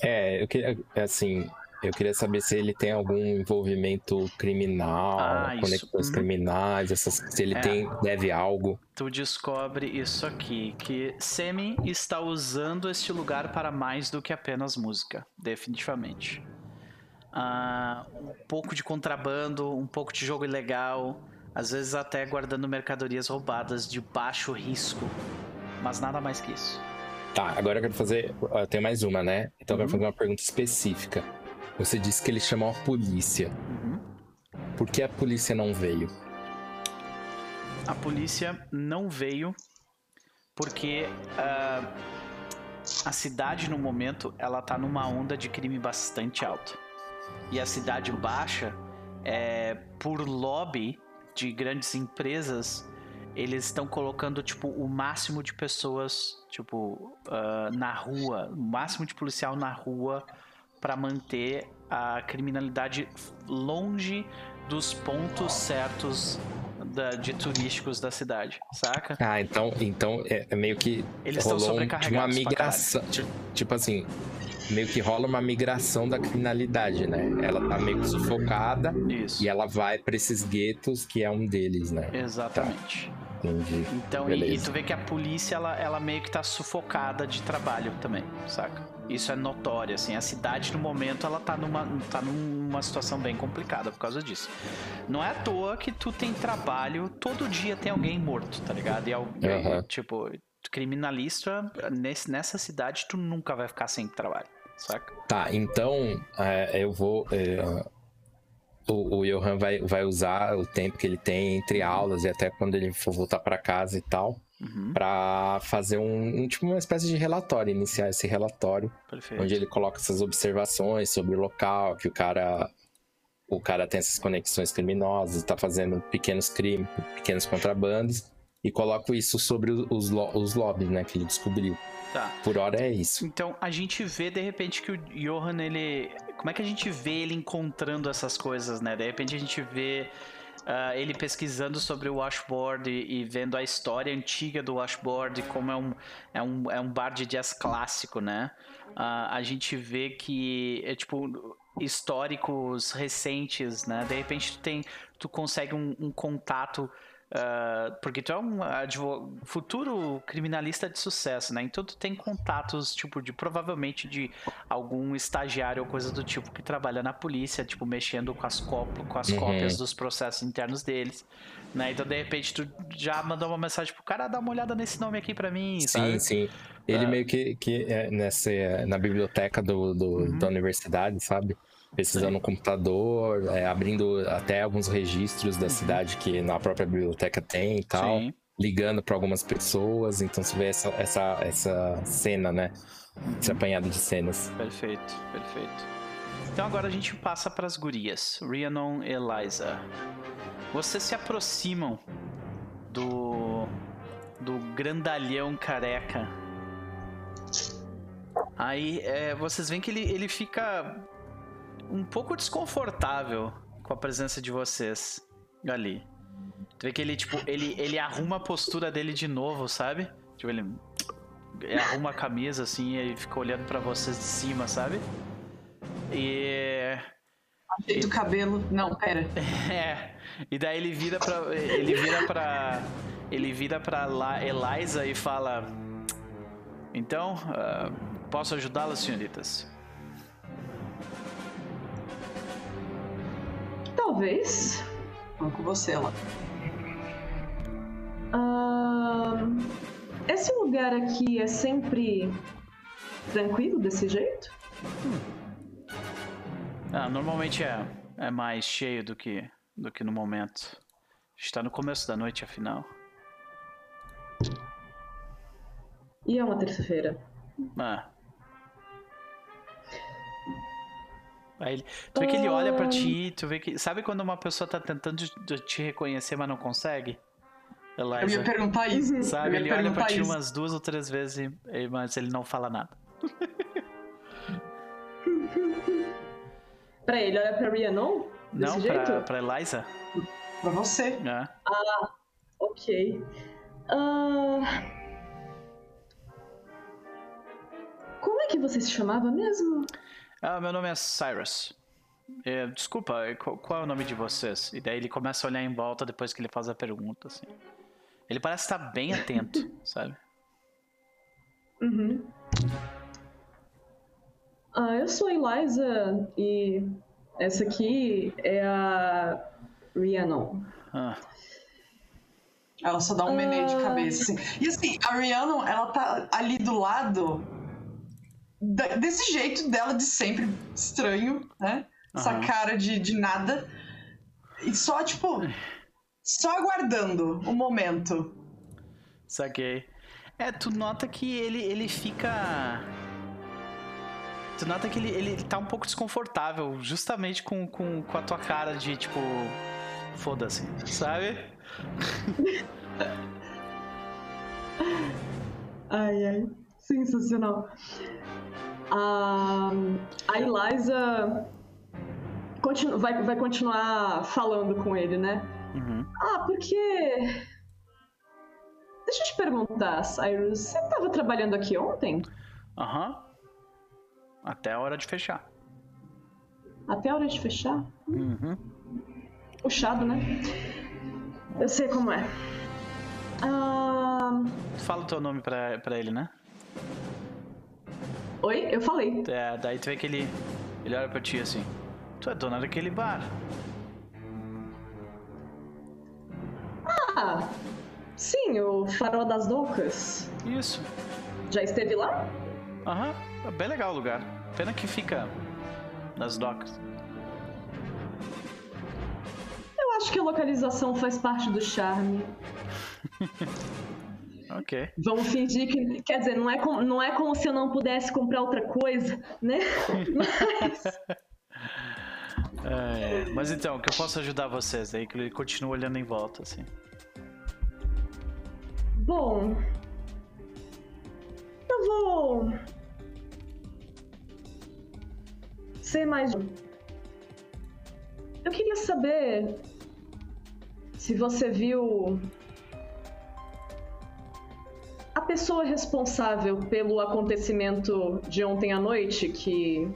É, eu queria. Assim, eu queria saber se ele tem algum envolvimento criminal, ah, conexões uhum. criminais, essas, se ele é. tem, deve algo. Tu descobre isso aqui, que Semi está usando este lugar para mais do que apenas música, definitivamente uh, um pouco de contrabando, um pouco de jogo ilegal, às vezes até guardando mercadorias roubadas de baixo risco, mas nada mais que isso. Tá, agora eu quero fazer. Eu tenho mais uma, né? Então eu quero uhum. fazer uma pergunta específica. Você disse que ele chamou a polícia. Uhum. Por que a polícia não veio? A polícia não veio porque uh, a cidade no momento ela tá numa onda de crime bastante alta e a cidade baixa, é, por lobby de grandes empresas, eles estão colocando tipo o máximo de pessoas tipo uh, na rua, o máximo de policial na rua para manter a criminalidade longe dos pontos certos da, de turísticos da cidade, saca? Ah, então, então é, é meio que eles estão sobrecarregados uma migração, tipo, tipo assim, meio que rola uma migração da criminalidade, né? Ela tá meio que sufocada Isso. e ela vai para esses guetos que é um deles, né? Exatamente. Tá. Entendi. Então, e, e, tu vê que a polícia, ela, ela meio que tá sufocada de trabalho também, saca? Isso é notório, assim. A cidade, no momento, ela tá numa, tá numa situação bem complicada por causa disso. Não é à toa que tu tem trabalho, todo dia tem alguém morto, tá ligado? E, uhum. tipo, criminalista, nesse, nessa cidade, tu nunca vai ficar sem trabalho saca? Tá, então é, eu vou. É, o, o Johan vai, vai usar o tempo que ele tem entre aulas e até quando ele for voltar para casa e tal. Uhum. para fazer um, um, tipo uma espécie de relatório, iniciar esse relatório, Perfeito. onde ele coloca essas observações sobre o local, que o cara o cara tem essas conexões criminosas, está fazendo pequenos crimes, pequenos contrabandos e coloco isso sobre os, os lobbies, né, que ele descobriu. Tá. Por hora é isso. Então a gente vê de repente que o Johan ele, como é que a gente vê ele encontrando essas coisas, né? De repente a gente vê Uh, ele pesquisando sobre o washboard e, e, vendo a história antiga do washboard, como é um, é um, é um bar de jazz clássico, né? Uh, a gente vê que é tipo históricos recentes, né? De repente tu tem, tu consegue um, um contato Uh, porque tu é um futuro criminalista de sucesso, né? Então tu tem contatos, tipo, de provavelmente de algum estagiário ou coisa do tipo que trabalha na polícia, tipo, mexendo com as, com as uhum. cópias dos processos internos deles. Né? Então, de repente, tu já mandou uma mensagem pro cara, dá uma olhada nesse nome aqui para mim, sim, sabe? Sim, Ele uh, meio que, que é nessa, na biblioteca do, do uhum. da universidade, sabe? Pesquisando no computador, é, abrindo até alguns registros da Uhum. cidade que na própria biblioteca tem e tal, Sim. ligando para algumas pessoas. Então você vê essa, essa, essa cena, né? Esse apanhado de cenas. Perfeito, perfeito. Então agora a gente passa para as gurias, Rhiannon e Eliza. Vocês se aproximam do do grandalhão careca. Aí é, vocês veem que ele, ele fica um pouco desconfortável com a presença de vocês ali. Tu vê que ele, tipo, ele, ele arruma a postura dele de novo, sabe? Tipo, ele, arruma a camisa assim e fica olhando pra vocês de cima, sabe? E. Ajeita o cabelo. Não, pera. *laughs* É. E daí ele vira pra. Ele vira pra. Ele vira pra La- Eliza e fala. Então, ah, posso ajudá-las, senhoritas? Talvez. Vamos com você lá. Ahn, esse lugar aqui é sempre tranquilo desse jeito? Ah, normalmente é, é mais cheio do que, do que no momento. Está no começo da noite, afinal. E é uma terça-feira. Ah. Aí ele, tu vê que ele olha pra ti, tu vê que. Sabe quando uma pessoa tá tentando te reconhecer, mas não consegue? Eu ia Eliza. perguntar isso. Eu Sabe, ele olha pra ti isso. umas duas ou três vezes, e- mas ele não fala nada. *laughs* Pra ele, olha pra Rhiannon? Desse não, jeito? pra, pra Eliza? Pra você. É. Ok. Ah, Como é que você se chamava mesmo? Ah, meu nome é Cyrus. É, desculpa, é, qual, qual é o nome de vocês? E daí ele começa a olhar em volta depois que ele faz a pergunta, assim. Ele parece estar bem atento, *laughs* sabe? Uhum. Ah, eu sou a Eliza e essa aqui é a Rhiannon. Ah, Ela só dá um meneio de Ah. cabeça. Assim. E assim, a Rhiannon, ela tá ali do lado desse jeito dela de sempre estranho, né? Essa Aham. cara de, de nada. E só, tipo, só aguardando o momento. saquei. É, tu nota que ele, ele fica. Tu nota que ele, ele tá um pouco desconfortável, justamente com, com, com a tua cara de tipo. Foda-se, sabe? *laughs* Ai, ai, sensacional. A, a Eliza continu- vai, vai continuar falando com ele, né? Uhum. Ah, porque. Deixa eu te perguntar, Cyrus, você tava trabalhando aqui ontem? Aham. Até a hora de fechar. Até a hora de fechar? Uhum. Puxado, né? Eu sei como é. Ah, Fala o teu nome pra, pra ele, né? Oi, eu falei. É, daí tu vê que ele, ele olha pra ti assim. Tu é dona daquele bar. Ah, sim, o Farol das Docas. Isso. Já esteve lá? Aham. É bem legal o lugar. Pena que fica nas docas. Eu acho que a localização faz parte do charme. *laughs* Ok. Vamos fingir que. Quer dizer, não é, com- não é como se eu não pudesse comprar outra coisa, né? Mas. *laughs* É, mas então, o que eu posso ajudar vocês? Daí que ele continua olhando em volta, assim. Bom. Eu vou. Ser mais. um. Eu queria saber. Se você viu. Pessoa responsável pelo acontecimento de ontem à noite que.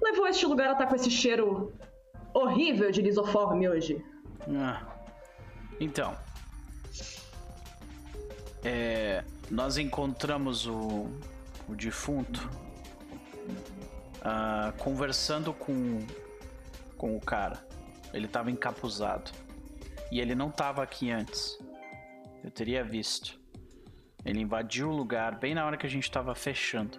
Levou este lugar a estar com esse cheiro horrível de lisoforme hoje. Ah. Então. É, nós encontramos o, o defunto ah, conversando com, com o cara. Ele estava encapuzado. E ele não estava aqui antes. Eu teria visto. Ele invadiu o lugar bem na hora que a gente estava fechando.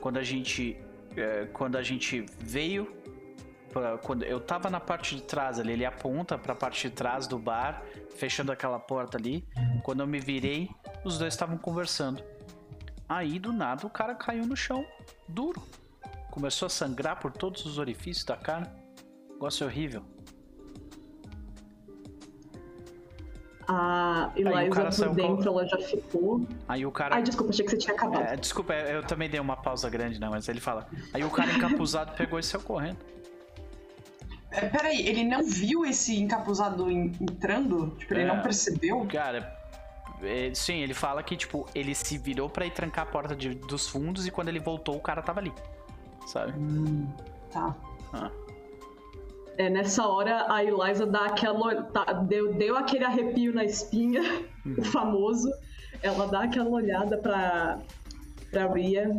quando a gente é, quando a gente veio pra, quando eu tava na parte de trás ali, ele aponta para a parte de trás do bar, fechando aquela porta ali. Quando eu me virei, os dois estavam conversando. Aí do nada o cara caiu no chão, duro. Começou a sangrar por todos os orifícios da cara. Negócio horrível. A Aí o Eliza cara por saiu dentro, ela já ficou. Aí o cara Ai, desculpa, achei que você tinha acabado. É, desculpa, eu também dei uma pausa grande, não, mas ele fala. Aí o cara encapuzado pegou e saiu correndo. É, peraí, ele não viu esse encapuzado en- entrando? Tipo, ele É. não percebeu? Cara, é, sim, ele fala que, tipo, ele se virou pra ir trancar a porta de- dos fundos e quando ele voltou, o cara tava ali. Sabe? Hum, tá. Ah, É, nessa hora, a Eliza dá aquela. tá, deu, deu aquele arrepio na espinha, *laughs* o famoso. Ela dá aquela olhada pra, pra Ria.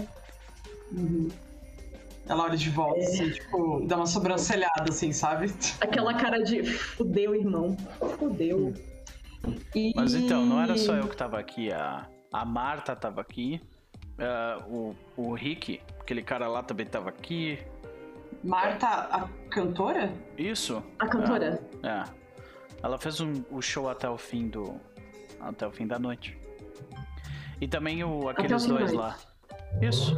Uhum. Ela olha de volta, É. assim, tipo, dá uma sobrancelhada, assim, sabe? Aquela cara de fudeu, irmão. Fudeu. E... Mas então, não era só eu que tava aqui, a, a Marta tava aqui, ah, o, o Rick, aquele cara lá também tava aqui. Marta, a cantora? Isso? A cantora. É. Ela fez um, o show até o fim do. Até o fim da noite. E também o, aqueles dois lá. Isso.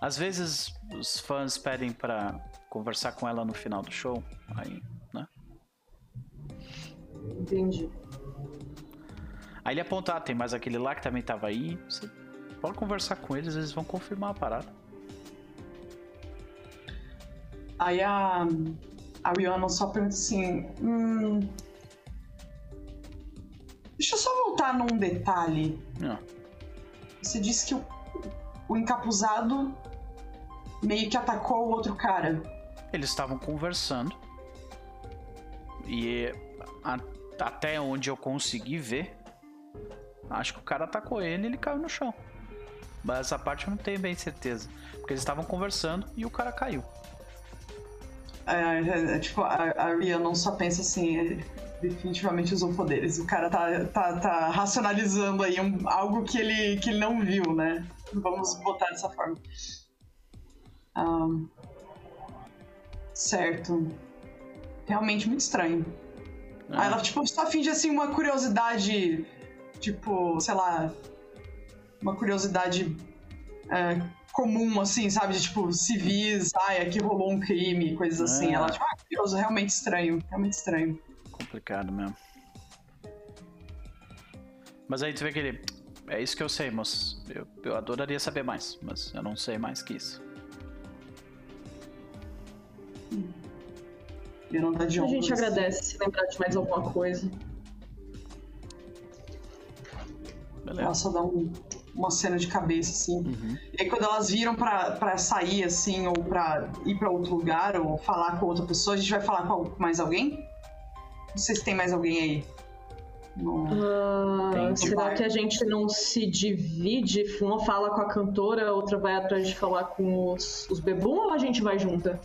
Às vezes os fãs pedem pra conversar com ela no final do show. Aí, né? Entendi. Aí ele aponta, ah, tem mais aquele lá que também tava aí. Você pode conversar com eles, eles vão confirmar a parada. Aí a, a Rihanna só pergunta assim: hum, Deixa eu só voltar num detalhe. Não. Você disse que o, o encapuzado meio que atacou o outro cara. Eles estavam conversando. E a- até onde eu consegui ver, acho que o cara atacou ele e ele caiu no chão. Mas essa parte eu não tenho bem certeza. Porque eles estavam conversando e o cara caiu. É, é, é, tipo, a, a Rihanna só pensa assim: ele definitivamente usou poderes. O cara tá, tá, tá racionalizando aí um- algo que ele, que ele não viu, né? Vamos botar dessa forma. Ahn, certo. Realmente muito estranho. É. Aí ela, tipo, só finge assim uma curiosidade, tipo, sei lá, uma curiosidade é, comum, assim, sabe? De tipo, civis, ai, aqui rolou um crime, coisas assim. É. Ela, tipo, ah, curioso, realmente estranho, realmente estranho. Complicado mesmo. Mas aí tu vê que ele. É isso que eu sei, moço. Eu, eu adoraria saber mais, mas eu não sei mais que isso. E não dá de A gente agradece se lembrar de mais alguma coisa. Beleza. Só dá um- uma cena de cabeça, assim. Uhum. E aí quando elas viram pra, pra sair, assim, ou pra ir pra outro lugar, ou falar com outra pessoa, a gente vai falar com mais alguém? Não sei se tem mais alguém aí. Ah, será que a gente não se divide? Uma fala com a cantora, outra vai atrás de falar com os, os bebum ou a gente vai junta?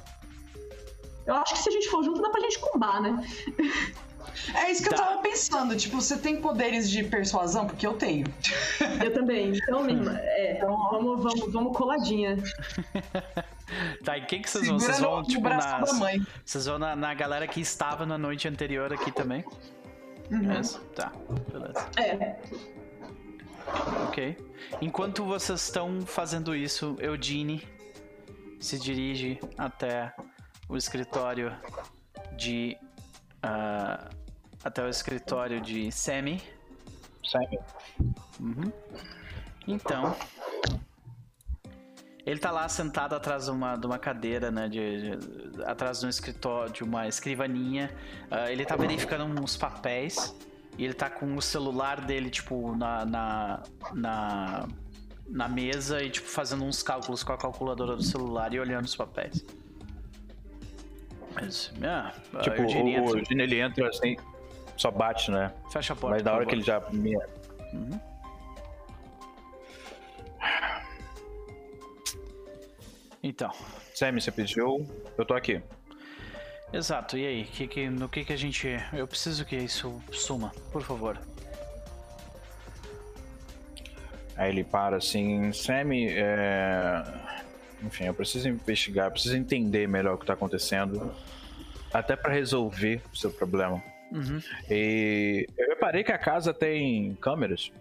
Eu acho que se a gente for junto dá pra gente combar, né? *laughs* É isso que eu Tá. tava pensando. Tipo, você tem poderes de persuasão? Porque eu tenho. *laughs* Eu também. Então, *laughs* é, então vamos, vamos, vamos coladinha. *laughs* Tá, e quem que vocês vão? Vocês vão, tipo, nas... Vocês vão na, na galera que estava na noite anterior aqui também? Uhum. Essa? Tá, beleza. É, Ok. Enquanto vocês estão fazendo isso, Eudine se dirige até o escritório de. Ah, até o escritório de Sammy. Sam. Uhum. Então. Ele tá lá sentado atrás de uma, de uma cadeira, né? De, de- atrás de um escritório, de uma escrivaninha. Ah, ele tá verificando uns papéis. E ele tá com o celular dele, tipo, na, na, na, na mesa e, tipo, fazendo uns cálculos com a calculadora do celular e olhando os papéis. Mas, a Tipo, o, o entra. Ele entra assim, só bate, né? Fecha a porta. Mas na por hora que ele já. Uhum. Então, Sammy, você pediu? Eu tô aqui. exato. E aí, que, que, no que que a gente. Eu preciso que isso suma, por favor. Aí ele para assim, Sammy, é... enfim, eu preciso investigar, preciso entender melhor o que tá acontecendo, até para resolver o seu problema. Uhum. E eu reparei que a casa tem câmeras.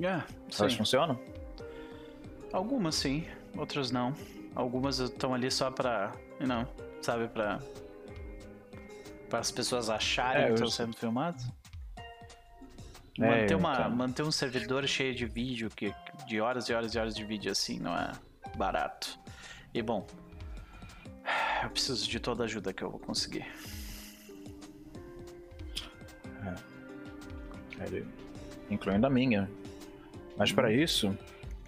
É, Elas sim. funcionam? Algumas sim, outras não. Algumas estão ali só pra. Não, sabe, pra. Para as pessoas acharem É, que estão sendo filmados. É, Manter, uma, então. manter um servidor cheio de vídeo, que, de horas e horas e horas de vídeo assim, não é barato. E bom, eu preciso de toda a ajuda que eu vou conseguir. Ele- Incluindo a minha. Mas para isso,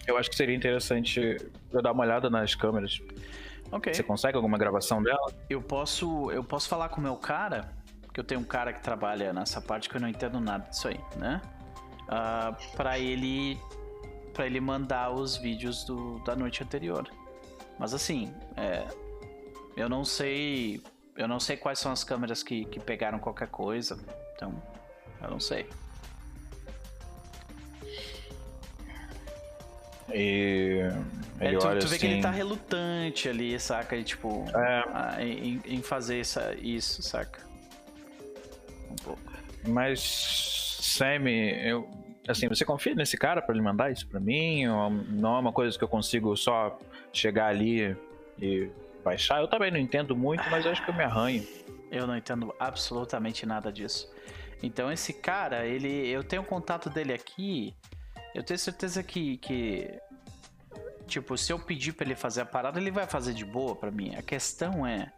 eu acho que seria interessante eu dar uma olhada nas câmeras. Ok. Você consegue alguma gravação dela? Eu posso, eu posso falar com o meu cara, que eu tenho um cara que trabalha nessa parte que eu não entendo nada disso aí, né? Ah, para ele, para ele mandar os vídeos do, da noite anterior. Mas assim, é, eu não sei, eu não sei quais são as câmeras que, que pegaram qualquer coisa, então eu não sei. E É, tu, tu vê assim. que ele tá relutante ali, saca? E, tipo, É. em, em fazer essa, isso, saca? Um pouco. Mas, Sammy, eu. Assim, você confia nesse cara pra ele mandar isso pra mim? Ou não é uma coisa que eu consigo só chegar ali e baixar? Eu também não entendo muito, mas acho que eu me arranho. Eu não entendo absolutamente nada disso. Então esse cara, ele, eu tenho o contato dele aqui. Eu tenho certeza que, que tipo, se eu pedir pra ele fazer a parada, ele vai fazer de boa pra mim. A questão é,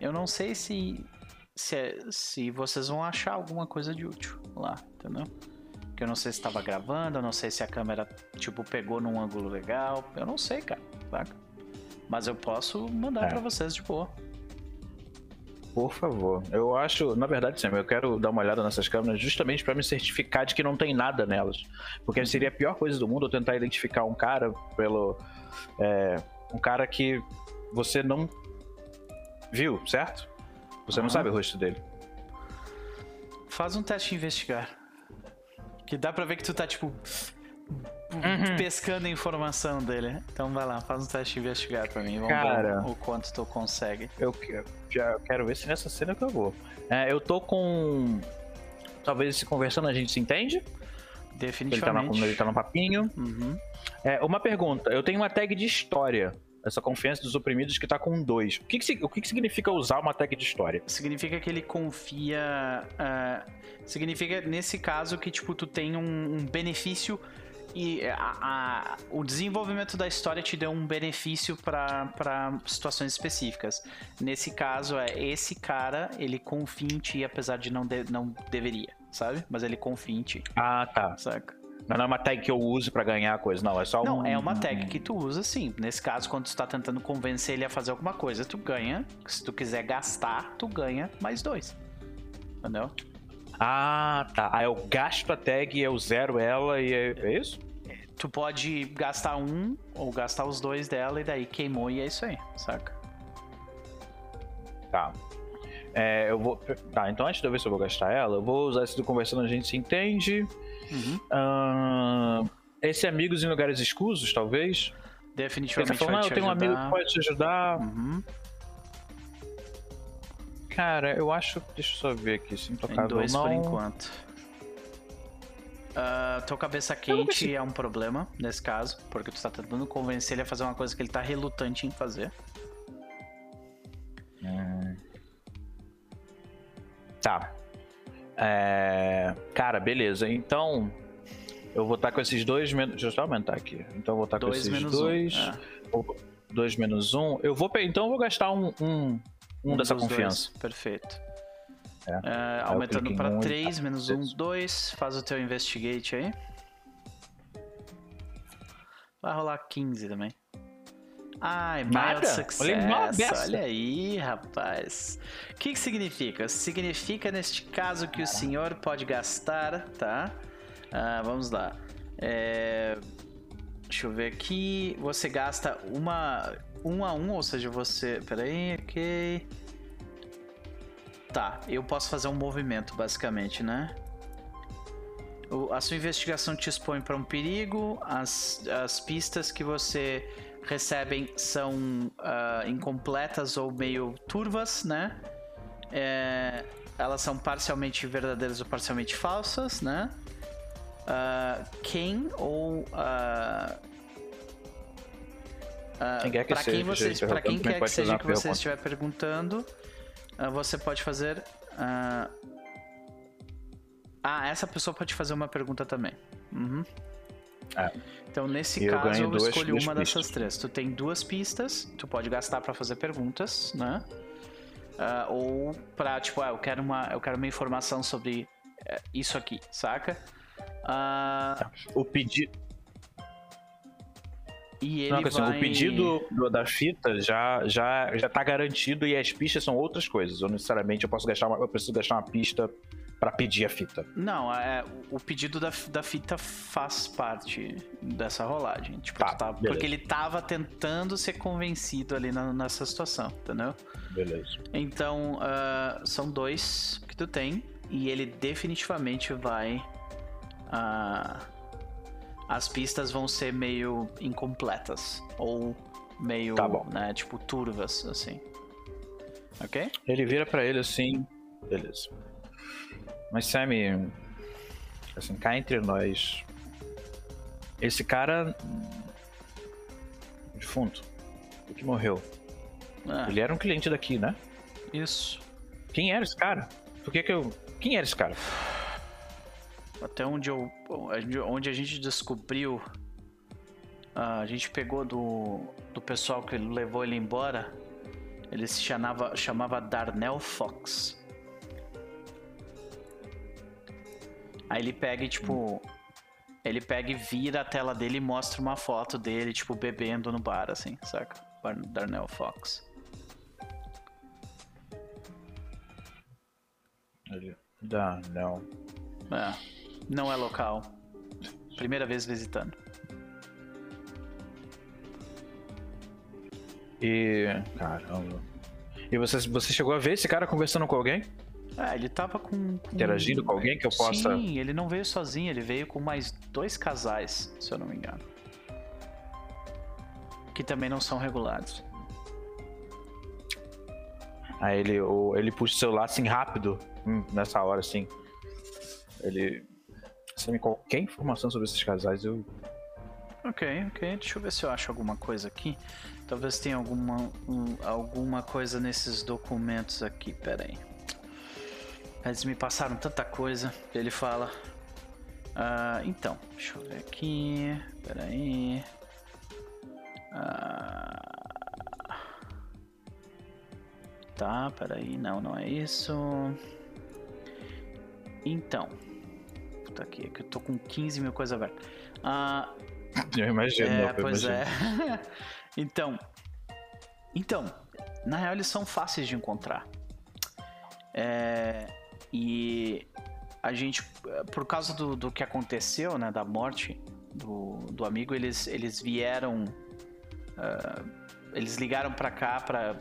eu não sei se se, é- se vocês vão achar alguma coisa de útil lá, entendeu? Porque eu não sei se estava gravando, eu não sei se a câmera tipo pegou num ângulo legal, eu não sei, cara, saca? Mas eu posso mandar É. pra vocês de boa. Por favor. Eu acho, na verdade, Sam, eu quero dar uma olhada nessas câmeras justamente pra me certificar de que não tem nada nelas. Porque seria a pior coisa do mundo eu tentar identificar um cara pelo. é, um cara que você não viu, certo? Você não Aham. sabe o rosto dele. Faz um teste de investigar. Que dá pra ver que tu tá, tipo, Uhum. pescando a informação dele. Então vai lá, faz um teste de investigar pra mim. Vamos Cara. ver o quanto tu consegue. Eu já quero ver se nessa cena que eu vou. É, eu tô com. Talvez se conversando a gente se entende? Ele tá, na, Definitivamente. ele tá no papinho. Uhum. É, uma pergunta. Eu tenho uma tag de história. Essa confiança dos oprimidos que tá com dois. O que, que, o que, que significa usar uma tag de história? Significa que ele confia. ah, significa, nesse caso, que tipo, tu tem um, um benefício. E a- a- o desenvolvimento da história te deu um benefício para situações específicas. Nesse caso, é esse cara, ele confia em ti, apesar de não, de- não deveria, sabe? Mas ele confia em ti, Ah, tá. saca? Não é uma tag que eu uso pra ganhar a coisa, não. É só Não, um. é uma tag que tu usa sim. Nesse caso, quando tu tá tentando convencer ele a fazer alguma coisa, tu ganha. Se tu quiser gastar, tu ganha mais dois. Entendeu? Ah, tá. Aí eu gasto a tag, eu zero ela e é, é isso? Tu pode gastar um ou gastar os dois dela e daí queimou e é isso aí, saca? Tá. É, eu vou. Tá, então antes de eu ver se eu vou gastar ela, eu vou usar esse do conversando, a gente se entende. Uhum. Ahn, esse amigos em lugares escusos, talvez. Tá Definitivamente falando, vai ah, eu tenho um amigo que ajudar. pode te ajudar. Uhum. Cara, eu acho. Deixa eu só ver aqui se Tem intocável dois ou por não. enquanto. Ah, tua cabeça não quente é um problema nesse caso, porque tu tá tentando convencer ele a fazer uma coisa que ele tá relutante em fazer. Hum. Tá. É, Cara, beleza. Então, eu vou estar com esses dois menos. Deixa eu só aumentar aqui. Então, eu vou estar com Dois esses menos dois. um. É. Dois menos um. Eu vou. Então, eu vou gastar um, um, um dessa dos dois. confiança. Perfeito. É. É, aumentando para um e 3, tá. menos 1, Isso. 2. Faz o teu investigate aí. Vai rolar 15 também. Ai, Nada? success. Olha. Olha aí, rapaz. O que, que significa? Significa, neste caso, que o senhor pode gastar, tá? Ah, vamos lá. É, Deixa eu ver aqui. Você gasta uma. Um a um, ou seja, você. Peraí, ok. Tá, eu posso fazer um movimento, basicamente, né? O- a sua investigação te expõe para um perigo, as, as pistas que você recebem são ah, incompletas ou meio turvas, né? É, elas são parcialmente verdadeiras ou parcialmente falsas, né? Ah, quem ou ah, ah, Quem seja quem que você, esteja para quem quer que seja que você estiver perguntando, ah, você pode fazer. ah, ah, essa pessoa pode fazer uma pergunta também. Uhum. É. Então, nesse eu caso, eu duas- escolho duas uma pistas. dessas três. Tu tem duas pistas, tu pode gastar pra fazer perguntas, né? Ah, ou pra, tipo, ah, eu quero uma, eu quero uma informação sobre eh, isso aqui, saca? Ah, O pedido. e ele Não, assim, vai... o pedido do- da fita já, já, já tá garantido e as pistas são outras coisas. Ou necessariamente eu posso gastar uma, eu preciso gastar uma pista pra pedir a fita. Não, é, o- pedido da, da fita faz parte dessa rolagem. Tipo, Tá, tu tá- porque ele tava tentando ser convencido ali na- nessa situação, entendeu? Beleza. Então, ah, são dois que tu tem. E ele definitivamente vai. ah, as pistas vão ser meio incompletas. Ou meio. Tá bom. Né, tipo, turvas, assim. Ok? Ele vira pra ele assim. Beleza. Mas Sammy. Assim, cá entre nós. Esse cara. Defunto. O que morreu. Ah, Ele era um cliente daqui, né? Isso. Quem era esse cara? Por que que eu. Quem era esse cara? Até onde eu. Onde a gente descobriu. a gente pegou do, do pessoal que levou ele embora. Ele se chamava, chamava Darnell Fox. Aí ele pega e tipo. Ele pega e vira a tela dele e mostra uma foto dele, tipo, bebendo no bar, assim, saca? Bar- Darnell Fox. Não. É, não é local. Primeira vez visitando. E. Caramba. E você, você chegou a ver esse cara conversando com alguém? É, ele tava com, com- Interagindo com alguém que eu possa. Sim, ele não veio sozinho, ele veio com mais dois casais, se eu não me engano. Que também não são regulares. Aí ele, o- ele puxa o celular assim rápido, hum, nessa hora assim. Ele. Sem me qualquer informação sobre esses casais, eu. Ok, ok. Deixa eu ver se eu acho alguma coisa aqui. Talvez tenha alguma, um- alguma coisa nesses documentos aqui. Pera aí. Eles me passaram tanta coisa. Ele fala. Ah, então, deixa eu ver aqui. Pera aí. Ah, tá, pera aí. Não, não é isso. Então. Puta aqui, é que eu tô com 15 mil coisas abertas. Ah, *laughs* Eu imagino, é, não, pois imagino. é. *laughs* então, então, na real eles são fáceis de encontrar. É, e a gente, por causa do, do que aconteceu, né, da morte do, do amigo, eles, eles vieram, ah, eles ligaram pra cá pra,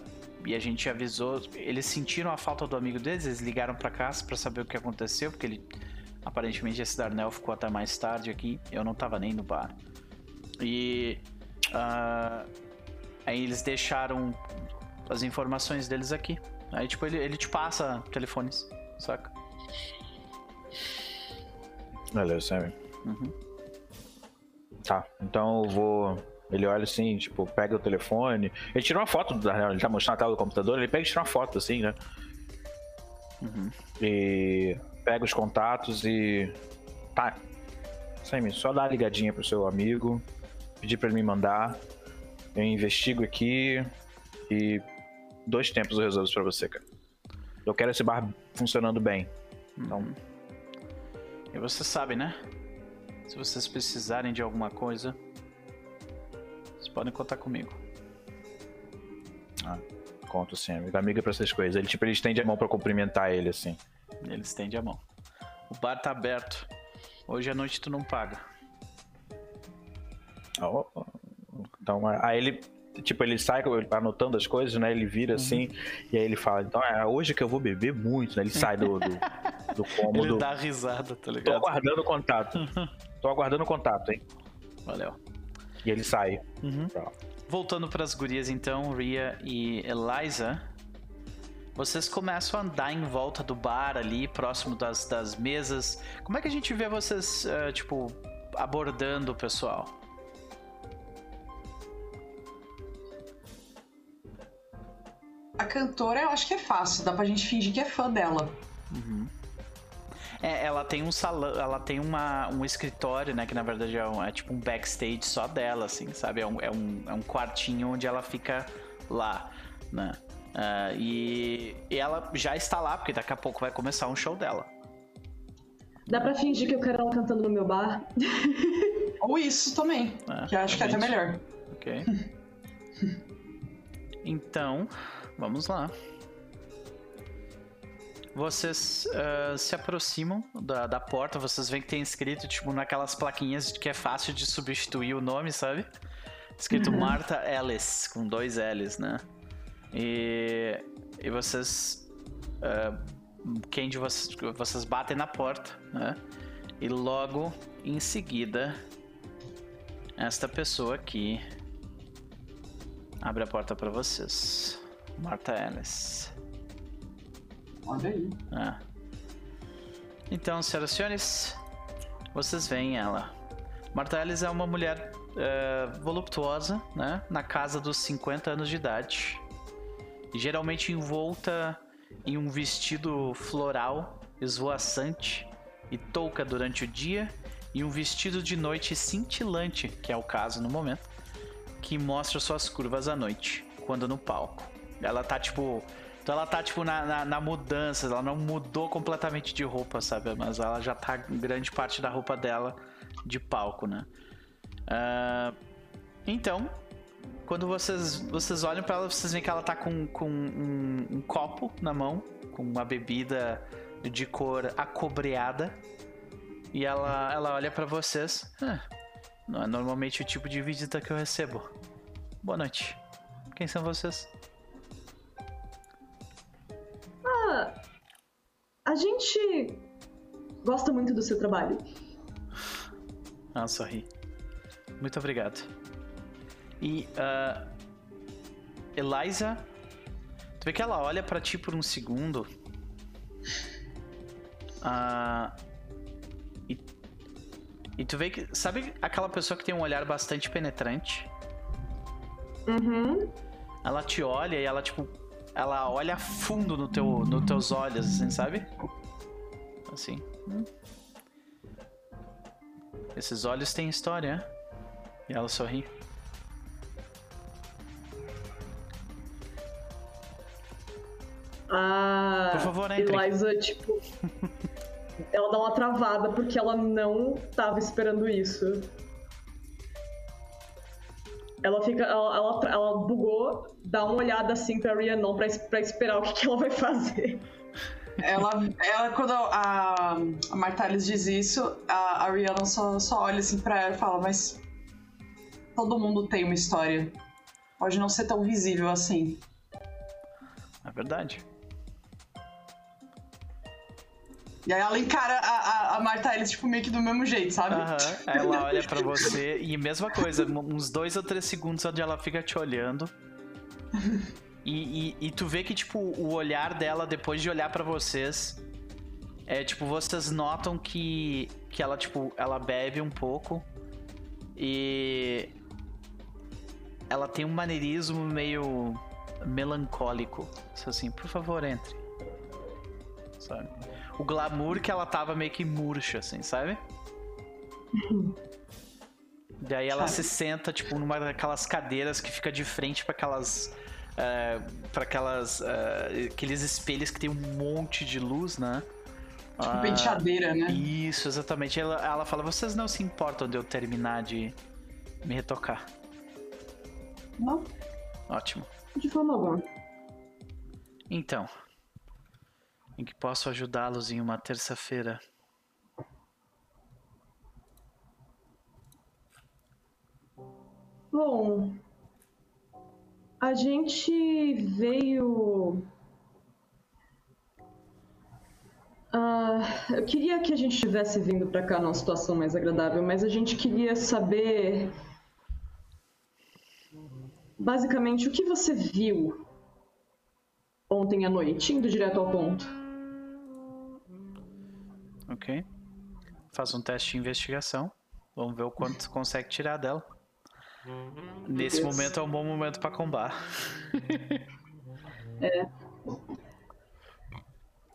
e a gente avisou, eles sentiram a falta do amigo deles, eles ligaram pra cá pra saber o que aconteceu, porque ele, aparentemente esse Darnell ficou até mais tarde aqui, eu não tava nem no bar. E ah, aí eles deixaram as informações deles aqui. Aí tipo, ele, ele te passa telefones, saca? Beleza, Sammy. Uhum. Tá, então eu vou. Ele olha assim, tipo, pega o telefone. Ele tira uma foto do Darnell, ele tá mostrando a tela do computador, ele pega e tira uma foto assim, né? Uhum. E pega os contatos e. Tá. Sammy, só dá uma ligadinha pro seu amigo, pedir pra ele me mandar. Eu investigo aqui e dois tempos eu resolvo isso pra você, cara. Eu quero esse bar funcionando bem. Então, Uhum. E você sabe, né? Se vocês precisarem de alguma coisa, vocês podem contar comigo. conto assim, amigo. Amigo é pra essas coisas. Ele, tipo, ele estende a mão pra cumprimentar ele, assim. Ele estende a mão. O bar tá aberto. Hoje à noite tu não paga. Ó. Então, aí ele, tipo, ele sai tá anotando as coisas, né? Ele vira assim, e aí ele fala, então é hoje que eu vou beber muito, né? Ele sai do, do, do *laughs* cômodo. Ele dá risada, tá Tô ligado? aguardando o contato. *laughs* Tô aguardando o contato, hein? Valeu. E ele sai. Uhum. Tá. Voltando pras gurias então, Ria e Eliza. Vocês começam a andar em volta do bar ali, próximo das, das mesas. Como é que a gente vê vocês, eh, tipo, abordando o pessoal? A cantora eu acho que é fácil, dá pra gente fingir que é fã dela. É, ela tem um salão, ela tem uma, um escritório, né? Que na verdade é, um- é tipo um backstage só dela, assim, sabe? É um, é, um, é um quartinho onde ela fica lá, né? Ah, e, e ela já está lá, porque daqui a pouco vai começar um show dela. Dá pra fingir que eu quero ela cantando no meu bar? *laughs* Ou isso também, né? que eu acho que é até melhor. Ok. *laughs* Então, vamos lá. Vocês ah, se aproximam da, da porta, vocês veem que tem escrito, tipo, naquelas plaquinhas que é fácil de substituir o nome, sabe? Escrito Martha Ellis, com dois L's, né? E, e vocês. ah, quem de vocês. Vocês batem na porta, né? E logo em seguida, esta pessoa aqui abre a porta pra vocês. Martha Ellis. Olha aí. Ah. Então, senhoras e senhores, vocês veem ela. Martha Ellis é uma mulher eh, voluptuosa, né? Na casa dos 50 anos de idade. Geralmente envolta em um vestido floral, esvoaçante e touca durante o dia, e um vestido de noite cintilante, que é o caso no momento, que mostra suas curvas à noite, quando no palco. Ela tá tipo. Então ela tá, tipo, na, na, na mudança, ela não mudou completamente de roupa, sabe? Mas ela já tá grande parte da roupa dela de palco, né? Ah, então, quando vocês, vocês olham pra ela, vocês veem que ela tá com, com um, um copo na mão, com uma bebida de cor acobreada. E ela, ela olha pra vocês. "Ah, não é normalmente o tipo de visita que eu recebo. Boa noite. Quem são vocês? Gente gosta muito do seu trabalho. Ah, sorri. Muito obrigado. E ah, Eliza, tu vê que ela olha pra ti por um segundo. Ah, e, e tu vê que sabe aquela pessoa que tem um olhar bastante penetrante? Uhum. Ela te olha e ela tipo, ela olha fundo no teu, nos teus olhos, assim, sabe? Assim. Hum. Esses olhos têm história, né? E ela sorri. A Por favor, entre. Eliza, tipo. *laughs* ela dá uma travada porque ela não tava esperando isso. Ela fica. Ela, ela, ela bugou, dá uma olhada assim pra Rhiannon pra, pra esperar o que, que ela vai fazer. Ela, ela quando a, a Martalis diz isso, a, a Rihanna só, só olha assim pra ela e fala, mas todo mundo tem uma história. Pode não ser tão visível assim. É verdade. E aí ela encara a, a, a Martalis, tipo, meio que do mesmo jeito, sabe? Aham. *laughs* Ela olha pra você e mesma coisa, uns dois ou três segundos onde ela fica te olhando. E, e, e tu vê que, tipo, o olhar dela, depois de olhar pra vocês, é tipo, vocês notam que, que ela, tipo, ela bebe um pouco e ela tem um maneirismo meio melancólico. Assim, por favor, entre. Sabe? O glamour que ela tava meio que murcha, assim, sabe? Daí ela se senta, tipo, numa daquelas cadeiras que fica de frente para aquelas. para aquelas. eh, aqueles espelhos que tem um monte de luz, né? Tipo, Ah, penteadeira, né? Isso, exatamente. Ela, ela fala: vocês não se importam de eu terminar de me retocar. Não. Ótimo. De forma alguma. Então, em que posso ajudá-los em uma terça-feira? Bom, a gente veio. Ah, eu queria que a gente tivesse vindo pra cá numa situação mais agradável, mas a gente queria saber. Basicamente, o que você viu ontem à noite, indo direto ao ponto? Ok. Faz um teste de investigação. Vamos ver o quanto você *laughs* consegue tirar dela. Nesse Deus. momento é um bom momento pra combar. *laughs* É.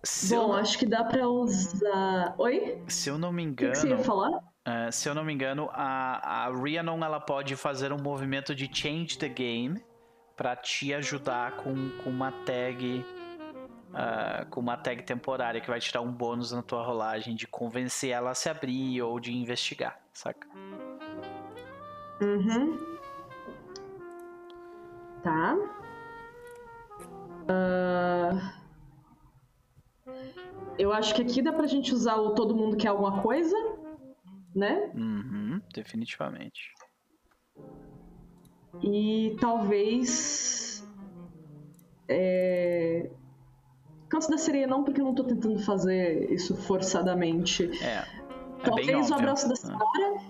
Se, eu, Bom, não- acho que dá pra usar. Oi? se eu não me O que, que você ia engano, falar? é, se eu não me engano, a, a Rhiannon ela pode fazer um movimento de change the game pra te ajudar com, com uma tag. Ah, com uma tag temporária que vai te dar um bônus na tua rolagem de convencer ela a se abrir ou de investigar, saca? Uhum. Tá. Ah, Eu acho que aqui dá pra gente usar o todo mundo quer alguma coisa, né? Uhum, definitivamente. E talvez. É... Canto da sereia não, porque eu não tô tentando fazer isso forçadamente. É. É bem talvez o óbvio. abraço da É. senhora.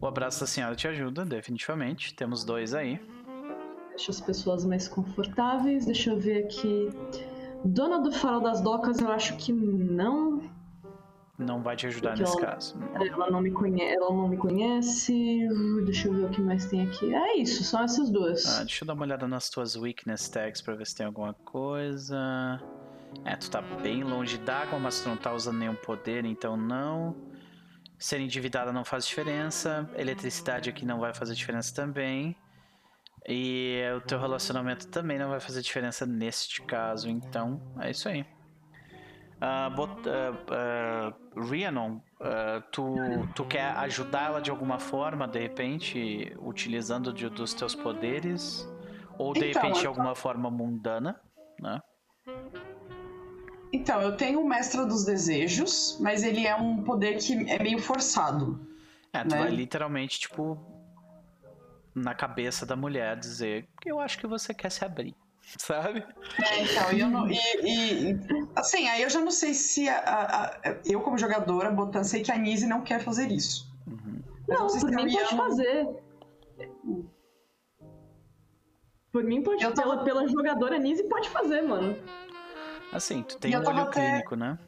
O abraço da senhora te ajuda, definitivamente. Temos dois aí. Deixa as pessoas mais confortáveis. Deixa eu ver aqui. Dona do Farol das Docas, eu acho que não. Não vai te ajudar Porque nesse ela- caso. Ela não me conhece. Ela não me conhece. Deixa eu ver o que mais tem aqui. É isso, são essas duas. Ah, deixa eu dar uma olhada nas tuas weakness tags pra ver se tem alguma coisa. É, tu tá bem longe d'água, mas tu não tá usando nenhum poder, então não. Ser endividada não faz diferença. Eletricidade aqui não vai fazer diferença também. E o teu relacionamento também não vai fazer diferença neste caso, então é isso aí. Bot- ah, ah, Rhiannon, ah, tu, tu quer ajudar ela de alguma forma, de repente, utilizando de- dos teus poderes? Ou de Então, repente de alguma forma mundana, né? Então, eu tenho o Mestra dos Desejos, mas ele é um poder que é meio forçado. É, tu Né? vai literalmente, tipo, na cabeça da mulher dizer que eu acho que você quer se abrir, *laughs* sabe? É, então, e eu não. E, e- assim, aí eu já não sei se a, a- a- eu, como jogadora, botando, sei que a Nise não quer fazer isso. Uhum. Não, sei por mim pode fazer. Por mim pode. Eu tava- Pela, pela jogadora Nise pode fazer, mano. Assim, tu tem um olho até- clínico, né?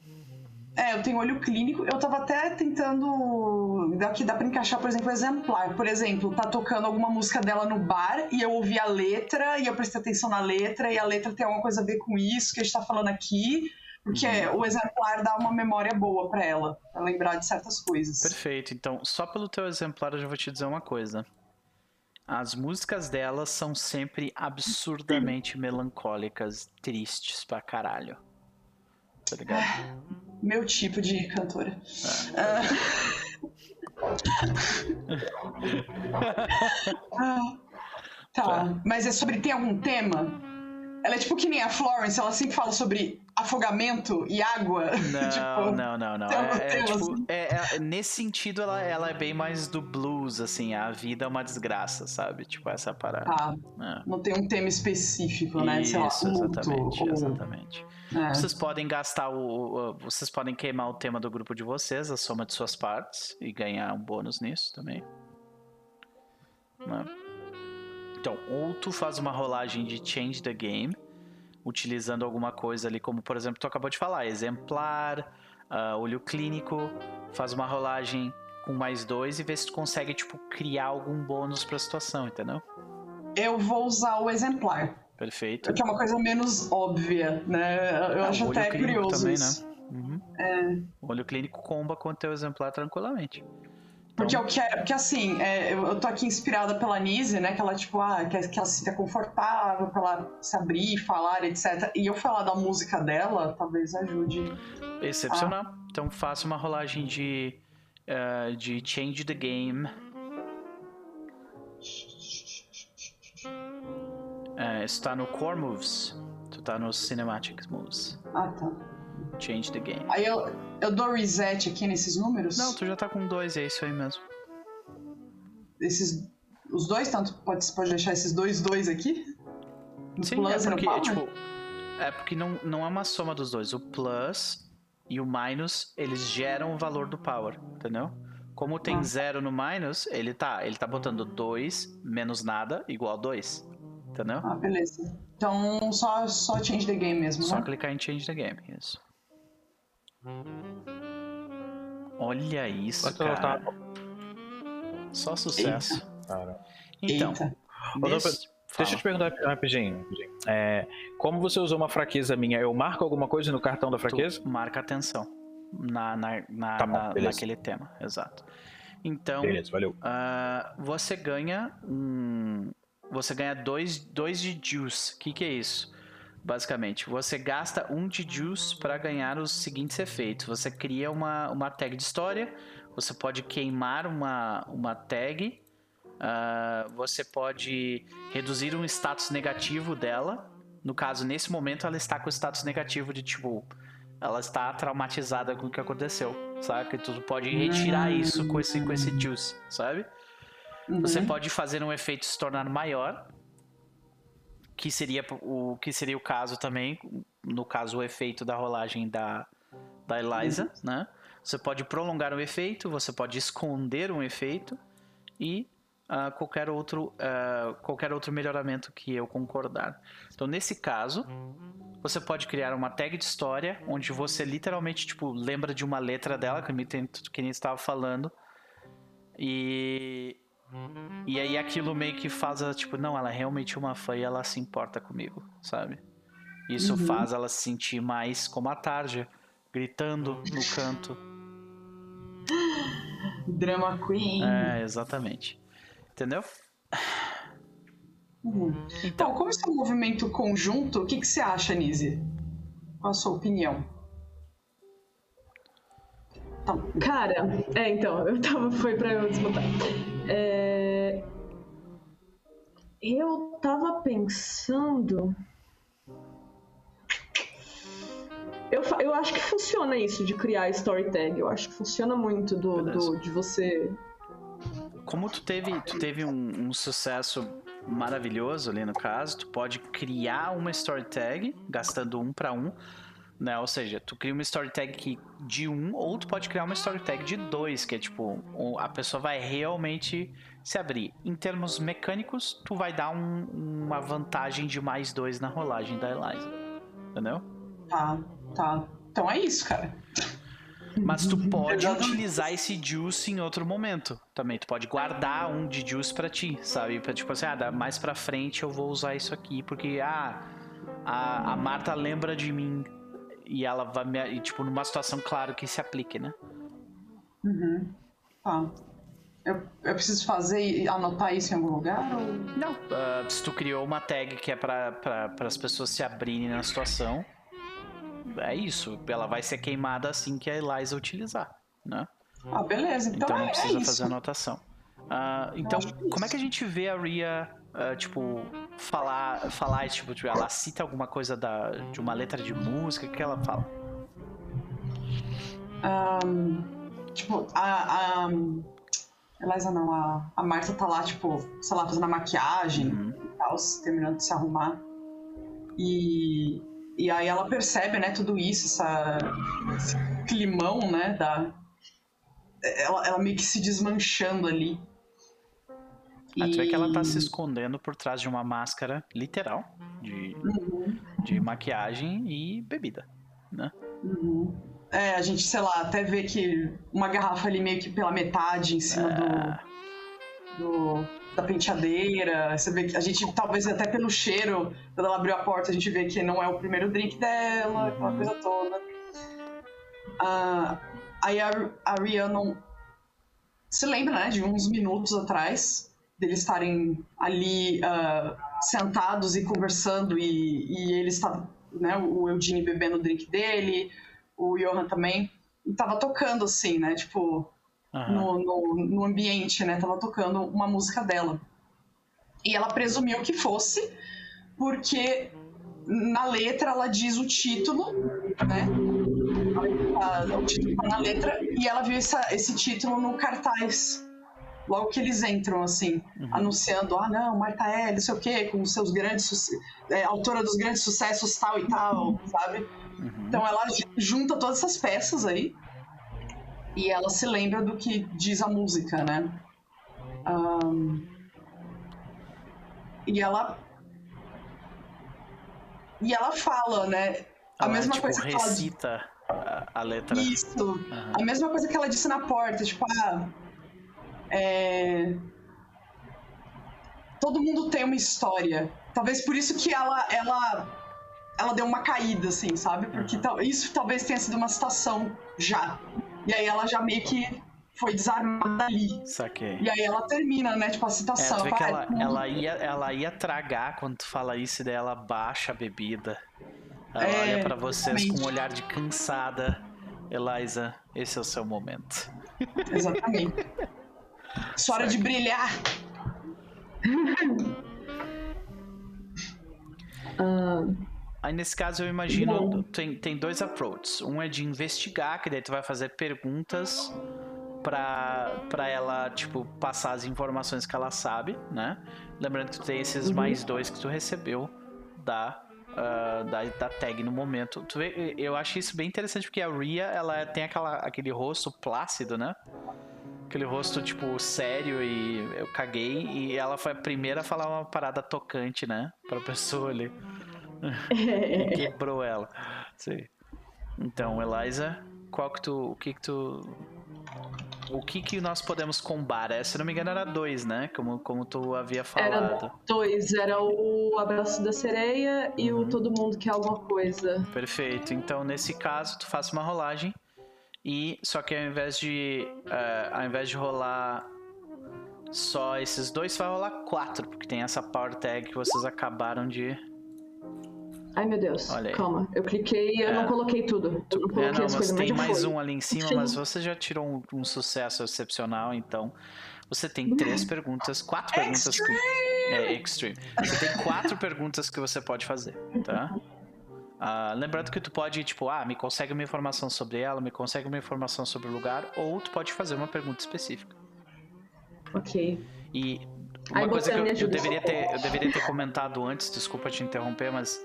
É, eu tenho olho clínico. Eu tava até tentando. Daqui dá pra encaixar, por exemplo, exemplar. Por exemplo, tá tocando alguma música dela no bar e eu ouvi a letra e eu prestei atenção na letra e a letra tem alguma coisa a ver com isso que a gente tá falando aqui. Porque o exemplar dá uma memória boa pra ela, pra lembrar de certas coisas. Perfeito. Então, só pelo teu exemplar eu já vou te dizer uma coisa. As músicas delas são sempre absurdamente melancólicas, tristes pra caralho. Tá ligado? Meu tipo de cantora. Ah, *laughs* tá. Mas é sobre. Tem algum tema? Ela é tipo que nem a Florence, ela sempre fala sobre afogamento e água. *laughs* Não, tipo, não, não, não. É, é, tipo, assim. é- é- nesse sentido, ela, ela é bem mais do blues, assim. A vida é uma desgraça, sabe? Tipo, essa parada. É. não tem um tema específico, né? Lá, Isso, luto, exatamente, ou- exatamente. é. Vocês podem gastar o, o- Vocês podem queimar o tema do grupo de vocês, a soma de suas partes, e ganhar um bônus nisso também. Né? Então, ou tu faz uma rolagem de change the game, utilizando alguma coisa ali, como por exemplo, tu acabou de falar, exemplar, ah, olho clínico, faz uma rolagem com mais dois e vê se tu consegue, tipo, criar algum bônus pra situação, entendeu? Eu vou usar o exemplar, Perfeito. que é uma coisa menos óbvia, né? Eu acho até curioso também, isso. né? Uhum. O olho clínico comba com o teu exemplar tranquilamente. Porque Então- eu quero, porque assim, é, eu, eu tô aqui inspirada pela Nise, né? Que ela, tipo, ah, que, que ela se sinta confortável pra ela se abrir, falar, etc. E eu falar da música dela, talvez ajude. Excepcional. Ah. Então faça uma rolagem de, eh, de Change the Game. É, isso tá no Core Moves. Tu tá nos Cinematic Moves. Ah, tá. Change the Game. Aí eu, eu dou reset aqui nesses números? Não, tu já tá com dois, é isso aí mesmo. Esses, os dois, tanto pode, pode deixar esses dois dois aqui? No Sim, plus é porque, power? tipo. É porque não, não é uma soma dos dois. O plus e o minus, eles geram o valor do power, entendeu? Como tem Ah. zero no minus, ele tá, ele tá botando 2 menos nada igual 2. Entendeu? Ah, beleza. Então só, só change the game mesmo, Só né? clicar em change the game, isso. Olha isso, Quanto ela cara. tá? Só sucesso. Cara. Então, Eita. nesse... Deixa eu te perguntar rapidinho. É, como você usou uma fraqueza minha, eu marco alguma coisa no cartão da fraqueza? Tu marca atenção na, na, na- Tá bom, na- naquele tema, exato. Então, Beleza, valeu. ah, você ganha um. Você ganha dois, dois de juice. O que, que é isso? Basicamente, você gasta um de juice para ganhar os seguintes efeitos. Você cria uma, uma tag de história, você pode queimar uma, uma tag, ah, você pode reduzir um status negativo dela. No caso, nesse momento, ela está com status negativo de tipo. Ela está traumatizada com o que aconteceu, sabe? Tu pode retirar isso com esse, com esse juice, sabe? Você Uhum. pode fazer um efeito se tornar maior, que seria o que seria o caso também, no caso o efeito da rolagem da, da Eliza, né? Você pode prolongar o efeito, você pode esconder um efeito e ah, qualquer outro ah, qualquer outro melhoramento que eu concordar. Então nesse caso, você pode criar uma tag de história onde você literalmente tipo lembra de uma letra dela, que nem estava falando. E e aí aquilo meio que faz ela, tipo, não, ela é realmente uma fã e ela se importa comigo, sabe? Isso Uhum. faz ela se sentir mais como a Tarja, gritando no canto. *gasps* Drama Queen. É, exatamente. Entendeu? Uhum. Então, como isso é um movimento conjunto, o que, que você acha, Nise? Qual a sua opinião? Tá. Cara, é, então, eu tava. Foi pra eu desmontar. É, eu tava pensando. Eu, eu acho que funciona isso de criar story tag. Eu acho que funciona muito do, do- de você. Como tu teve, tu teve um, um sucesso maravilhoso ali no caso, tu pode criar uma story tag gastando um para um, né? Ou seja, tu cria uma story tag de um, ou tu pode criar uma story tag de dois, que é tipo, a pessoa vai realmente se abrir. Em termos mecânicos, tu vai dar um- uma vantagem de mais dois na rolagem da Eliza. Entendeu? Tá, tá. Então é isso, cara. Mas tu *laughs* pode utilizar esse juice em outro momento também. Tu pode guardar um de juice pra ti, sabe? Pra, tipo assim, ah, mais pra frente eu vou usar isso aqui, porque, ah, a, a Marta lembra de mim e ela vai me. E, tipo, numa situação, claro, que se aplique, né? Uhum. Tá. Eu, eu preciso fazer e anotar isso em algum lugar? Ou... Não. ah, se tu criou uma tag que é pra, pra, as pessoas se abrirem na situação, é isso. Ela vai ser queimada assim que a Eliza utilizar, né? Ah, beleza. Então, Então é, não é precisa isso. fazer anotação. Ah, então, é como é que a gente vê a Ria, ah, tipo, falar, falar tipo, tipo, ela cita alguma coisa da, de uma letra de música, o que ela fala? Ahn, tipo, a, a. Eliza não, a, a Marta tá lá, tipo, sei lá, fazendo a maquiagem Uhum. e tal, terminando de se arrumar. E, e aí ela percebe, né, tudo isso, essa, esse climão, né, da. Ela, ela meio que se desmanchando ali. Vê que ela tá se escondendo por trás de uma máscara literal de, Uhum, de maquiagem e bebida, né? uhum. É, a gente, sei lá, até vê que uma garrafa ali meio que pela metade em cima do. Ah, do- da penteadeira. Você vê que a gente, talvez até pelo cheiro, quando ela abriu a porta, a gente vê que não é o primeiro drink dela, aquela Uhum. coisa toda. Ah, aí a, a se lembra, né, de uns minutos atrás, deles estarem ali ah, sentados e conversando, e, e ele estava, né, o Eugene bebendo o drink dele, o Johan também, e tava tocando assim, né, tipo, aham. no, no, no ambiente, né? Tava tocando uma música dela. E ela presumiu que fosse, porque na letra ela diz o título, né? O título tá na letra, e ela viu essa- esse título no cartaz. Logo que eles entram, assim, Uhum. anunciando, ah não, Marta é, não sei o quê, com seus grandes é, autora dos grandes sucessos tal e tal, sabe? Uhum. Então ela junta todas essas peças aí e ela se lembra do que diz a música, né? Um, e ela e ela fala, né? A Ela, mesma tipo, coisa que ela recita a, a letra. Isso. A mesma coisa que ela disse na porta, tipo, ah. É... Todo mundo tem uma história. Talvez por isso que ela ela ela deu uma caída, assim, sabe? Porque Uhum. isso talvez tenha sido uma citação já. E aí ela já meio que foi desarmada ali. Saquei. E aí ela termina, né? Tipo, a É, citação. que fala, ela, "Ah, todo mundo ela, ia, ela ia tragar quando tu fala isso e daí ela baixa a bebida. Ela É, olha pra vocês com um exatamente. olhar de cansada. Eliza, esse é o seu momento. Exatamente. *laughs* Sua hora de brilhar. Ah, Aí nesse caso eu imagino, Bom. tem, tem dois approaches. Um é de investigar, que daí tu vai fazer perguntas pra, pra ela, tipo, passar as informações que ela sabe, né? Lembrando que tu tem esses Uhum. mais dois que tu recebeu da, ah, da, da tag no momento. Tu vê, eu acho isso bem interessante porque a Ria, ela tem aquela, aquele rosto plácido, né? Aquele rosto, tipo, sério e eu caguei. E ela foi a primeira a falar uma parada tocante, né? Pra pessoa ali. *laughs* Quebrou ela. Sim. Então, Eliza, qual que tu. O que que tu. O que que nós podemos combar? É, Se não me engano, era dois, né? Como, como tu havia falado. Era dois, era o abraço da sereia e Uhum. o todo mundo quer alguma coisa. Perfeito. Então, nesse caso, tu faz uma rolagem. E só que ao invés de. eh, ao invés de rolar só esses dois, vai rolar quatro, porque tem essa power tag que vocês acabaram de. Ai meu Deus, calma. Eu cliquei e eu É. não coloquei tudo. Eu não É, coloquei não, as mas coisas, tem mais foi. um ali em cima, Sim. mas você já tirou um, um sucesso excepcional, então você tem três perguntas, quatro perguntas que. É, extreme. Você tem quatro perguntas que você pode fazer, tá? Ah, lembrando que tu pode, tipo, ah, me consegue uma informação sobre ela, me consegue uma informação sobre o lugar, ou tu pode fazer uma pergunta específica. Ok. E uma Aí coisa que eu, eu deveria ter, eu deveria ter comentado antes, desculpa te interromper, mas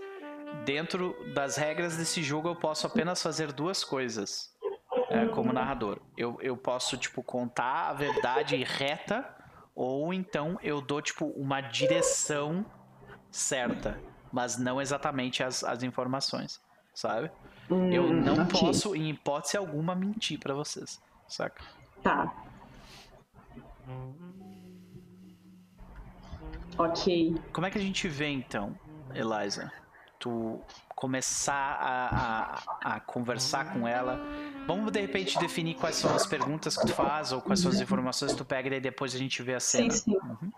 dentro das regras desse jogo eu posso apenas fazer duas coisas é, como narrador. Eu, eu posso, tipo, contar a verdade reta, ou então eu dou, tipo, uma direção certa, mas não exatamente as, as informações, sabe? Eu Hum, não ok. posso, em hipótese alguma, mentir pra vocês, saca? Tá. Ok. Como é que a gente vê então, Eliza? Tu começar a, a, a conversar com ela. Vamos de repente definir quais são as perguntas que tu faz ou quais são as informações que tu pega e depois a gente vê a Sim, cena. sim. Uhum.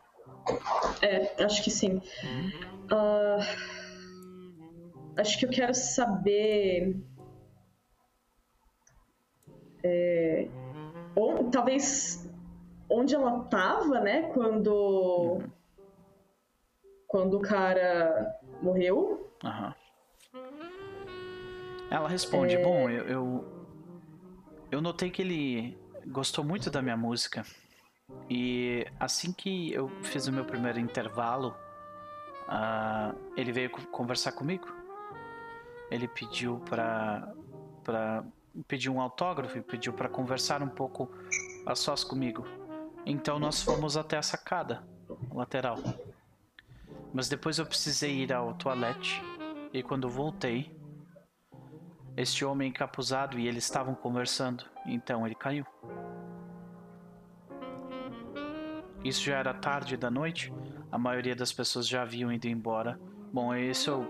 É, acho que sim. Ah, acho que eu quero saber. é, ou, talvez onde ela tava, né? Quando. Quando o cara morreu. Aham. Ela responde: É. Bom, eu, eu. Eu notei que ele gostou muito da minha música. E assim que eu fiz o meu primeiro intervalo, ah, ele veio co- conversar comigo. Ele pediu pra. pra pediu um autógrafo e pediu pra conversar um pouco a sós comigo. Então nós fomos até a sacada lateral. Mas depois eu precisei ir ao toalete e quando voltei, este homem encapuzado e eles estavam conversando, então ele caiu. Isso já era tarde da noite, a maioria das pessoas já haviam ido embora. Bom, isso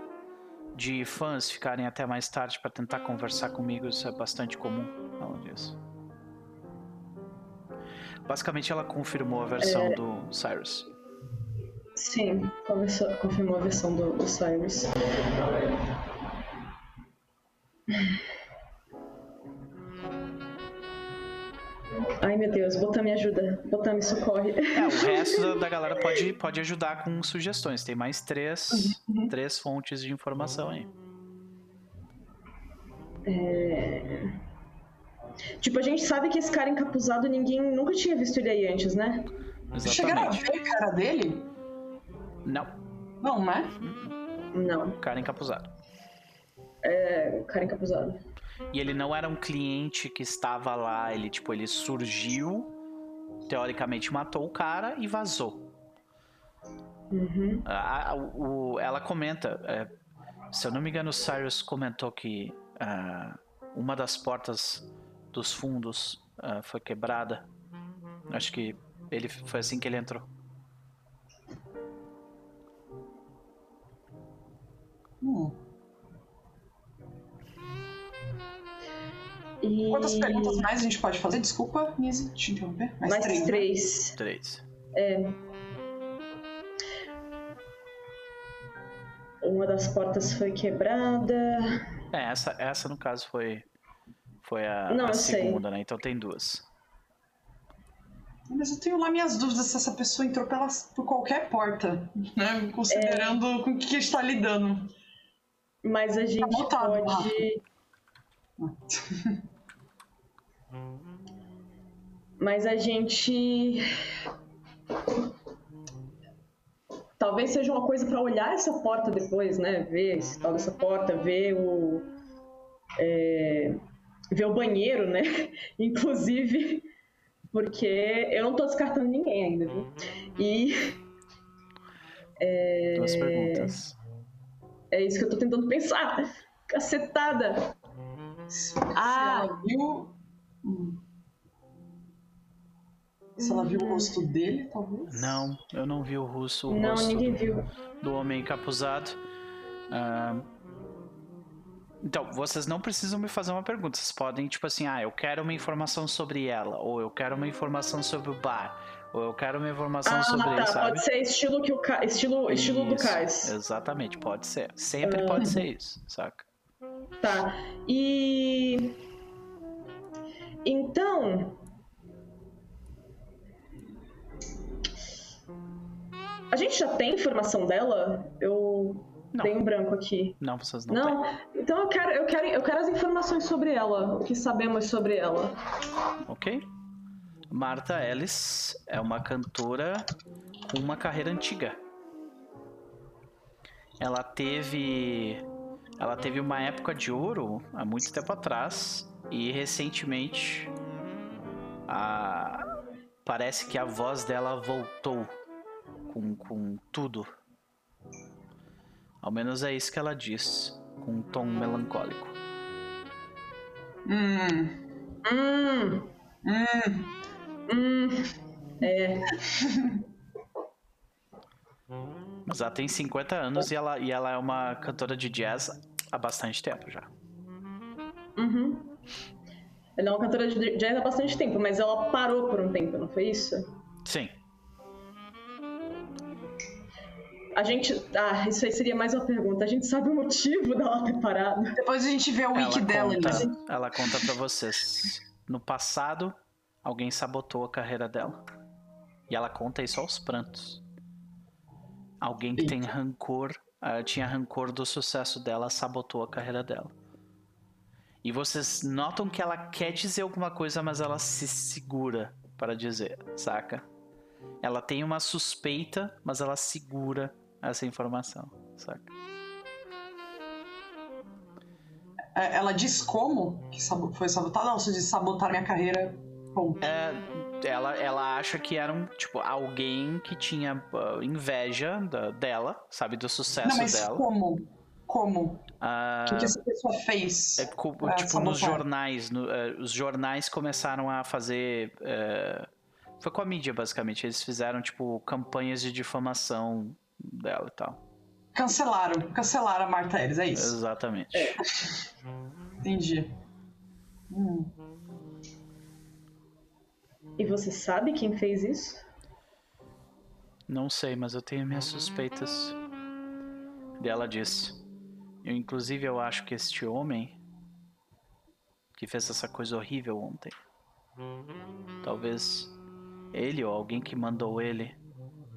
de fãs ficarem até mais tarde para tentar conversar comigo, isso é bastante comum. Ela disse. Basicamente, ela confirmou a versão do Cyrus. Sim, confirmou a versão do, do Cyrus. Ai meu Deus, Botan me ajuda. Botan me socorre. É, o *laughs* resto da, galera pode, pode ajudar com sugestões. Tem mais três, três fontes de informação aí. Tipo, a gente sabe que esse cara encapuzado ninguém nunca tinha visto ele aí antes, né? Chegaram a Exatamente. ver a cara dele? Não, Não, né? Não. cara encapuzado. É, cara encapuzado. E ele não era um cliente que estava lá, ele tipo, ele surgiu, teoricamente matou o cara e vazou. Uhum. A- a- o- ela comenta, é, se eu não me engano, o Cyrus comentou que ah, uma das portas dos fundos ah, foi quebrada. Acho que ele foi assim que ele entrou. Hum. E... Quantas perguntas mais a gente pode fazer? Desculpa, Nise, te interromper. Mais, Mais três. né? três. Três. Uma das portas foi quebrada. É, essa, essa no caso foi, foi a, Não, a eu sei. segunda, né? Então tem duas. Mas eu tenho lá minhas dúvidas se essa pessoa entrou pela, por qualquer porta, né? Considerando com o que a gente tá lidando. Mas a gente anotado, pode. *laughs* Mas a gente. Talvez seja uma coisa pra olhar essa porta depois, né? Ver esse tal dessa porta, ver o. é, ver o banheiro, né? *laughs* Inclusive, porque eu não tô descartando ninguém ainda, viu? E Duas perguntas. é isso que eu tô tentando pensar. Cacetada! Ah! viu. Hum. Se ela viu o rosto dele, talvez? Não, eu não vi o russo, o Não, rosto ninguém do, viu. do homem encapuzado. Ah, então, vocês não precisam me fazer uma pergunta. Vocês podem, tipo assim, ah, eu quero uma informação sobre ela, ou eu quero uma informação sobre o bar, ou eu quero uma informação Ah, sobre, tá. sabe? Pode ser estilo que o Ca... estilo, estilo do Isso, Cais. Exatamente, pode ser. Sempre pode ser isso, saca? Tá. E. Então. A gente já tem informação dela? Eu Não. dei um branco aqui. Não, vocês não, têm. Não, então eu quero, eu, quero, eu quero as informações sobre ela, o que sabemos sobre ela. Ok. Martha Ellis é uma cantora com uma carreira antiga. Ela teve ela teve uma época de ouro há muito tempo atrás e recentemente a- parece que a voz dela voltou com, com tudo. Ao menos é isso que ela diz, com um tom melancólico. Hum. Hum, Hum. hum. É. *laughs* Mas ela tem 50 anos e ela, e ela é uma cantora de jazz há bastante tempo já. Uhum. Ela é uma cantora de jazz há bastante tempo, mas ela parou por um tempo, não foi isso? Sim. A gente. Ah, isso aí seria mais uma pergunta. A gente sabe o motivo dela ter parado. Depois a gente vê o wiki ela dela, conta, Elise. ela conta pra vocês. No passado, alguém sabotou a carreira dela. E ela conta isso aos prantos. Alguém que tem rancor, ah, tinha rancor do sucesso dela, sabotou a carreira dela. E vocês notam que ela quer dizer alguma coisa, mas ela se segura para dizer, saca? Ela tem uma suspeita, mas ela segura essa informação, saca? É, Ela diz como que foi sabotada? Ela só diz sabotar minha carreira. É, ela, ela acha que era um, tipo, alguém que tinha ah, inveja da- dela, sabe, do sucesso Não, mas dela. como? Como? Ah, O que, essa pessoa fez? é, tipo, nos sabotar? jornais, no- eh, os jornais começaram a fazer. eh, foi com a mídia, basicamente. Eles fizeram, tipo, campanhas de difamação dela e tal. Cancelaram. Cancelaram a Marta Ellis, é isso? Exatamente. Entendi. Hum. E você sabe quem fez isso? Não sei, mas eu tenho minhas suspeitas. E ela disse. Eu, inclusive, eu acho que este homem que fez essa coisa horrível ontem, talvez ele ou alguém que mandou ele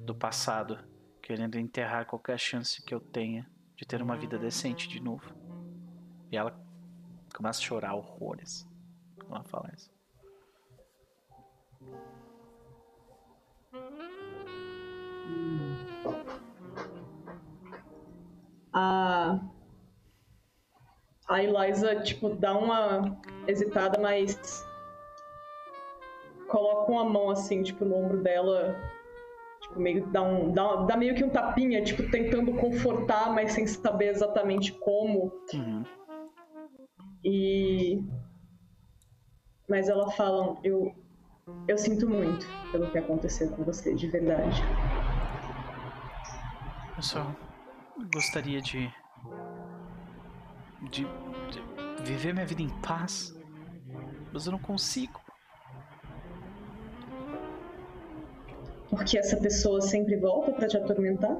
do passado, querendo enterrar qualquer chance que eu tenha de ter uma vida decente de novo. E ela começa a chorar horrores quando ela fala isso. A. A Eliza, tipo, dá uma hesitada, mas coloca uma mão assim, tipo, no ombro dela. Tipo, meio dá um. Dá, dá meio que um tapinha, tipo, tentando confortar, mas sem saber exatamente como. Uhum. E. Mas ela fala, eu. Eu sinto muito pelo que aconteceu com você, de verdade. Eu só gostaria de, de. de viver minha vida em paz. Mas eu não consigo. Porque essa pessoa sempre volta pra te atormentar?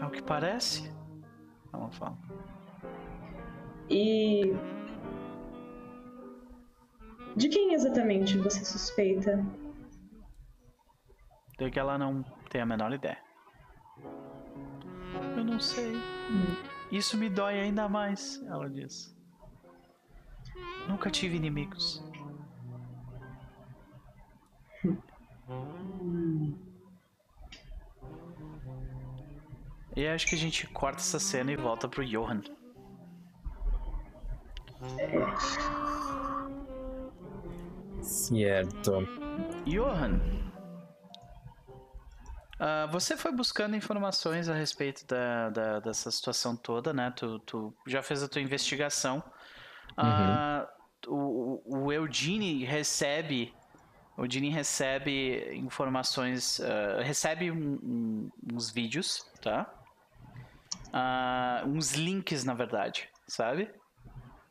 É o que parece. Ela fala. E. De quem exatamente você suspeita? De que ela não tem a menor ideia. Eu não sei. Isso me dói ainda mais, ela diz. Nunca tive inimigos. E acho que a gente corta essa cena e volta pro Johan. Certo. Johan, ah, você foi buscando informações a respeito da, da- dessa situação toda, né? Tu, tu já fez a tua investigação. Ah, o, o- o Eugene recebe, o Eugene recebe informações, ah, recebe um- um- uns vídeos, tá? Ah, uns links, na verdade, sabe?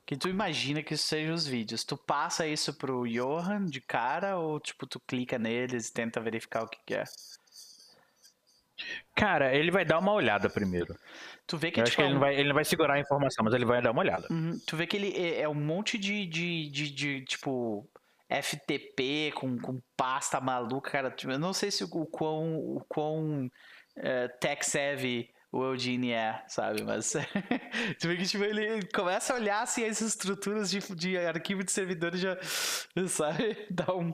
Que tu imagina que isso sejam os vídeos. Tu passa isso pro Johan de cara ou tipo tu clica neles e tenta verificar o que, que é? Cara, ele vai dar uma olhada primeiro. Tu vê que tipo, acho que ele não, vai, ele não vai segurar a informação, mas ele vai dar uma olhada. Uhum, tu vê que ele é, é um monte de, de, de, de, tipo FTP com, com pasta maluca, cara. Tipo, eu não sei se o, quão, o quão é, tech savvy o Eugene é, sabe? Mas vê *laughs* que tipo, ele começa a olhar assim as estruturas de, de arquivo de servidores já, sabe? *laughs* Dá um.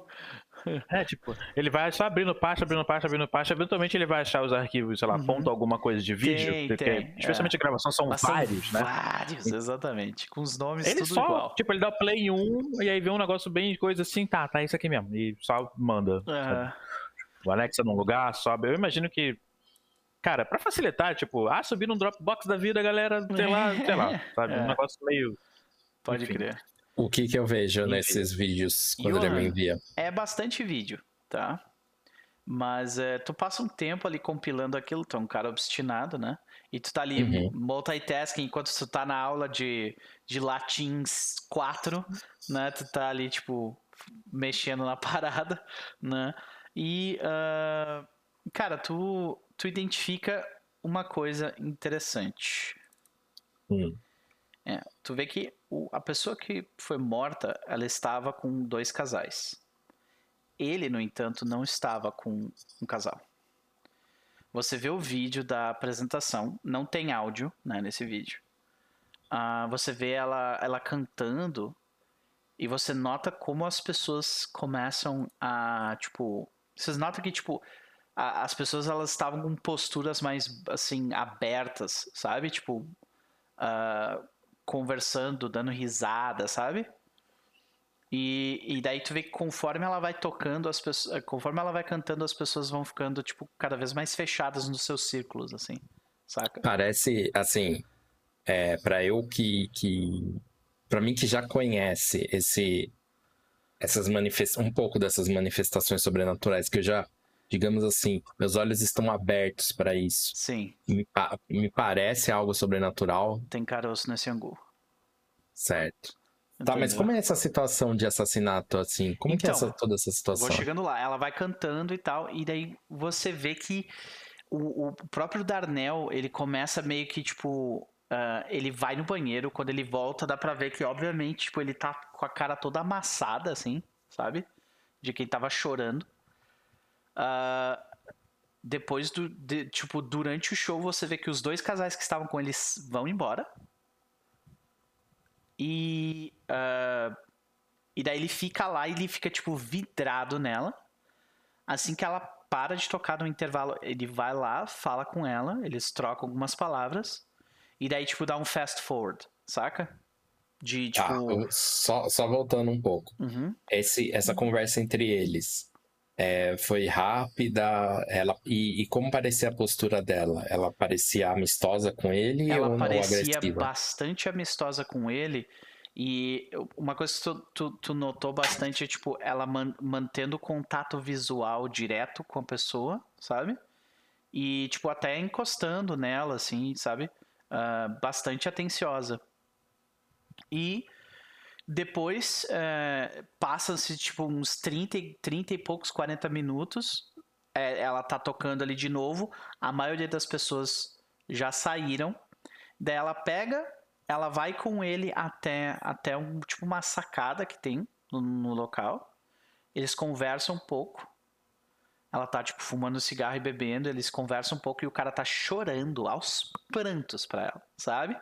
É, tipo, ele vai só abrindo pasta, abrindo pasta, abrindo pasta. Eventualmente ele vai achar os arquivos, sei lá, Uhum. ponto alguma coisa de vídeo. Tem, porque, tem, especialmente a gravação são Mas são vários, né? Vários, exatamente. Com os nomes Ele tudo só, igual. tipo, ele dá play em um e aí vê um negócio bem coisa assim, tá, tá isso aqui mesmo. E só manda. Aham. O anexa num lugar, sobe. Eu imagino que. Cara, pra facilitar, tipo, ah, subir num Dropbox da vida, galera, sei lá, sei lá, *laughs* sabe? É. Um negócio meio. Pode Enfim. crer. O que que eu vejo Enfim. nesses vídeos quando ele me envia? É bastante vídeo, tá? Mas é, tu passa um tempo ali compilando aquilo, tu é um cara obstinado, né? E tu tá ali Uhum. multitasking enquanto tu tá na aula de, de latim 4, né? Tu tá ali, tipo, mexendo na *laughs* parada, né? E, ah, cara, tu, tu identifica uma coisa interessante. Hum. É, tu vê que o- a pessoa que foi morta, ela estava com dois casais. Ele, no entanto, não estava com um casal. Você vê o vídeo da apresentação, não tem áudio né, nesse vídeo. Ah, você vê ela, ela cantando e você nota como as pessoas começam a, tipo... Vocês notam que, tipo, a- as pessoas elas estavam com posturas mais, assim, abertas, sabe? Tipo, ah, conversando, dando risada, sabe? E, e daí tu vê que conforme ela vai tocando, as pessoas, conforme ela vai cantando, as pessoas vão ficando, tipo, cada vez mais fechadas nos seus círculos, assim, saca? Parece, assim, é, para eu que, que. Pra mim que já conhece esse. Essas manifest... Um pouco dessas manifestações sobrenaturais, que eu já. Digamos assim, meus olhos estão abertos para isso. Sim, Me, pa- me parece algo sobrenatural, tem caroço nesse angu. certo? Tá, mas como é essa situação de assassinato, assim? Como que é Então, essa, toda essa situação? Vou chegando lá, ela vai cantando e tal, e daí você vê que o, o próprio Darnell, ele começa meio que, tipo, ah, ele vai no banheiro, quando ele volta, dá pra ver que, obviamente, tipo, ele tá com a cara toda amassada, assim, sabe? De quem tava chorando. Ah, depois do, de- tipo, durante o show, você vê que os dois casais que estavam com eles vão embora. E ah, e daí ele fica lá e ele fica, tipo, vidrado nela. Assim que ela para de tocar no intervalo, ele vai lá, fala com ela, eles trocam algumas palavras. E daí, tipo, dá um fast forward, saca? De Tá, tipo. eu- só, só voltando um pouco. Uhum. Esse, essa conversa entre eles é, foi rápida. Ela, e, e como parecia a postura dela? Ela parecia amistosa com ele Ela ou parecia agressiva? bastante amistosa com ele. E uma coisa que tu, tu, tu notou bastante é, tipo, ela man- mantendo contato visual direto com a pessoa, sabe? E, tipo, até encostando nela, assim, sabe? Ah, bastante atenciosa. E depois é, passam-se, tipo, uns 30, e- 30 e poucos, 40 minutos. É, ela tá tocando ali de novo. A maioria das pessoas já saíram. Daí ela pega, ela vai com ele até, até um, tipo, uma sacada que tem no, no local. Eles conversam um pouco. Ela tá, tipo, fumando cigarro e bebendo. Eles conversam um pouco e o cara tá chorando aos prantos pra ela, sabe?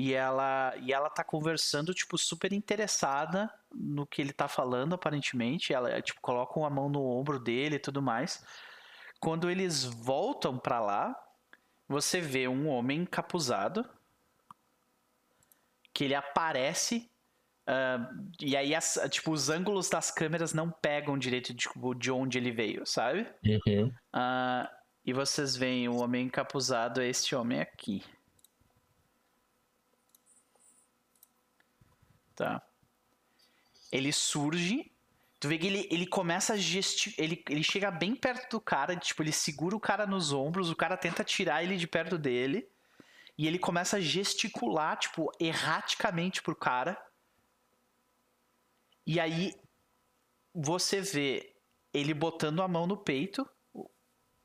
E ela, e ela tá conversando, tipo, super interessada no que ele tá falando, aparentemente. Ela, tipo, coloca uma mão no ombro dele e tudo mais. Quando eles voltam pra lá, você vê um homem encapuzado. Que ele aparece. ah, e aí, as- tipo, os ângulos das câmeras não pegam direito de, tipo, de onde ele veio, sabe? Uhum. Ah, e vocês veem o homem encapuzado, é este homem aqui. Tá. Ele surge. Tu vê que ele, ele começa a gesti ele, ele chega bem perto do cara, tipo, ele segura o cara nos ombros, o cara tenta tirar ele de perto dele. E ele começa a gesticular, tipo, erraticamente pro cara. E aí você vê ele botando a mão no peito,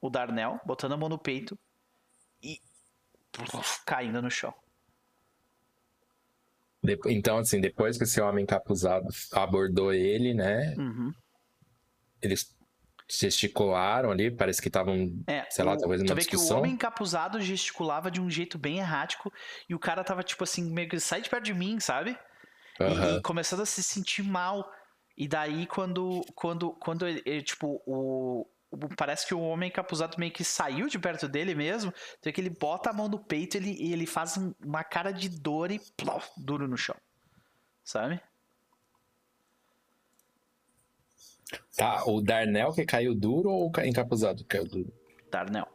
o Darnell, botando a mão no peito e caindo no chão. Então, assim, depois que esse homem encapuzado abordou ele, né? Uhum. Eles gesticularam ali, parece que estavam, É, sei lá, o- talvez uma vê que o discussão. homem encapuzado gesticulava de um jeito bem errático e o cara tava tipo assim, meio que sai de perto de mim, sabe? E- Aham. E, começando a se sentir mal. E daí quando quando quando ele, ele, tipo o- parece que o homem encapuzado meio que saiu de perto dele mesmo, tu vê que ele bota a mão no peito ele, e ele faz um- uma cara de dor e plof, duro no chão. Sabe? Tá, o Darnell que caiu duro ou o ca- encapuzado que caiu duro? Darnell.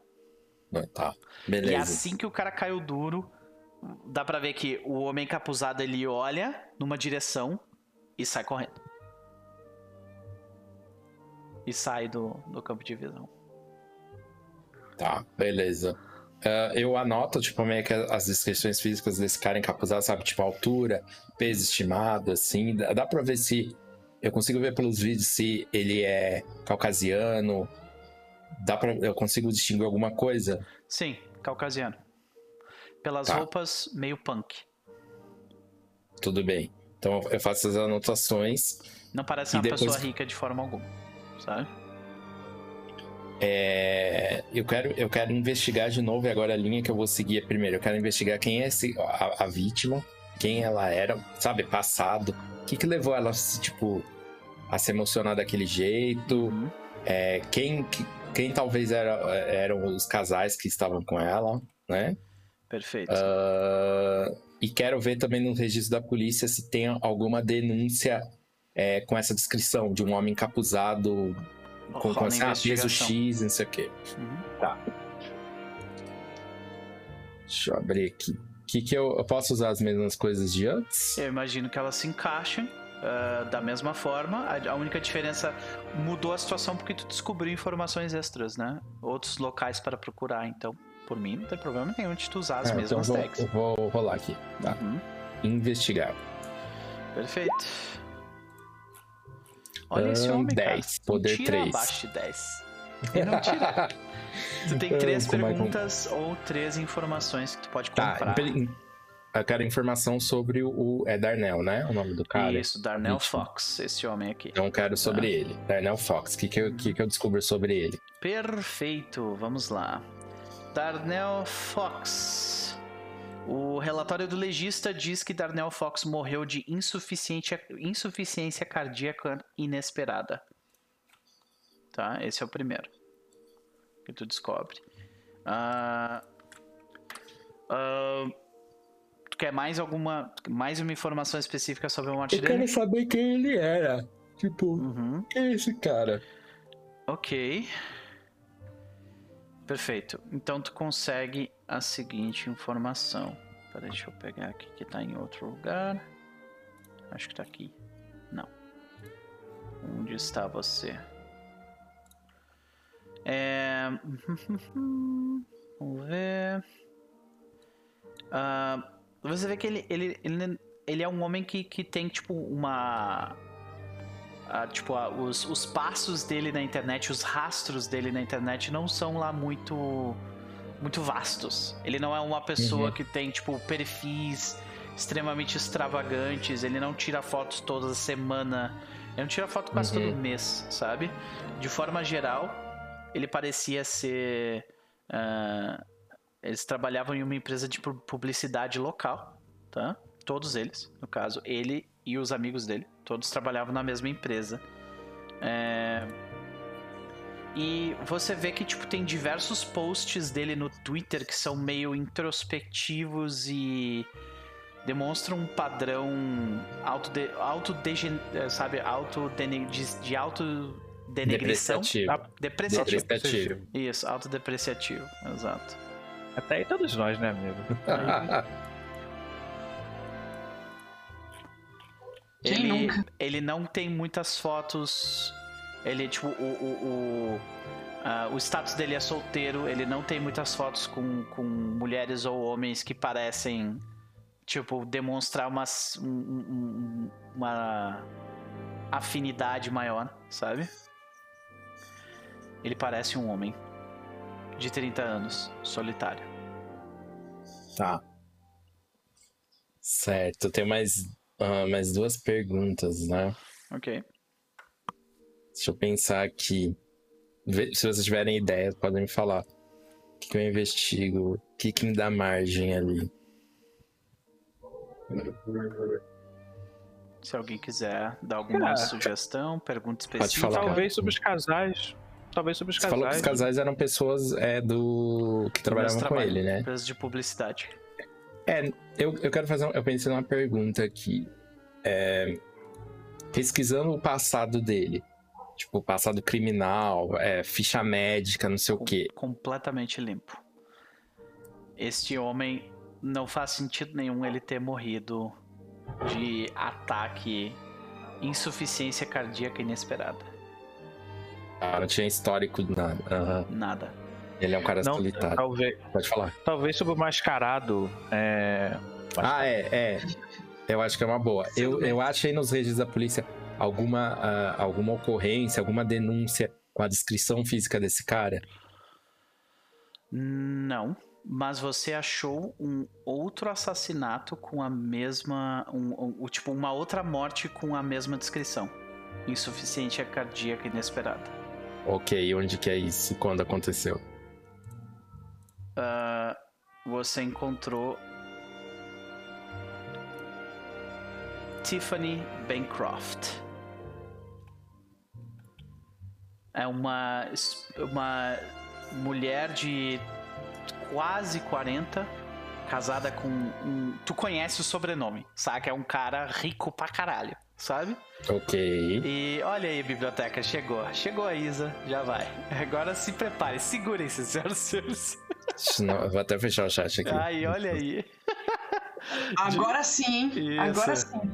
Ah, Tá, E beleza. assim que o cara caiu duro, dá pra ver que o homem encapuzado ele olha numa direção e sai correndo. E sai do, do campo de visão. Tá, beleza. Ah, eu anoto, tipo, meio que as descrições físicas desse cara encapuzado, sabe? Tipo, altura, peso estimado, assim. Dá, dá pra ver se. Eu consigo ver pelos vídeos se ele é caucasiano. Dá pra. Eu consigo distinguir alguma coisa? Sim, caucasiano. Pelas Tá. roupas, meio punk. Tudo bem. Então eu faço as anotações. Não parece uma depois- pessoa rica de forma alguma. Sabe? É, eu, quero, eu quero investigar de novo, e agora a linha que eu vou seguir é primeiro. Eu quero investigar quem é esse, a, a vítima, quem ela era, sabe, passado. O que, que levou ela, tipo, a se emocionar daquele jeito? Uhum. É, quem, que- quem talvez era, eram os casais que estavam com ela, né? Perfeito. Ah, e quero ver também no registro da polícia se tem alguma denúncia é, com essa descrição de um homem encapuzado com, com assim, ah, peso. X, não sei o quê. Uhum. Deixa eu abrir aqui. Que que eu, eu posso usar as mesmas coisas de antes? Eu imagino que elas se encaixem ah, da mesma forma. A, a única diferença mudou a situação porque tu descobriu informações extras, né? Outros locais para procurar. Então, por mim, não tem problema nenhum de tu usar as então mesmas eu vou, tags. eu vou rolar aqui. Tá. Uhum. Investigar. Perfeito. Olha esse homem, 10, cara. poder tira 3. abaixo de 10. Ele não tira. *laughs* Tu tem três Como é que- perguntas ou três informações que tu pode Tá, comprar. impre- eu quero informação sobre o, é Darnell, né? O nome do cara. Isso, Darnell Vítima. Fox, esse homem aqui. Então quero sobre Tá. ele. Darnell Fox. O que, que, eu, que, que eu descubro sobre ele? Perfeito, vamos lá. Darnell Fox. O relatório do legista diz que Darnell Fox morreu de insuficiência, insuficiência cardíaca inesperada. Tá? Esse é o primeiro. Que tu descobre. Ah, ah, quer mais alguma. Mais uma informação específica sobre a morte Eu dele? quero saber quem ele era. Tipo, Uhum. quem é esse cara? Ok. Perfeito. Então tu consegue a seguinte informação. Peraí, deixa eu pegar aqui que tá em outro lugar. Acho que tá aqui. Não. Onde está você? É... *laughs* Vamos ver. Ah, você vê que ele, ele, ele, ele é um homem que, que tem, tipo, uma. ah, tipo, ah, os, os passos dele na internet, os rastros dele na internet não são lá muito. Muito vastos. Ele não é uma pessoa Uhum. que tem, tipo, perfis extremamente extravagantes, ele não tira fotos toda semana. Ele não tira foto quase Uhum. todo mês, sabe? De forma geral, ele parecia ser. ah, eles trabalhavam em uma empresa de pu- publicidade local, tá? Todos eles, no caso, ele e os amigos dele, todos trabalhavam na mesma empresa. É, E você vê que tipo tem diversos posts dele no Twitter que são meio introspectivos e demonstram um padrão auto auto sabe auto de, de auto denegrição Depreciativo. Ah, depreciativo Depreciativo. isso autodepreciativo exato Até aí todos nós, né, amigo? *laughs* Quem ele, nunca? ele não tem muitas fotos. Ele, tipo, o, o, o, ah, o status dele é solteiro. Ele não tem muitas fotos com, com mulheres ou homens que parecem, tipo, demonstrar uma, um- um- uma afinidade maior, sabe? Ele parece um homem de 30 anos, solitário. Tá. Certo, tem mais, ah, mais duas perguntas, né? Ok. Deixa eu pensar aqui. Se vocês tiverem ideia, podem me falar. O que, que eu investigo? O que, que me dá margem ali? Se alguém quiser dar alguma Cara, sugestão, pergunta específica. falar. Talvez sobre os casais. Talvez sobre os Você falou que casais. os casais eram pessoas é, do que trabalhavam com ele, né? Empresa de publicidade. É, eu, eu quero fazer. um- Eu pensei numa pergunta aqui. É, pesquisando o passado dele, tipo, passado criminal, é, ficha médica, não sei o quê. completamente limpo. Este homem não faz sentido nenhum ele ter morrido de ataque insuficiência cardíaca inesperada. Ah, não tinha histórico de nada. Aham. Nada. Ele é um cara Não, solitário. talvez, Pode falar. talvez sobre o mascarado. É... Ah, é, é. Eu acho que é uma boa. Eu, eu achei nos registros da polícia alguma, ah, alguma ocorrência, alguma denúncia com a descrição física desse cara. Não. Mas você achou um outro assassinato com a mesma. Um, um- tipo, uma outra morte com a mesma descrição. Insuficiência cardíaca inesperada. Ok, onde que é isso? Quando aconteceu? Ah, você encontrou Tiffany Bancroft. É uma, uma mulher de quase 40, casada com um. Tu conhece o sobrenome, saca? É um cara rico pra caralho, sabe? Ok. E olha aí, biblioteca, chegou. Chegou a Isa, já vai. Agora se prepare, segurem-se, senhoras e senhores. Não, vou até fechar o chat aqui. Ai, olha aí. *laughs* Agora sim? Isso. Agora sim.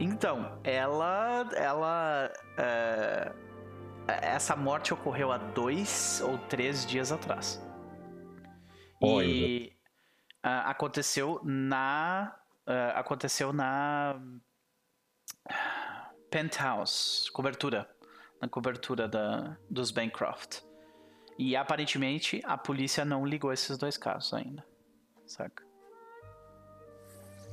Então, ela. Ela. é, essa morte ocorreu há dois ou três dias atrás. E ah, aconteceu na. ah, aconteceu na. Penthouse, cobertura. Na cobertura da, dos Bancroft. E aparentemente a polícia não ligou esses dois casos ainda. Saca?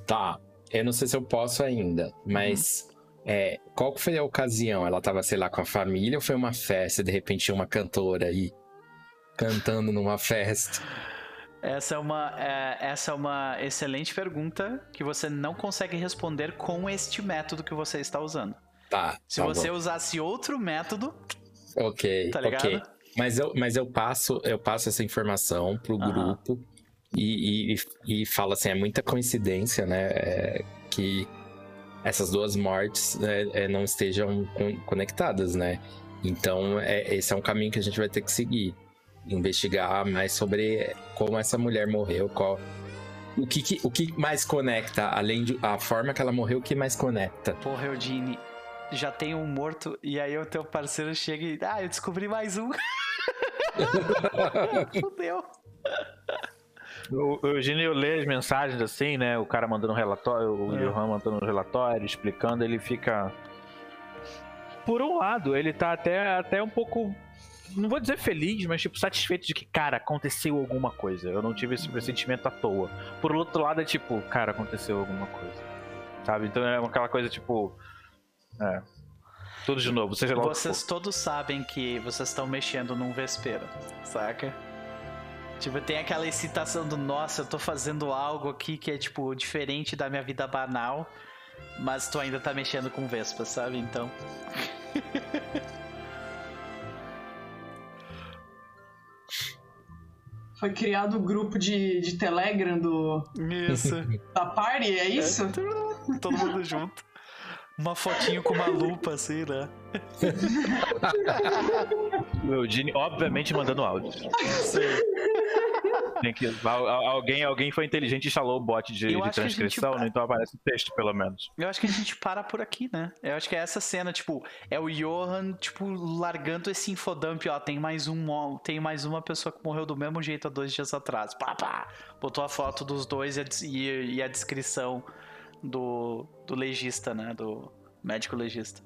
Tá. Eu não sei se eu posso ainda, mas é, qual que foi a ocasião? Ela tava, sei lá, com a família ou foi uma festa de repente uma cantora aí cantando numa festa? Essa é uma, é, essa é uma excelente pergunta que você não consegue responder com este método que você está usando. Tá. Se tá você bom. usasse outro método, Ok, tá ligado? ok. Mas eu, mas eu passo, eu passo essa informação pro Aham. grupo E, e, e fala assim, é muita coincidência, né? É, que essas duas mortes né, é, não estejam conectadas, né? Então, é, esse é um caminho que a gente vai ter que seguir. Investigar mais sobre como essa mulher morreu, qual, o que, que, o que mais conecta, além de a forma que ela morreu, o que mais conecta? Porra, Eudine, já tem um morto, e aí o teu parceiro chega e. Ah, eu descobri mais um. *laughs* Fudeu. O Eugênio lê as mensagens assim, né? O cara mandando um relatório, o é. Johan mandando um relatório, explicando, ele fica. Por um lado, ele tá até, até um pouco. Não vou dizer feliz, mas tipo, satisfeito de que, cara, aconteceu alguma coisa. Eu não tive esse pressentimento à toa. Por outro lado, é tipo, cara, aconteceu alguma coisa. Sabe? Então é aquela coisa tipo. É. Tudo de novo, seja lá Vocês todos sabem que vocês estão mexendo num vespeiro, saca? Tipo, tem aquela excitação do nossa, eu tô fazendo algo aqui que é, tipo, diferente da minha vida banal, mas tu ainda tá mexendo com Vespa, sabe? Então. *laughs* Foi criado o um grupo de, de Telegram do. Isso. *laughs* Da Party, é isso? É, todo mundo junto. Uma fotinho com uma lupa, assim, né? *laughs* o Eugene, obviamente, mandando áudio. Tem que, alguém, alguém foi inteligente e instalou o bot de, de transcrição, gente... né? então aparece o texto, pelo menos. Eu acho que a gente para por aqui, né? Eu acho que é essa cena, tipo, é o Johan, tipo, largando esse infodump, ó, tem mais um, tem mais uma pessoa que morreu do mesmo jeito há dois dias atrás. Pá, pá. Botou a foto dos dois e a, e, e a descrição do, do legista, né? Do médico legista.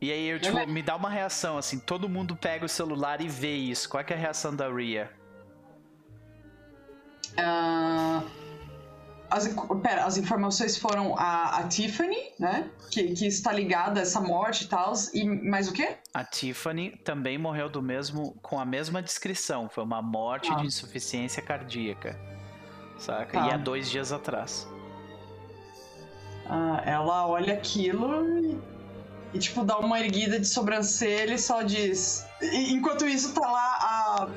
E aí eu, tipo, me dá uma reação, assim, todo mundo pega o celular e vê isso. Qual é, é a reação da Ria? Uh, as, pera, as informações foram a, a Tiffany, né? Que, que, está ligada a essa morte e tal. E mais o quê? A Tiffany também morreu do mesmo, com a mesma descrição. Foi uma morte ah. de insuficiência cardíaca. Saca? Ah. E há dois dias atrás. Ah, ela olha aquilo e e, tipo, dá uma erguida de sobrancelha e só diz. E, enquanto isso, tá lá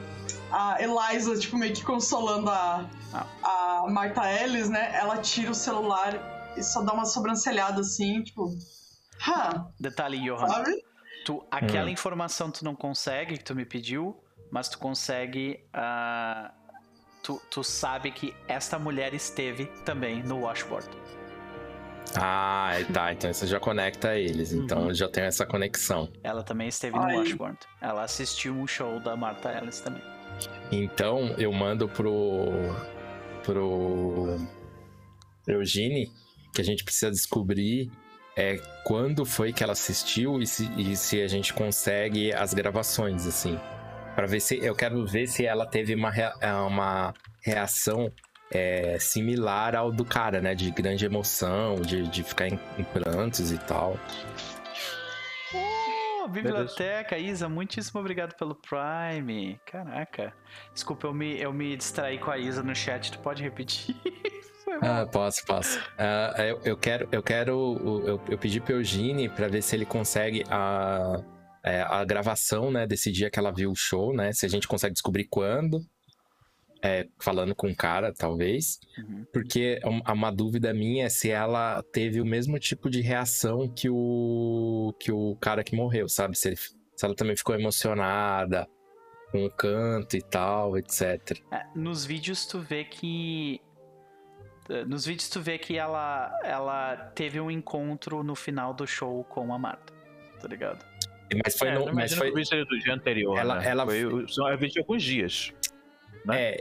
a, a Eliza, tipo, meio que consolando a, a Marta Ellis, né? Ela tira o celular e só dá uma sobrancelhada assim, tipo. Huh. Detalhe, Johan. Sabe? Tu, aquela hum. informação tu não consegue, que tu me pediu, mas tu consegue. Uh, tu, tu sabe que esta mulher esteve também no washboard. Ah, tá. Então você já conecta eles. Então uhum. já tem essa conexão. Ela também esteve Ai. no Washboard. Ela assistiu um show da Martha Ellis também. Então eu mando pro. pro. Eugene que a gente precisa descobrir é quando foi que ela assistiu e se, e se a gente consegue as gravações, assim. Para ver se. Eu quero ver se ela teve uma, uma reação é, similar ao do cara, né? De grande emoção, de, de ficar em, em prantos e tal. Oh, biblioteca, Isa, muitíssimo obrigado pelo Prime. Caraca. Desculpa, eu me, eu me distraí com a Isa no chat, tu pode repetir? *laughs* Ah, posso, posso. Uh, eu, eu, quero, eu quero, eu, eu pedi pro Eugene pra ver se ele consegue a, é, a gravação, né, desse dia que ela viu o show, né, se a gente consegue descobrir quando, é, falando com o cara, talvez, uhum. porque uma dúvida minha é se ela teve o mesmo tipo de reação que o que o cara que morreu, sabe? Se, ele, se ela também ficou emocionada com o canto e tal, etc. É, nos vídeos tu vê que é, nos vídeos tu vê que ela ela teve um encontro no final do show com a Marta, tá ligado? Mas foi é, no, mas foi vídeo do dia anterior. Ela, né? ela foi, só vídeo de alguns dias. Né? É,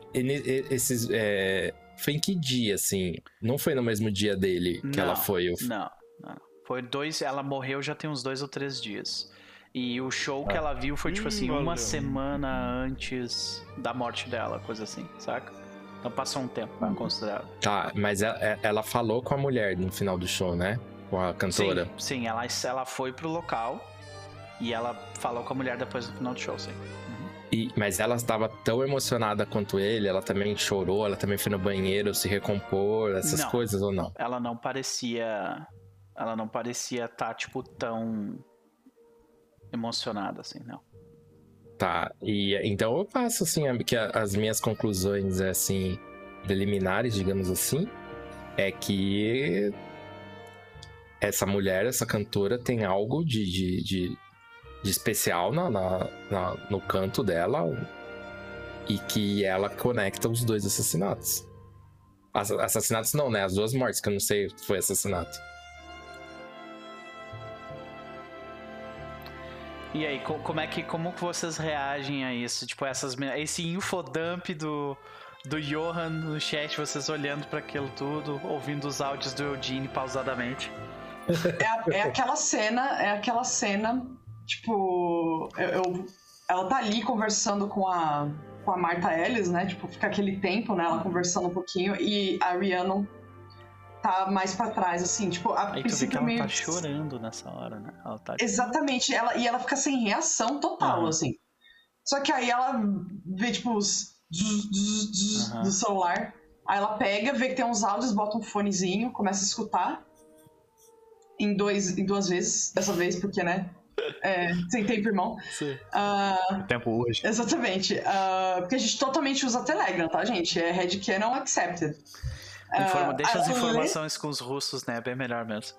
esses. É... Foi em que dia, assim? Não foi no mesmo dia dele que não, ela foi? Não, não. Foi dois. Ela morreu já tem uns dois ou três dias. E o show ah. que ela viu foi, tipo assim, uma semana antes da morte dela, coisa assim, saca? Então passou um tempo pra considerar. Tá, mas ela, é, ela, falou com a mulher no final do show, né? Com a cantora. Sim, sim ela, ela foi pro local e ela falou com a mulher depois do final do show, sim. E, mas ela estava tão emocionada quanto ele, ela também chorou, ela também foi no banheiro se recompor, essas não, coisas ou não? Ela não parecia. Ela não parecia estar, tá, tipo, tão emocionada assim, não. Tá, e então eu passo assim, que as minhas conclusões, assim, preliminares, digamos assim, é que essa mulher, essa cantora, tem algo de, de, de, de especial na, na, na, no canto dela e que ela conecta os dois assassinatos. Assassinatos não, né? As duas mortes, que eu não sei se foi assassinato. E aí, como é que como que vocês reagem a isso? Tipo, essas esse infodump do do Johan no chat, vocês olhando para aquilo tudo, ouvindo os áudios do Eugene pausadamente. É, é aquela cena, é aquela cena, tipo, eu, eu, ela tá ali conversando com a com a Marta Ellis, né? Tipo, fica aquele tempo, né? Ela conversando um pouquinho e a Rihanna tá mais para trás, assim, tipo, a Aí vê que ela meio... tá chorando nessa hora, né? Ela tá... Exatamente, ela, e ela fica sem reação total, uhum. assim. Só que aí ela vê, tipo, os uhum. do celular. Aí ela pega, vê que tem uns áudios, bota um fonezinho, começa a escutar. Em, dois, em duas vezes, dessa vez, porque, né? É, sem tempo, irmão. Sim. Uh, tempo hoje. Exatamente. Uh, porque a gente totalmente usa Telegram, tá, gente? É Headcanon Accepted. Informa, uh, deixa as informações lê... com os russos, né? É bem melhor mesmo.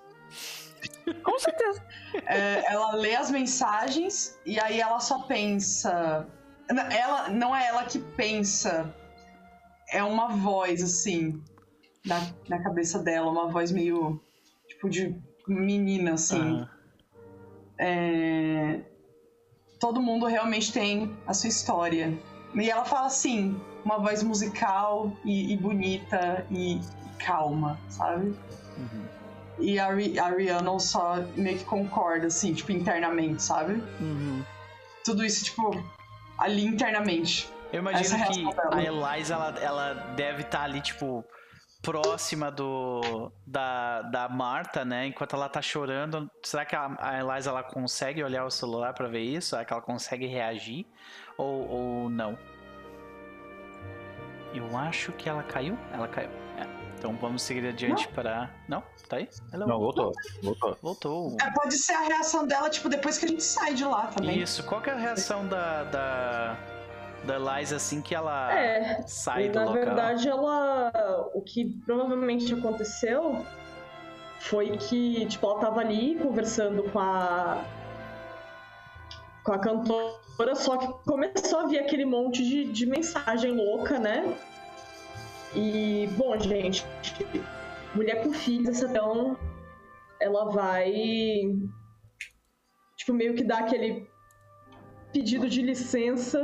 Com certeza. É, ela lê as mensagens e aí ela só pensa. Ela não é ela que pensa. É uma voz, assim, na, na cabeça dela, uma voz meio. Tipo, de menina, assim. Uhum. É... Todo mundo realmente tem a sua história. E ela fala assim, uma voz musical e, e bonita e, e, calma, sabe? Uhum. E a, a Rihanna só meio que concorda, assim, tipo, internamente, sabe? Uhum. Tudo isso, tipo, ali internamente. Eu imagino que a Eliza, ela, ela deve estar tá ali, tipo, próxima do da, da Marta, né? Enquanto ela tá chorando, será que a, a Eliza ela consegue olhar o celular para ver isso? Será que ela consegue reagir ou, ou não? Eu acho que ela caiu. Ela caiu. É. Então vamos seguir adiante para. Não? Tá aí? Ela não, voltou. Voltou. Voltou. É, pode ser a reação dela, tipo, depois que a gente sai de lá também. Isso. Qual que é a reação da. da da Liza assim que ela é, sai do na local. Na verdade, ela. O que provavelmente aconteceu foi que, tipo, ela tava ali conversando com a. com a cantora, só que começou a vir aquele monte de, de mensagem louca, né? E, bom, gente, mulher com filhos, então ela vai. Tipo, meio que dar aquele pedido de licença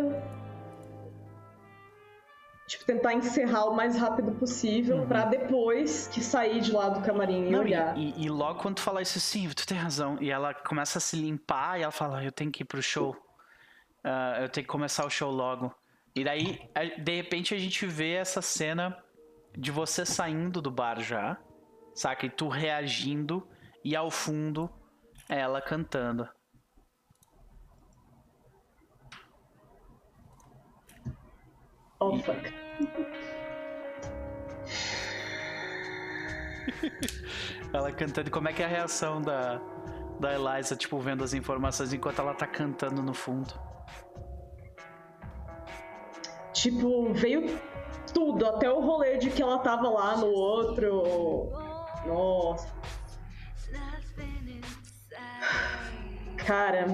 tipo, tentar encerrar o mais rápido possível uhum. para depois que sair de lá do camarim Não, e olhar. E, e, logo quando tu fala isso, sim, tu tem razão. E ela começa a se limpar e ela fala, eu tenho que ir pro show. Uh, eu tenho que começar o show logo. E daí, de repente, a gente vê essa cena de você saindo do bar já, saca? E tu reagindo e ao fundo ela cantando. Oh, fuck. *laughs* ela cantando. Como é que é a reação da, da Eliza, tipo, vendo as informações enquanto ela tá cantando no fundo? Tipo, veio tudo, até o rolê de que ela tava lá no outro. Nossa. Cara,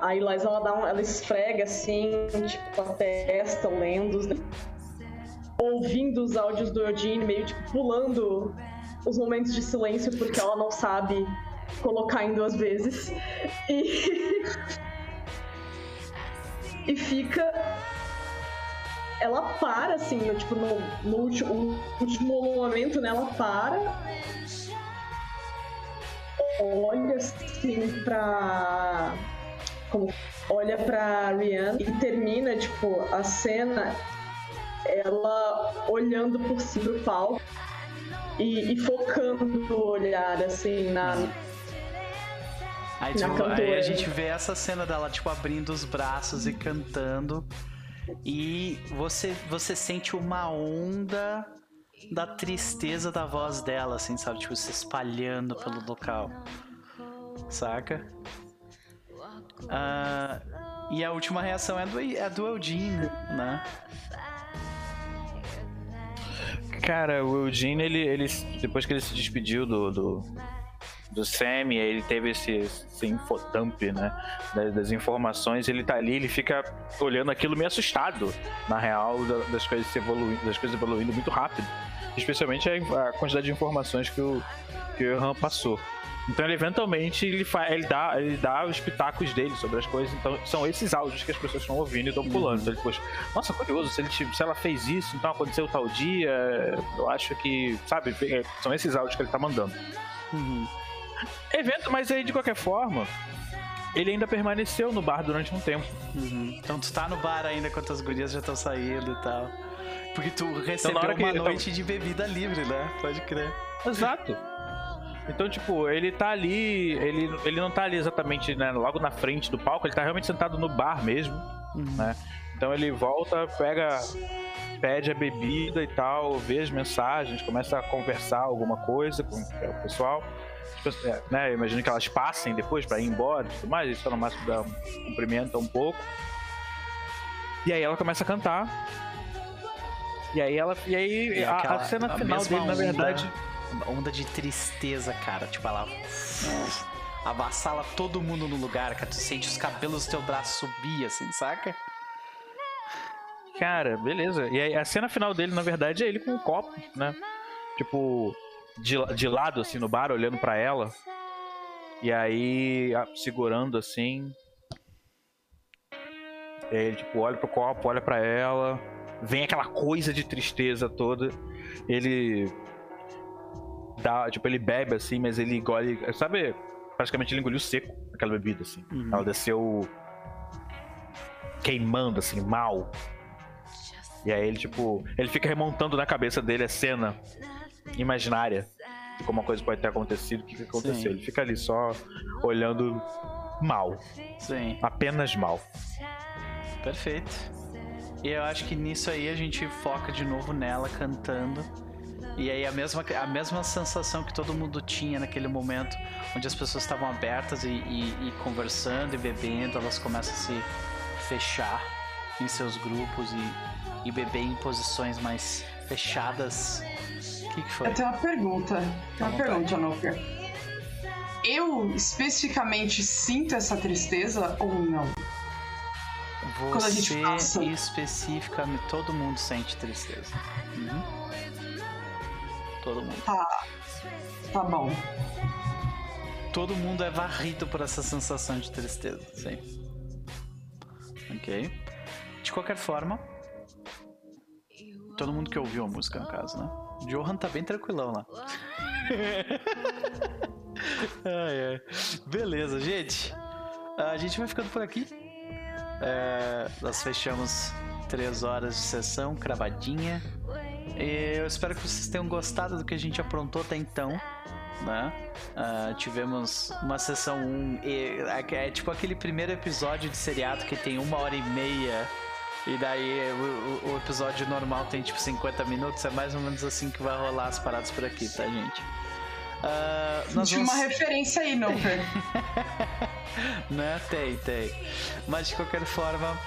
a Eliza, ela, dá um, ela esfrega assim, tipo, a testa, lendo, né? ouvindo os áudios do Eugene, meio tipo pulando os momentos de silêncio, porque ela não sabe colocar em duas vezes. E. *laughs* e fica. Ela para, assim, no, tipo, no, no último, último momento, né? Ela para. Olha assim pra como olha pra Rihanna e termina, tipo, a cena ela olhando por cima do palco e, e focando o olhar, assim, na. Aí, tipo, aí a gente vê essa cena dela, tipo, abrindo os braços e cantando. E você, você sente uma onda da tristeza da voz dela, assim, sabe? Tipo, se espalhando pelo local. Saca? Uh, e a última reação é do, é do Eugene, né? Cara, o Eugene, ele, ele, depois que ele se despediu do, do, do Sam, ele teve esse, esse né? Das, das, informações, ele tá ali, ele fica olhando aquilo meio assustado, na real, das coisas evoluindo, das coisas evoluindo muito rápido. Especialmente a, a quantidade de informações que o, que o Erhan passou. Então ele eventualmente ele, ele, dá, ele dá os pitacos dele sobre as coisas. Então são esses áudios que as pessoas estão ouvindo e estão pulando. Uhum. Então ele, poxa, nossa, curioso, se, ele, se ela fez isso, então aconteceu tal dia. Eu acho que, sabe, é, são esses áudios que ele tá mandando. Uhum. Evento, mas aí de qualquer forma, ele ainda permaneceu no bar durante um tempo. Uhum. Então tu tá no bar ainda enquanto as gurias já estão saindo e tal. Porque tu recebeu então, uma noite tava... de bebida livre, né? Pode crer. Exato. Então, tipo, ele tá ali, ele, ele não tá ali exatamente né, logo na frente do palco, ele tá realmente sentado no bar mesmo, uhum. né? Então ele volta, pega, pede a bebida e tal, vê as mensagens, começa a conversar alguma coisa com o pessoal. Tipo, é, né, eu imagino que elas passem depois para ir embora e tudo mais, isso no máximo dá um cumprimento um pouco. E aí ela começa a cantar. E aí ela. E aí a, aquela, a, cena a final dele, na verdade onda de tristeza, cara. Tipo, ela avassala todo mundo no lugar, cara. Tu sente os cabelos do teu braço subir, assim, saca? Cara, beleza. E a cena final dele, na verdade, é ele com um copo, né? Tipo, de, de lado, assim, no bar, olhando para ela. E aí, segurando assim. Ele, tipo, olha pro copo, olha para ela. Vem aquela coisa de tristeza toda. Ele dá, tipo, ele bebe assim, mas ele engole. Sabe, praticamente ele engoliu seco aquela bebida, assim. Uhum. Ela desceu queimando, assim, mal. E aí ele, tipo, ele fica remontando na cabeça dele a cena imaginária de como uma coisa pode ter acontecido, o que, que aconteceu. Sim. Ele fica ali só olhando mal. Sim. Apenas mal. Perfeito. E eu acho que nisso aí a gente foca de novo nela cantando e aí a mesma, a mesma sensação que todo mundo tinha naquele momento, onde as pessoas estavam abertas e, e, e conversando e bebendo, elas começam a se fechar em seus grupos e, e beber em posições mais fechadas. O que, que foi? Eu tenho uma pergunta. Tenho uma pergunta, Anoker. Eu especificamente sinto essa tristeza ou não? Você Quando a gente passa... especificamente, todo mundo sente tristeza. Uhum todo mundo. Tá. Tá bom. Todo mundo é varrido por essa sensação de tristeza, sim. Ok. De qualquer forma, todo mundo que ouviu a música, no caso, né? Johan tá bem tranquilão lá. *laughs* ai, ai. Beleza, gente. A gente vai ficando por aqui. É, nós fechamos três horas de sessão, cravadinha. Eu espero que vocês tenham gostado do que a gente aprontou até então. Né? Uh, tivemos uma sessão 1. Um, é, tipo aquele primeiro episódio de seriado que tem uma hora e meia. E daí o, o, episódio normal tem tipo 50 minutos. É mais ou menos assim que vai rolar as paradas por aqui, tá, gente? Uh, nós Tinha vamos... uma referência aí, não, *laughs* né? Tem, tem. Mas de qualquer forma,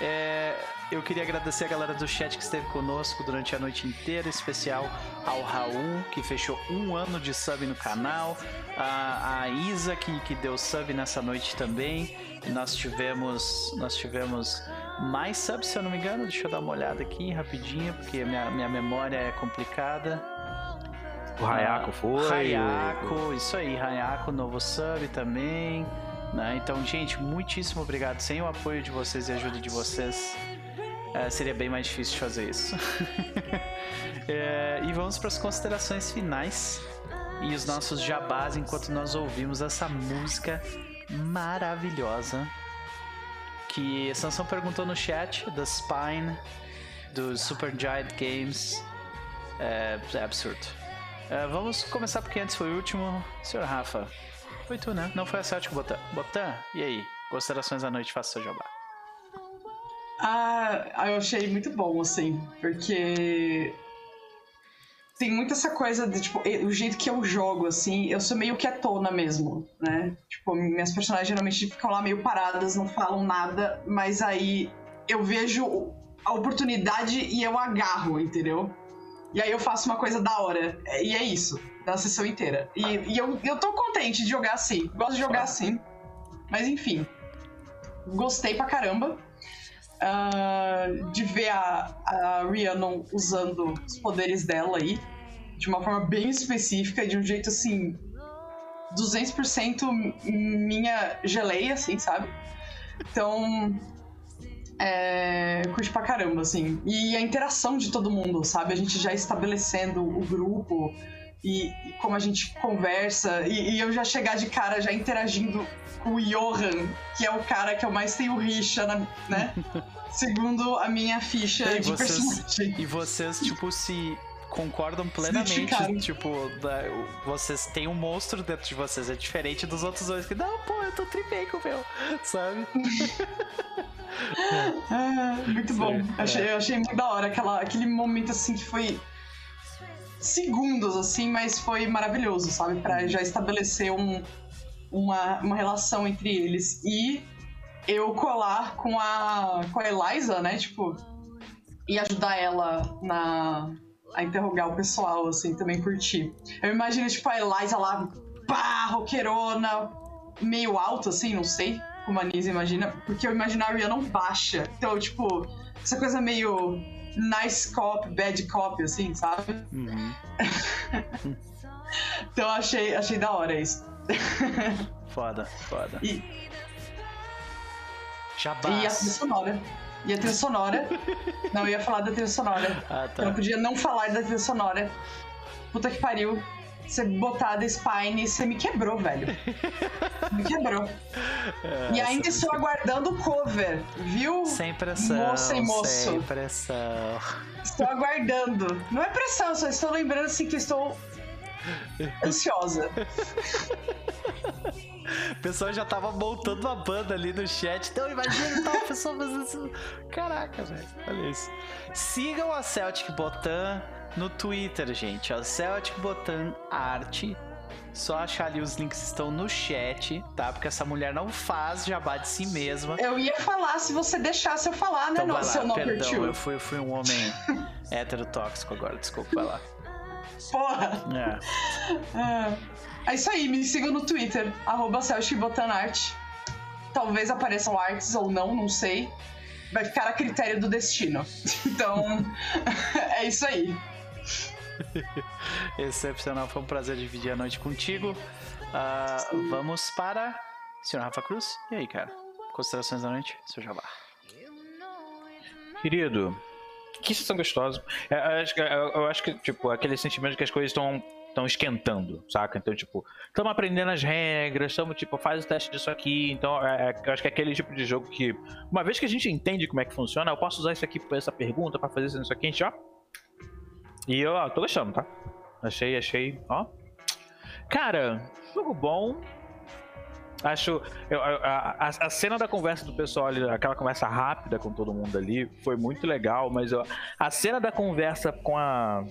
é, eu queria agradecer a galera do chat que esteve conosco durante a noite inteira, especial ao Raul, que fechou um ano de sub no canal, a, a Isa, que, que deu sub nessa noite também. Nós tivemos, nós tivemos mais subs, se eu não me engano. Deixa eu dar uma olhada aqui rapidinho, porque minha, minha memória é complicada. O Hayako ah, foi. Hayako, isso aí, Hayako, novo sub também. Né? Então, gente, muitíssimo obrigado. Sem o apoio de vocês e a ajuda de vocês, é, seria bem mais difícil de fazer isso. *laughs* é, e vamos para as considerações finais e os nossos jabás enquanto nós ouvimos essa música maravilhosa que Sansão perguntou no chat da Spine do Super Giant Games. É, é absurdo. É, vamos começar porque antes foi o último. Senhor Rafa, foi tu, né? Não foi a Celtic Botan. Botan, e aí? Considerações da noite, faça seu jabá. Ah, eu achei muito bom, assim, porque tem muito essa coisa de, tipo, o jeito que eu jogo, assim, eu sou meio quietona mesmo, né? Tipo, minhas personagens geralmente ficam lá meio paradas, não falam nada, mas aí eu vejo a oportunidade e eu agarro, entendeu? E aí eu faço uma coisa da hora. E é isso, da sessão inteira. E, e eu, eu tô contente de jogar assim. Gosto de jogar assim. Mas enfim. Gostei pra caramba. Uh, de ver a, a Rhiannon usando os poderes dela aí. De uma forma bem específica, de um jeito assim. 200% minha geleia, assim, sabe? Então, é, curte pra caramba, assim. E a interação de todo mundo, sabe? A gente já estabelecendo o grupo e, e como a gente conversa. E, e, eu já chegar de cara já interagindo com o Johan, que é o cara que eu mais tenho rixa, na, né? *laughs* Segundo a minha ficha e de vocês, personagem. E vocês, tipo, se concordam plenamente. Tipo, da, vocês têm um monstro dentro de vocês. É diferente dos outros dois que, não, pô, eu tô tripei com o meu, *laughs* sabe? é, *laughs* muito bom. Sim, achei, é. achei muito da hora aquela, aquele momento assim que foi segundos, assim, mas foi maravilhoso, sabe? Pra já estabelecer um, uma, uma relação entre eles. E eu colar com a, com a Eliza, né? Tipo, e ajudar ela na, a interrogar o pessoal, assim, também curti. Eu imagino, tipo, a Eliza lá, pá, roqueirona, meio alto, assim, não sei como a Nisa imagina, porque eu imagino a Rihanna baixa. Então, tipo, essa coisa meio nice cop, bad cop, assim, sabe? Uhum. *laughs* então achei, achei da hora isso. foda, foda. E, Jabás. e a trilha sonora. E a trilha sonora. *laughs* não, eu ia falar da trilha sonora. Ah, tá. Eu não podia não falar da trilha sonora. Puta que pariu. Você botar da Spine, você me quebrou, velho. *laughs* me quebrou. É, e ainda estou aguardando o cover, viu? Sem pressão. Moça e moço. Sem pressão. Estou aguardando. Não é pressão, só estou lembrando assim que estou ansiosa. *laughs* O pessoal já tava montando uma banda ali no chat. Então imagina tal pessoa fazendo isso. Caraca, velho. Olha isso. Sigam a Celtic Botan no Twitter, gente. A Celtic Botan Arte. Só achar ali os links estão no chat, tá? Porque essa mulher não faz jabá de si mesma. Eu ia falar se você deixasse eu falar, né? Então, não, se eu não perdão, eu fui, fui um homem *laughs* heterotóxico agora, desculpa, vai lá. Porra! É. é. é isso aí, me sigam no Twitter, arroba. Talvez apareçam artes ou não, não sei. Vai ficar a critério do destino. *laughs* Então, *laughs* é isso aí. *laughs* Excepcional, foi um prazer dividir a noite contigo. Uh, vamos para senhor Rafa Cruz. E aí, cara? Considerações da noite, seu Jabá. Querido, que sessão gostosa. É, eu, acho, eu acho que, tipo, aquele sentimento que as coisas estão estão esquentando, saca? Então, tipo, estamos aprendendo as regras, estamos, tipo, faz o teste disso aqui. Então, é, é, eu acho que é aquele tipo de jogo que, uma vez que a gente entende como é que funciona, eu posso usar isso aqui para essa pergunta, para fazer isso aqui, a gente, ó, e eu, ó, tô gostando, tá? Achei, achei, ó. Cara, jogo bom. Acho. Eu, a, a, a, cena da conversa do pessoal ali, aquela conversa rápida com todo mundo ali, foi muito legal, mas eu, a cena da conversa com a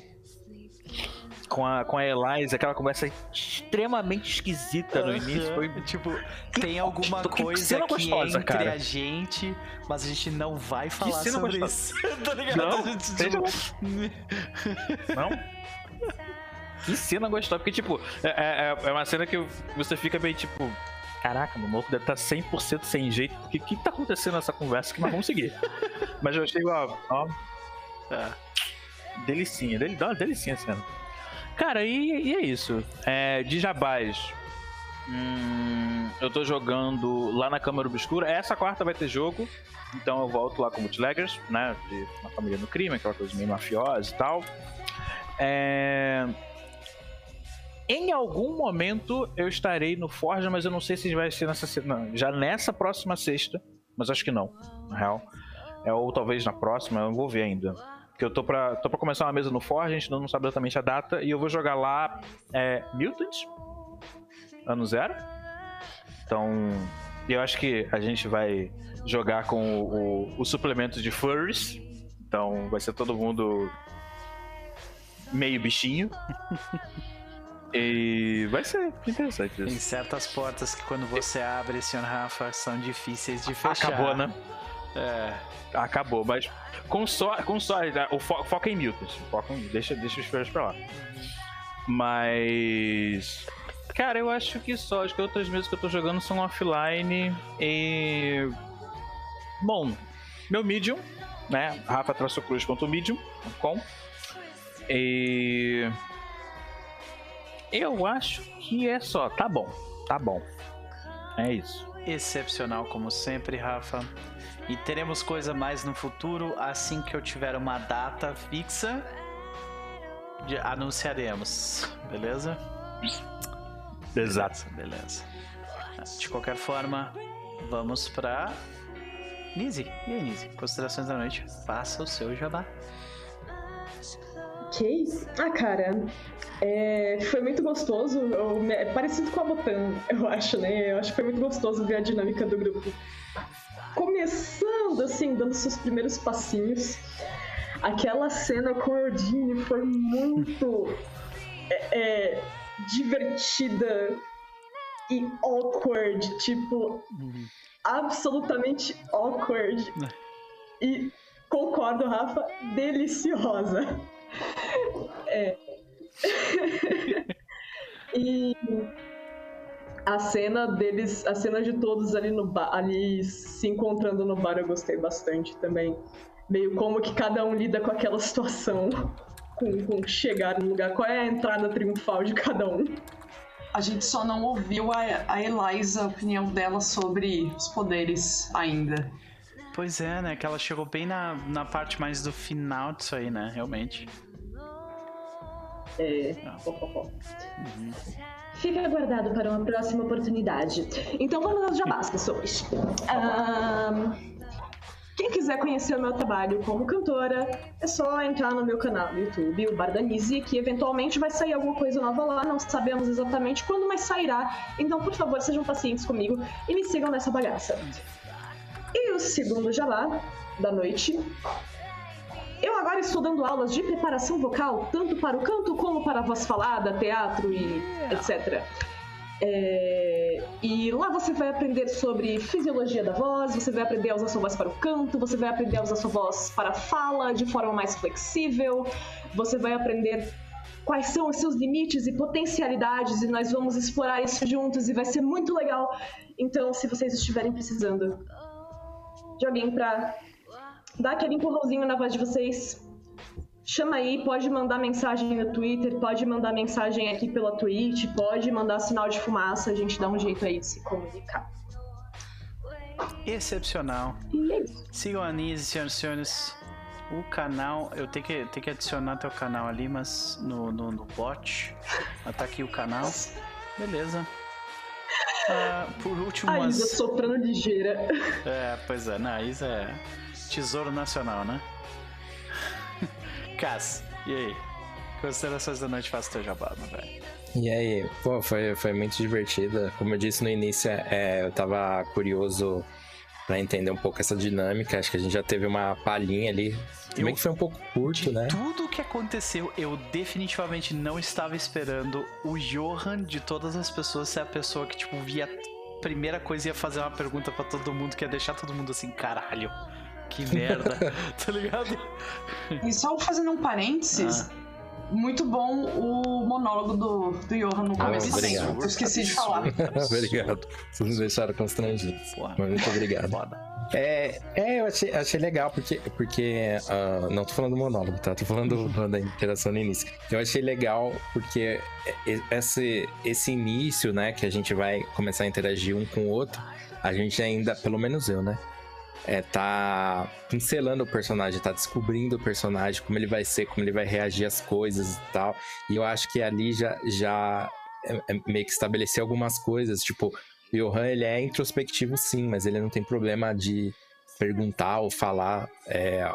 com a, com a Eliza, aquela conversa extremamente esquisita no início. Foi tipo, tem alguma que, coisa que, gostosa, entre cara. a gente, mas a gente não vai falar sobre gostosa. isso. *laughs* tá ligado? Não, gente, tipo... não? Que cena gostosa, porque, tipo, é, é, é, uma cena que você fica bem, tipo, caraca, o maluco deve tá estar 100% sem jeito, porque o que, que tá acontecendo nessa conversa que nós vamos seguir? Mas eu achei, ó, ó, é. delicinha, del, dá uma delicinha a cena. Cara, e, e é isso. É, de jabás. Hum, eu tô jogando lá na Câmara Obscura. Essa quarta vai ter jogo. Então eu volto lá com Bootleggers, né? De uma família no crime, aquela coisa meio mafiosa e tal. É... Em algum momento eu estarei no Forja, mas eu não sei se vai ser nessa não, já nessa próxima sexta, mas acho que não, na real. É, ou talvez na próxima, eu vou ver ainda. Que eu tô pra, tô pra começar uma mesa no For, a gente não sabe exatamente a data, e eu vou jogar lá é, Mutant, ano zero. Então, eu acho que a gente vai jogar com o, o, o suplemento de Furries. Então, vai ser todo mundo meio bichinho. *laughs* e vai ser interessante Tem isso. certas portas que quando você abre, senhor Rafa, são difíceis de fechar. Acabou, né? É. Acabou, mas com sorte, com né? o fo foca em mutants. Foca em, deixa, deixa os filhos pra lá. Mas. Cara, eu acho que só. Acho que outras mesas que eu tô jogando são offline e. Bom, meu Medium, né? Rafa traço cruz ponto medium.com. E. Eu acho que é só. Tá bom, tá bom. É isso. Excepcional como sempre, Rafa. E teremos coisa mais no futuro. Assim que eu tiver uma data fixa, de- anunciaremos. Beleza? Exato. Beleza. De qualquer forma, vamos pra. Nise. E aí, Nise? Considerações da noite. Faça o seu jabá. Ok. Ah, cara, é, foi muito gostoso. Eu- é parecido com a Botan, eu acho, né? Eu acho que foi muito gostoso ver a dinâmica do grupo. Começando, assim, dando seus primeiros passinhos. Aquela cena com a Ordine foi muito é, é, divertida e awkward. Tipo, absolutamente awkward. E concordo, Rafa, deliciosa. É. *laughs* e a cena deles, a cena de todos ali no bar, ali se encontrando no bar, eu gostei bastante também. Meio como que cada um lida com aquela situação, *laughs* com, com chegar no lugar, qual é a entrada triunfal de cada um. A gente só não ouviu a, a Eliza, a opinião dela sobre os poderes ainda. Pois é, né? Que ela chegou bem na, na parte mais do final disso aí, né? Realmente. É. Pó, pó, pó. Fica aguardado para uma próxima oportunidade. Então vamos aos jabás, pessoas. Ahn, quem quiser conhecer o meu trabalho como cantora, é só entrar no meu canal no YouTube, o Bardanise, que eventualmente vai sair alguma coisa nova lá. Não sabemos exatamente quando, mas sairá. Então, por favor, sejam pacientes comigo e me sigam nessa bagaça. E o segundo jabá da noite eu agora estou dando aulas de preparação vocal, tanto para o canto como para a voz falada, teatro e etc. É, E lá você vai aprender sobre fisiologia da voz, você vai aprender a usar sua voz para o canto, você vai aprender a usar sua voz para a fala de forma mais flexível, você vai aprender quais são os seus limites e potencialidades e nós vamos explorar isso juntos e vai ser muito legal. Então, se vocês estiverem precisando de alguém para dar aquele empurrãozinho na voz de vocês. Chama aí, pode mandar mensagem no Twitter, pode mandar mensagem aqui pela Twitch, pode mandar sinal de fumaça, a gente dá um jeito aí de se comunicar. Excepcional. E é isso. Sigam a Anise, senhoras e senhores. O canal, eu tenho que, tenho que adicionar teu canal ali, mas no, no, no bot. Mas tá aqui o canal. Beleza. Ah, por último, A Isa as... soprando ligeira. É, pois é, na Isa é tesouro nacional, né? *laughs* Cass, e aí? Considerações da noite, faça teu jabá, velho. E aí, pô, foi, foi muito divertida. Como eu disse no início, é, eu tava curioso pra entender um pouco essa dinâmica. Acho que a gente já teve uma palhinha ali. Também que foi um pouco curto, De né? tudo que aconteceu, eu definitivamente não estava esperando o Johan de todas as pessoas ser a pessoa que, tipo, via a primeira coisa ia fazer uma pergunta pra todo mundo, que ia deixar todo mundo assim, caralho, que merda, *laughs* tá ligado? E só fazendo um parênteses, muito bom o monólogo do, do Johan no começo Ah, obrigado. Eu esqueci de falar. *laughs* obrigado. Vocês nos deixaram constrangidos. Porra, Mas muito obrigado. foda. É, é eu achei, achei legal, porque, porque ah, não tô falando do monólogo, tá? Tô falando do- *laughs* da interação no início. Eu achei legal porque esse, esse início, né, que a gente vai começar a interagir um com o outro, a gente ainda, pelo menos eu, né? É, tá pincelando o personagem, tá descobrindo o personagem, como ele vai ser, como ele vai reagir às coisas e tal. E eu acho que ali já, já é- é meio que estabelecer algumas coisas, tipo, Johan, ele é introspectivo sim, mas ele não tem problema de perguntar ou falar é,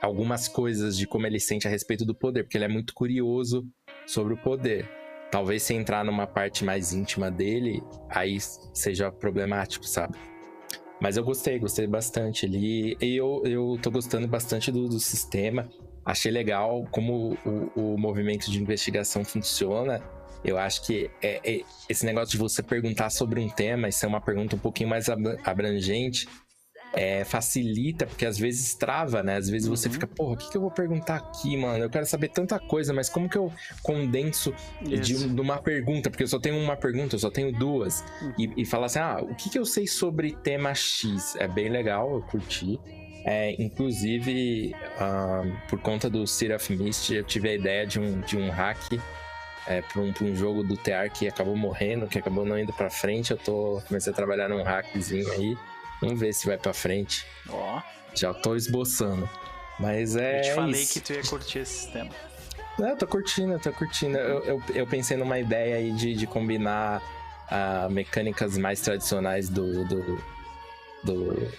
algumas coisas de como ele sente a respeito do poder, porque ele é muito curioso sobre o poder. Talvez se entrar numa parte mais íntima dele, aí seja problemático, sabe? Mas eu gostei, gostei bastante ali. E eu, eu tô gostando bastante do, do sistema. achei legal como o, o movimento de investigação funciona. Eu acho que é, é, esse negócio de você perguntar sobre um tema e ser uma pergunta um pouquinho mais abrangente é, facilita, porque às vezes trava, né? Às vezes você uhum. fica, porra, o que, que eu vou perguntar aqui, mano? Eu quero saber tanta coisa, mas como que eu condenso de, de, uma pergunta? Porque eu só tenho uma pergunta, eu só tenho duas. Uhum. E, e falar assim, ah, o que, que eu sei sobre tema X? É bem legal, eu curti. É, inclusive, uh, por conta do City of Mist, eu tive a ideia de um, de um hack é, para um, um, jogo do TR que acabou morrendo, que acabou não indo para frente. Eu tô comecei a trabalhar num hackzinho aí. Vamos ver se vai para frente. Ó. Já tô esboçando. Mas é. Eu te falei isso. que tu ia curtir esse sistema. Não, eu tô curtindo, eu tô curtindo. Eu, eu, eu pensei numa ideia aí de, de combinar uh, mecânicas mais tradicionais do, do, do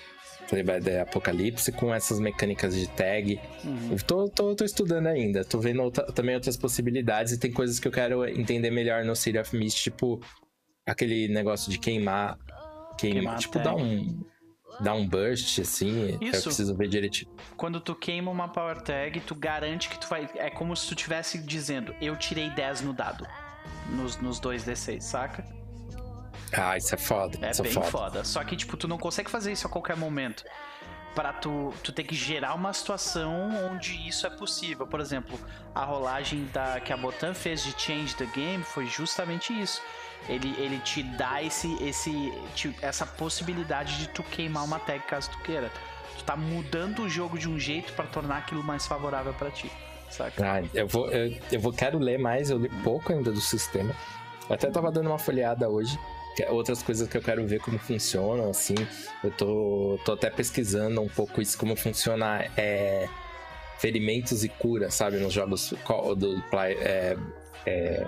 Playboy the Apocalipse com essas mecânicas de tag. Uhum. Tô, tô, tô, estudando ainda, tô vendo outra, também outras possibilidades e tem coisas que eu quero entender melhor no City of Mist, tipo aquele negócio de queimar. Queimar tipo, dar um. Dar um burst, assim, Isso. eu preciso ver direitinho. Quando tu queima uma power tag, tu garante que tu vai. É como se tu estivesse dizendo, eu tirei 10 no dado. Nos, nos 2D6, saca? Ah, isso é foda. É isso é bem é foda. foda. Só que, tipo, tu não consegue fazer isso a qualquer momento. Pra tu, tu ter que gerar uma situação onde isso é possível. Por exemplo, a rolagem da, que a Botan fez de Change the Game foi justamente isso. Ele, ele te dá esse, esse, te, essa possibilidade de tu queimar uma tag caso tu queira. Tu tá mudando o jogo de um jeito para tornar aquilo mais favorável para ti. Saca? Ah, eu vou, eu, eu vou quero ler mais, eu li pouco ainda do sistema. Eu até tava dando uma folheada hoje outras coisas que eu quero ver como funcionam, assim. Eu tô, tô até pesquisando um pouco isso, como funciona é, ferimentos e cura, sabe, nos jogos do é, é,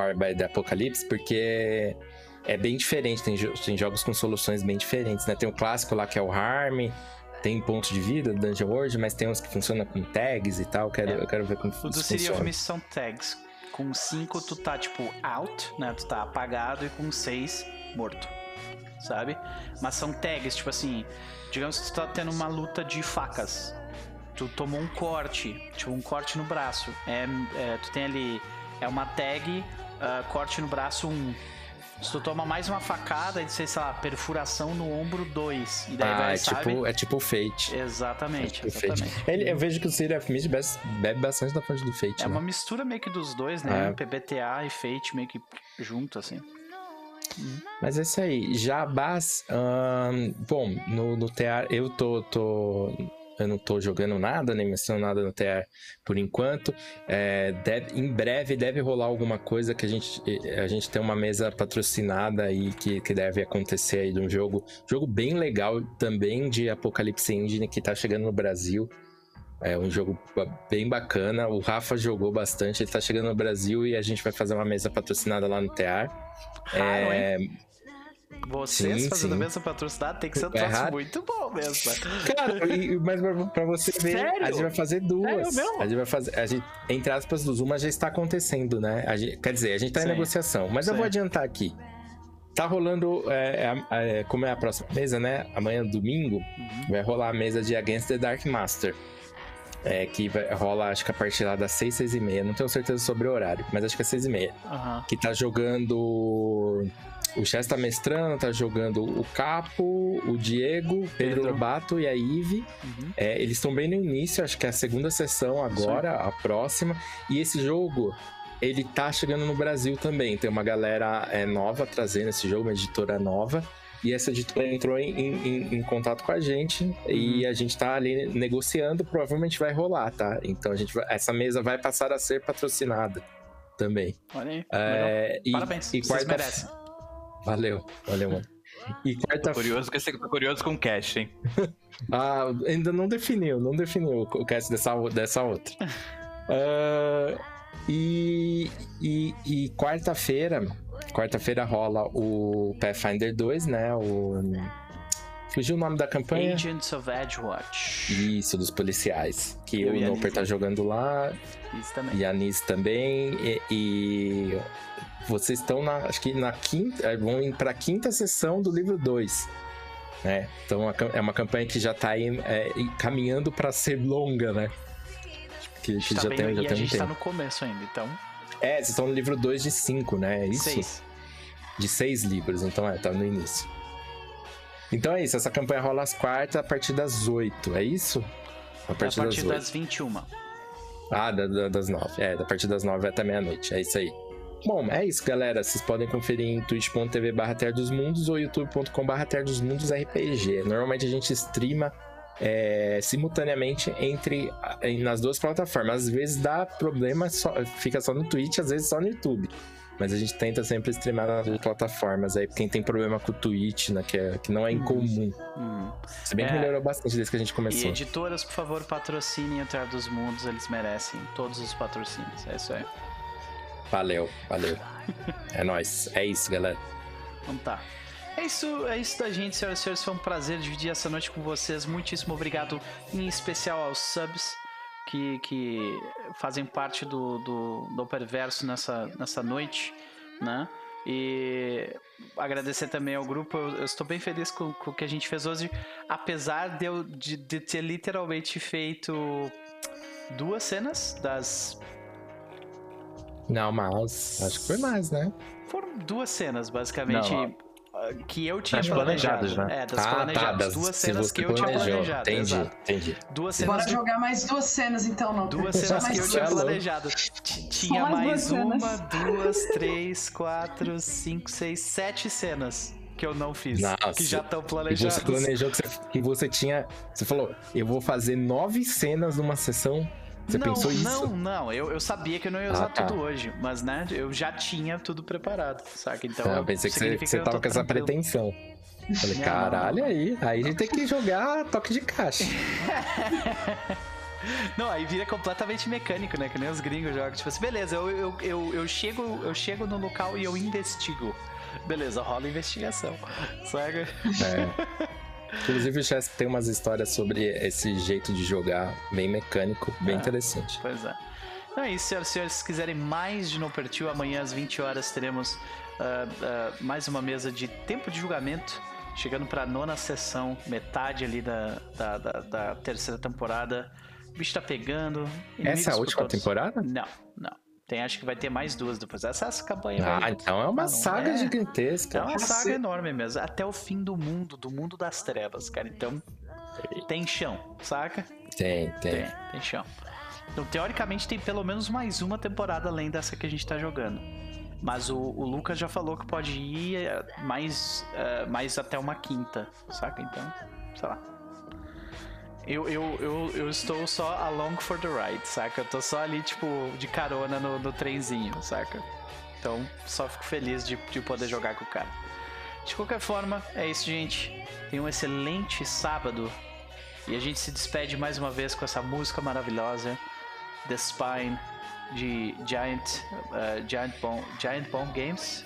Power by the Apocalypse, porque é bem diferente. Tem, tem jogos com soluções bem diferentes, né? Tem o clássico lá que é o Harm, tem pontos de vida do Dungeon World, mas tem uns que funcionam com tags e tal. Quero, é. eu quero ver como funciona. O do City of Mist são tags com 5 tu tá tipo out, né? Tu tá apagado e com 6 morto. Sabe? Mas são tags, tipo assim, digamos que tu tá tendo uma luta de facas. Tu tomou um corte, tipo um corte no braço. É, é tu tem ali é uma tag uh, corte no braço 1. Um. Se tu toma mais uma facada, de sei lá, perfuração no ombro 2. E daí ah, vai, é sabe? tipo, é tipo o Fate. Exatamente. É tipo exatamente. Fate. Ele, eu vejo que o City of Mist bebe bastante da fonte do Fate. É né? uma mistura meio que dos dois, né? É. PBTA e Fate meio que junto, assim. Mas é isso aí. Jabás. Hum, bom, no, no eu tô, tô eu não tô jogando nada, nem mencionando nada no TR por enquanto. É, deve, em breve deve rolar alguma coisa que a gente, a gente tem uma mesa patrocinada aí que, que deve acontecer aí de um jogo, jogo bem legal também de Apocalipse Engine que tá chegando no Brasil. É um jogo bem bacana. O Rafa jogou bastante, ele tá chegando no Brasil e a gente vai fazer uma mesa patrocinada lá no TR. Raro, é, hein? Vocês sim, fazendo sim. mesa patrocinada tem que ser um é troço muito bom mesmo. Cara, e, mas pra, pra você ver, Sério? a gente vai fazer duas. A gente vai fazer. A gente, entre aspas, dos uma já está acontecendo, né? Gente, quer dizer, a gente tá sim. em negociação. Mas sim. eu vou adiantar aqui. Tá rolando, é, é, é, como é a próxima mesa, né? Amanhã, domingo, uhum. vai rolar a mesa de Against the Dark Master. É, que vai, rola, acho que a partir lá das 6, 6 e meia. Não tenho certeza sobre o horário, mas acho que é 6 e meia. Uhum. Que tá jogando o Chess tá mestrando, tá jogando o Capo, o Diego, Pedro, Pedro. Lobato e a Ive. Uhum. É, eles estão bem no início, acho que é a segunda sessão agora, Sim. a próxima. E esse jogo, ele tá chegando no Brasil também. Tem uma galera é, nova trazendo esse jogo, uma editora nova. E essa editora entrou em, em, em contato com a gente uhum. e a gente tá ali negociando, provavelmente vai rolar, tá? Então a gente vai, essa mesa vai passar a ser patrocinada também. Olha aí. É, e, Parabéns, e quarta, merecem. Valeu, valeu, mano. E quarta curioso, tô curioso com o cast, hein? *laughs* ah, ainda não definiu, não definiu o cast dessa, dessa outra. Uh, *laughs* e e, e quarta-feira, quarta-feira rola o Pathfinder 2, né? O Fugiu o nome da campanha? Agents of Edgewatch. Isso, dos policiais. Que Eu o Noper tá jogando lá. Isso também. E a Nis também. E, e, vocês estão na. Acho que na quinta. É, vão ir pra quinta sessão do livro 2. Né? Então é uma campanha que já tá aí, é, caminhando para ser longa, né? que, que Tá já bem- tem, já e a tem um gente tá tempo. no começo ainda, então. É, vocês estão no livro 2 de 5, né? É isso? Seis. De seis livros, então é, tá no início. Então é isso, essa campanha rola às quartas a partir das 8, é isso? A A partir, partir das 8. das 21. Ah, da, da- das 9. É, da partir das 9 até meia-noite. É isso aí. Bom, é isso, galera. Vocês podem conferir em twitch.tv barra dos Mundos ou youtube.com barra dos Mundos RPG. Normalmente a gente streama é, simultaneamente entre em- nas duas plataformas. Às vezes dá problema, só- fica só no Twitch, às vezes só no YouTube. Mas a gente tenta sempre streamar nas duas plataformas aí, quem tem problema com o Twitch, né, que, é- que não é incomum. Hum. Se bem que É. melhorou bastante desde que a gente E começou. editoras, por favor, patrocinem a Terra dos Mundos, eles merecem todos os patrocínios. É isso aí. Valeu, valeu. É nóis. É isso, galera. Então tá. É isso, é isso da gente, senhoras e senhores. Foi um prazer dividir essa noite com vocês. Muitíssimo obrigado, em especial aos subs que, que fazem parte do, do, do Perverso nessa, nessa noite, né? E agradecer também ao grupo. Eu, eu estou bem feliz com, com o que a gente fez hoje, apesar de eu de, de ter literalmente feito duas cenas das Não, mas acho que foi mais, né? Foram duas cenas, basicamente, Não, ah, que eu tinha das planejado. planejadas, né? É, das ah, tá. planejadas. Das, duas cenas que eu tinha planejou. planejado. Entendi, Exato. entendi. Duas cenas, Bora jogar mais duas cenas então, não. duas cenas mais que eu tinha planejado. Tinha mais mais uma, cenas. duas, três, quatro, cinco, seis, sete cenas que eu não fiz. Nossa. Que já estão planejadas. você planejou que você, que você tinha. Você falou, eu vou fazer nove cenas numa sessão. Você não, pensou isso? Não, não, eu, eu sabia que eu não ia usar Ah, tá. tudo hoje, mas né, eu já tinha tudo preparado, saca? Então, Ah, eu pensei que você, que você tava com essa pretensão. Falei, Não, caralho, aí. Aí a gente tem que jogar toque de caixa. *laughs* Não, aí vira completamente mecânico, né? Que nem os gringos jogam. Tipo assim, beleza, eu, eu, eu, eu, chego, eu chego no local e eu investigo. Beleza, rola investigação. Saca? É. *laughs* Inclusive o Chess tem umas histórias sobre esse jeito de jogar bem mecânico, bem É. interessante. Pois é. Então é isso, senhoras e senhores. Se quiserem mais de No Pertil, amanhã às 20 horas teremos ah, ah, mais uma mesa de tempo de julgamento. Chegando pra nona sessão, metade ali da, da, da- da terceira temporada. O bicho tá pegando. Essa é a última temporada? Não, não. Tem, acho que vai ter mais duas depois. Essa, essa campanha Ah, vai. então é uma Ah, não, saga é. gigantesca. É uma saga Cacete. enorme mesmo. Até o fim do mundo, do mundo das trevas, cara. Então, tem chão, saca? Tem, tem. Tem, tem chão. Então, teoricamente, tem pelo menos mais uma temporada além dessa que a gente tá jogando. Mas o, o Lucas já falou que pode ir eh, mais, eh, mais até uma quinta, saca? Então, sei lá. Eu, eu, eu, eu estou só along for the ride, saca? Eu tô só ali, tipo, de carona no, no trenzinho, saca? Então, só fico feliz de, de poder jogar com o cara. De qualquer forma, é isso, gente. Tenha um excelente sábado. E a gente se despede mais uma vez com essa música maravilhosa, The Spine, de Giant, uh, Giant, Bomb, Giant Bomb Games,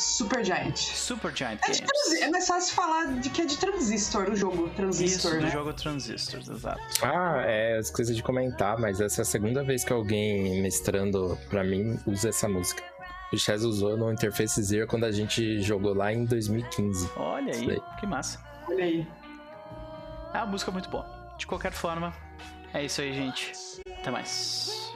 Super Giant. Super Giant É, de Games. é mais fácil falar de que é de transistor o jogo. Isso, Transistor, do né? jogo Transistors, exato. Ah, é, eu esqueci de comentar, mas essa é a segunda vez que alguém mestrando pra mim usa essa música. O Chess usou no Interface Zero quando a gente jogou lá em 2015. Olha Isso aí, aí. que massa. Olha aí. É uma música muito boa. De qualquer forma, é isso aí, gente. Até mais.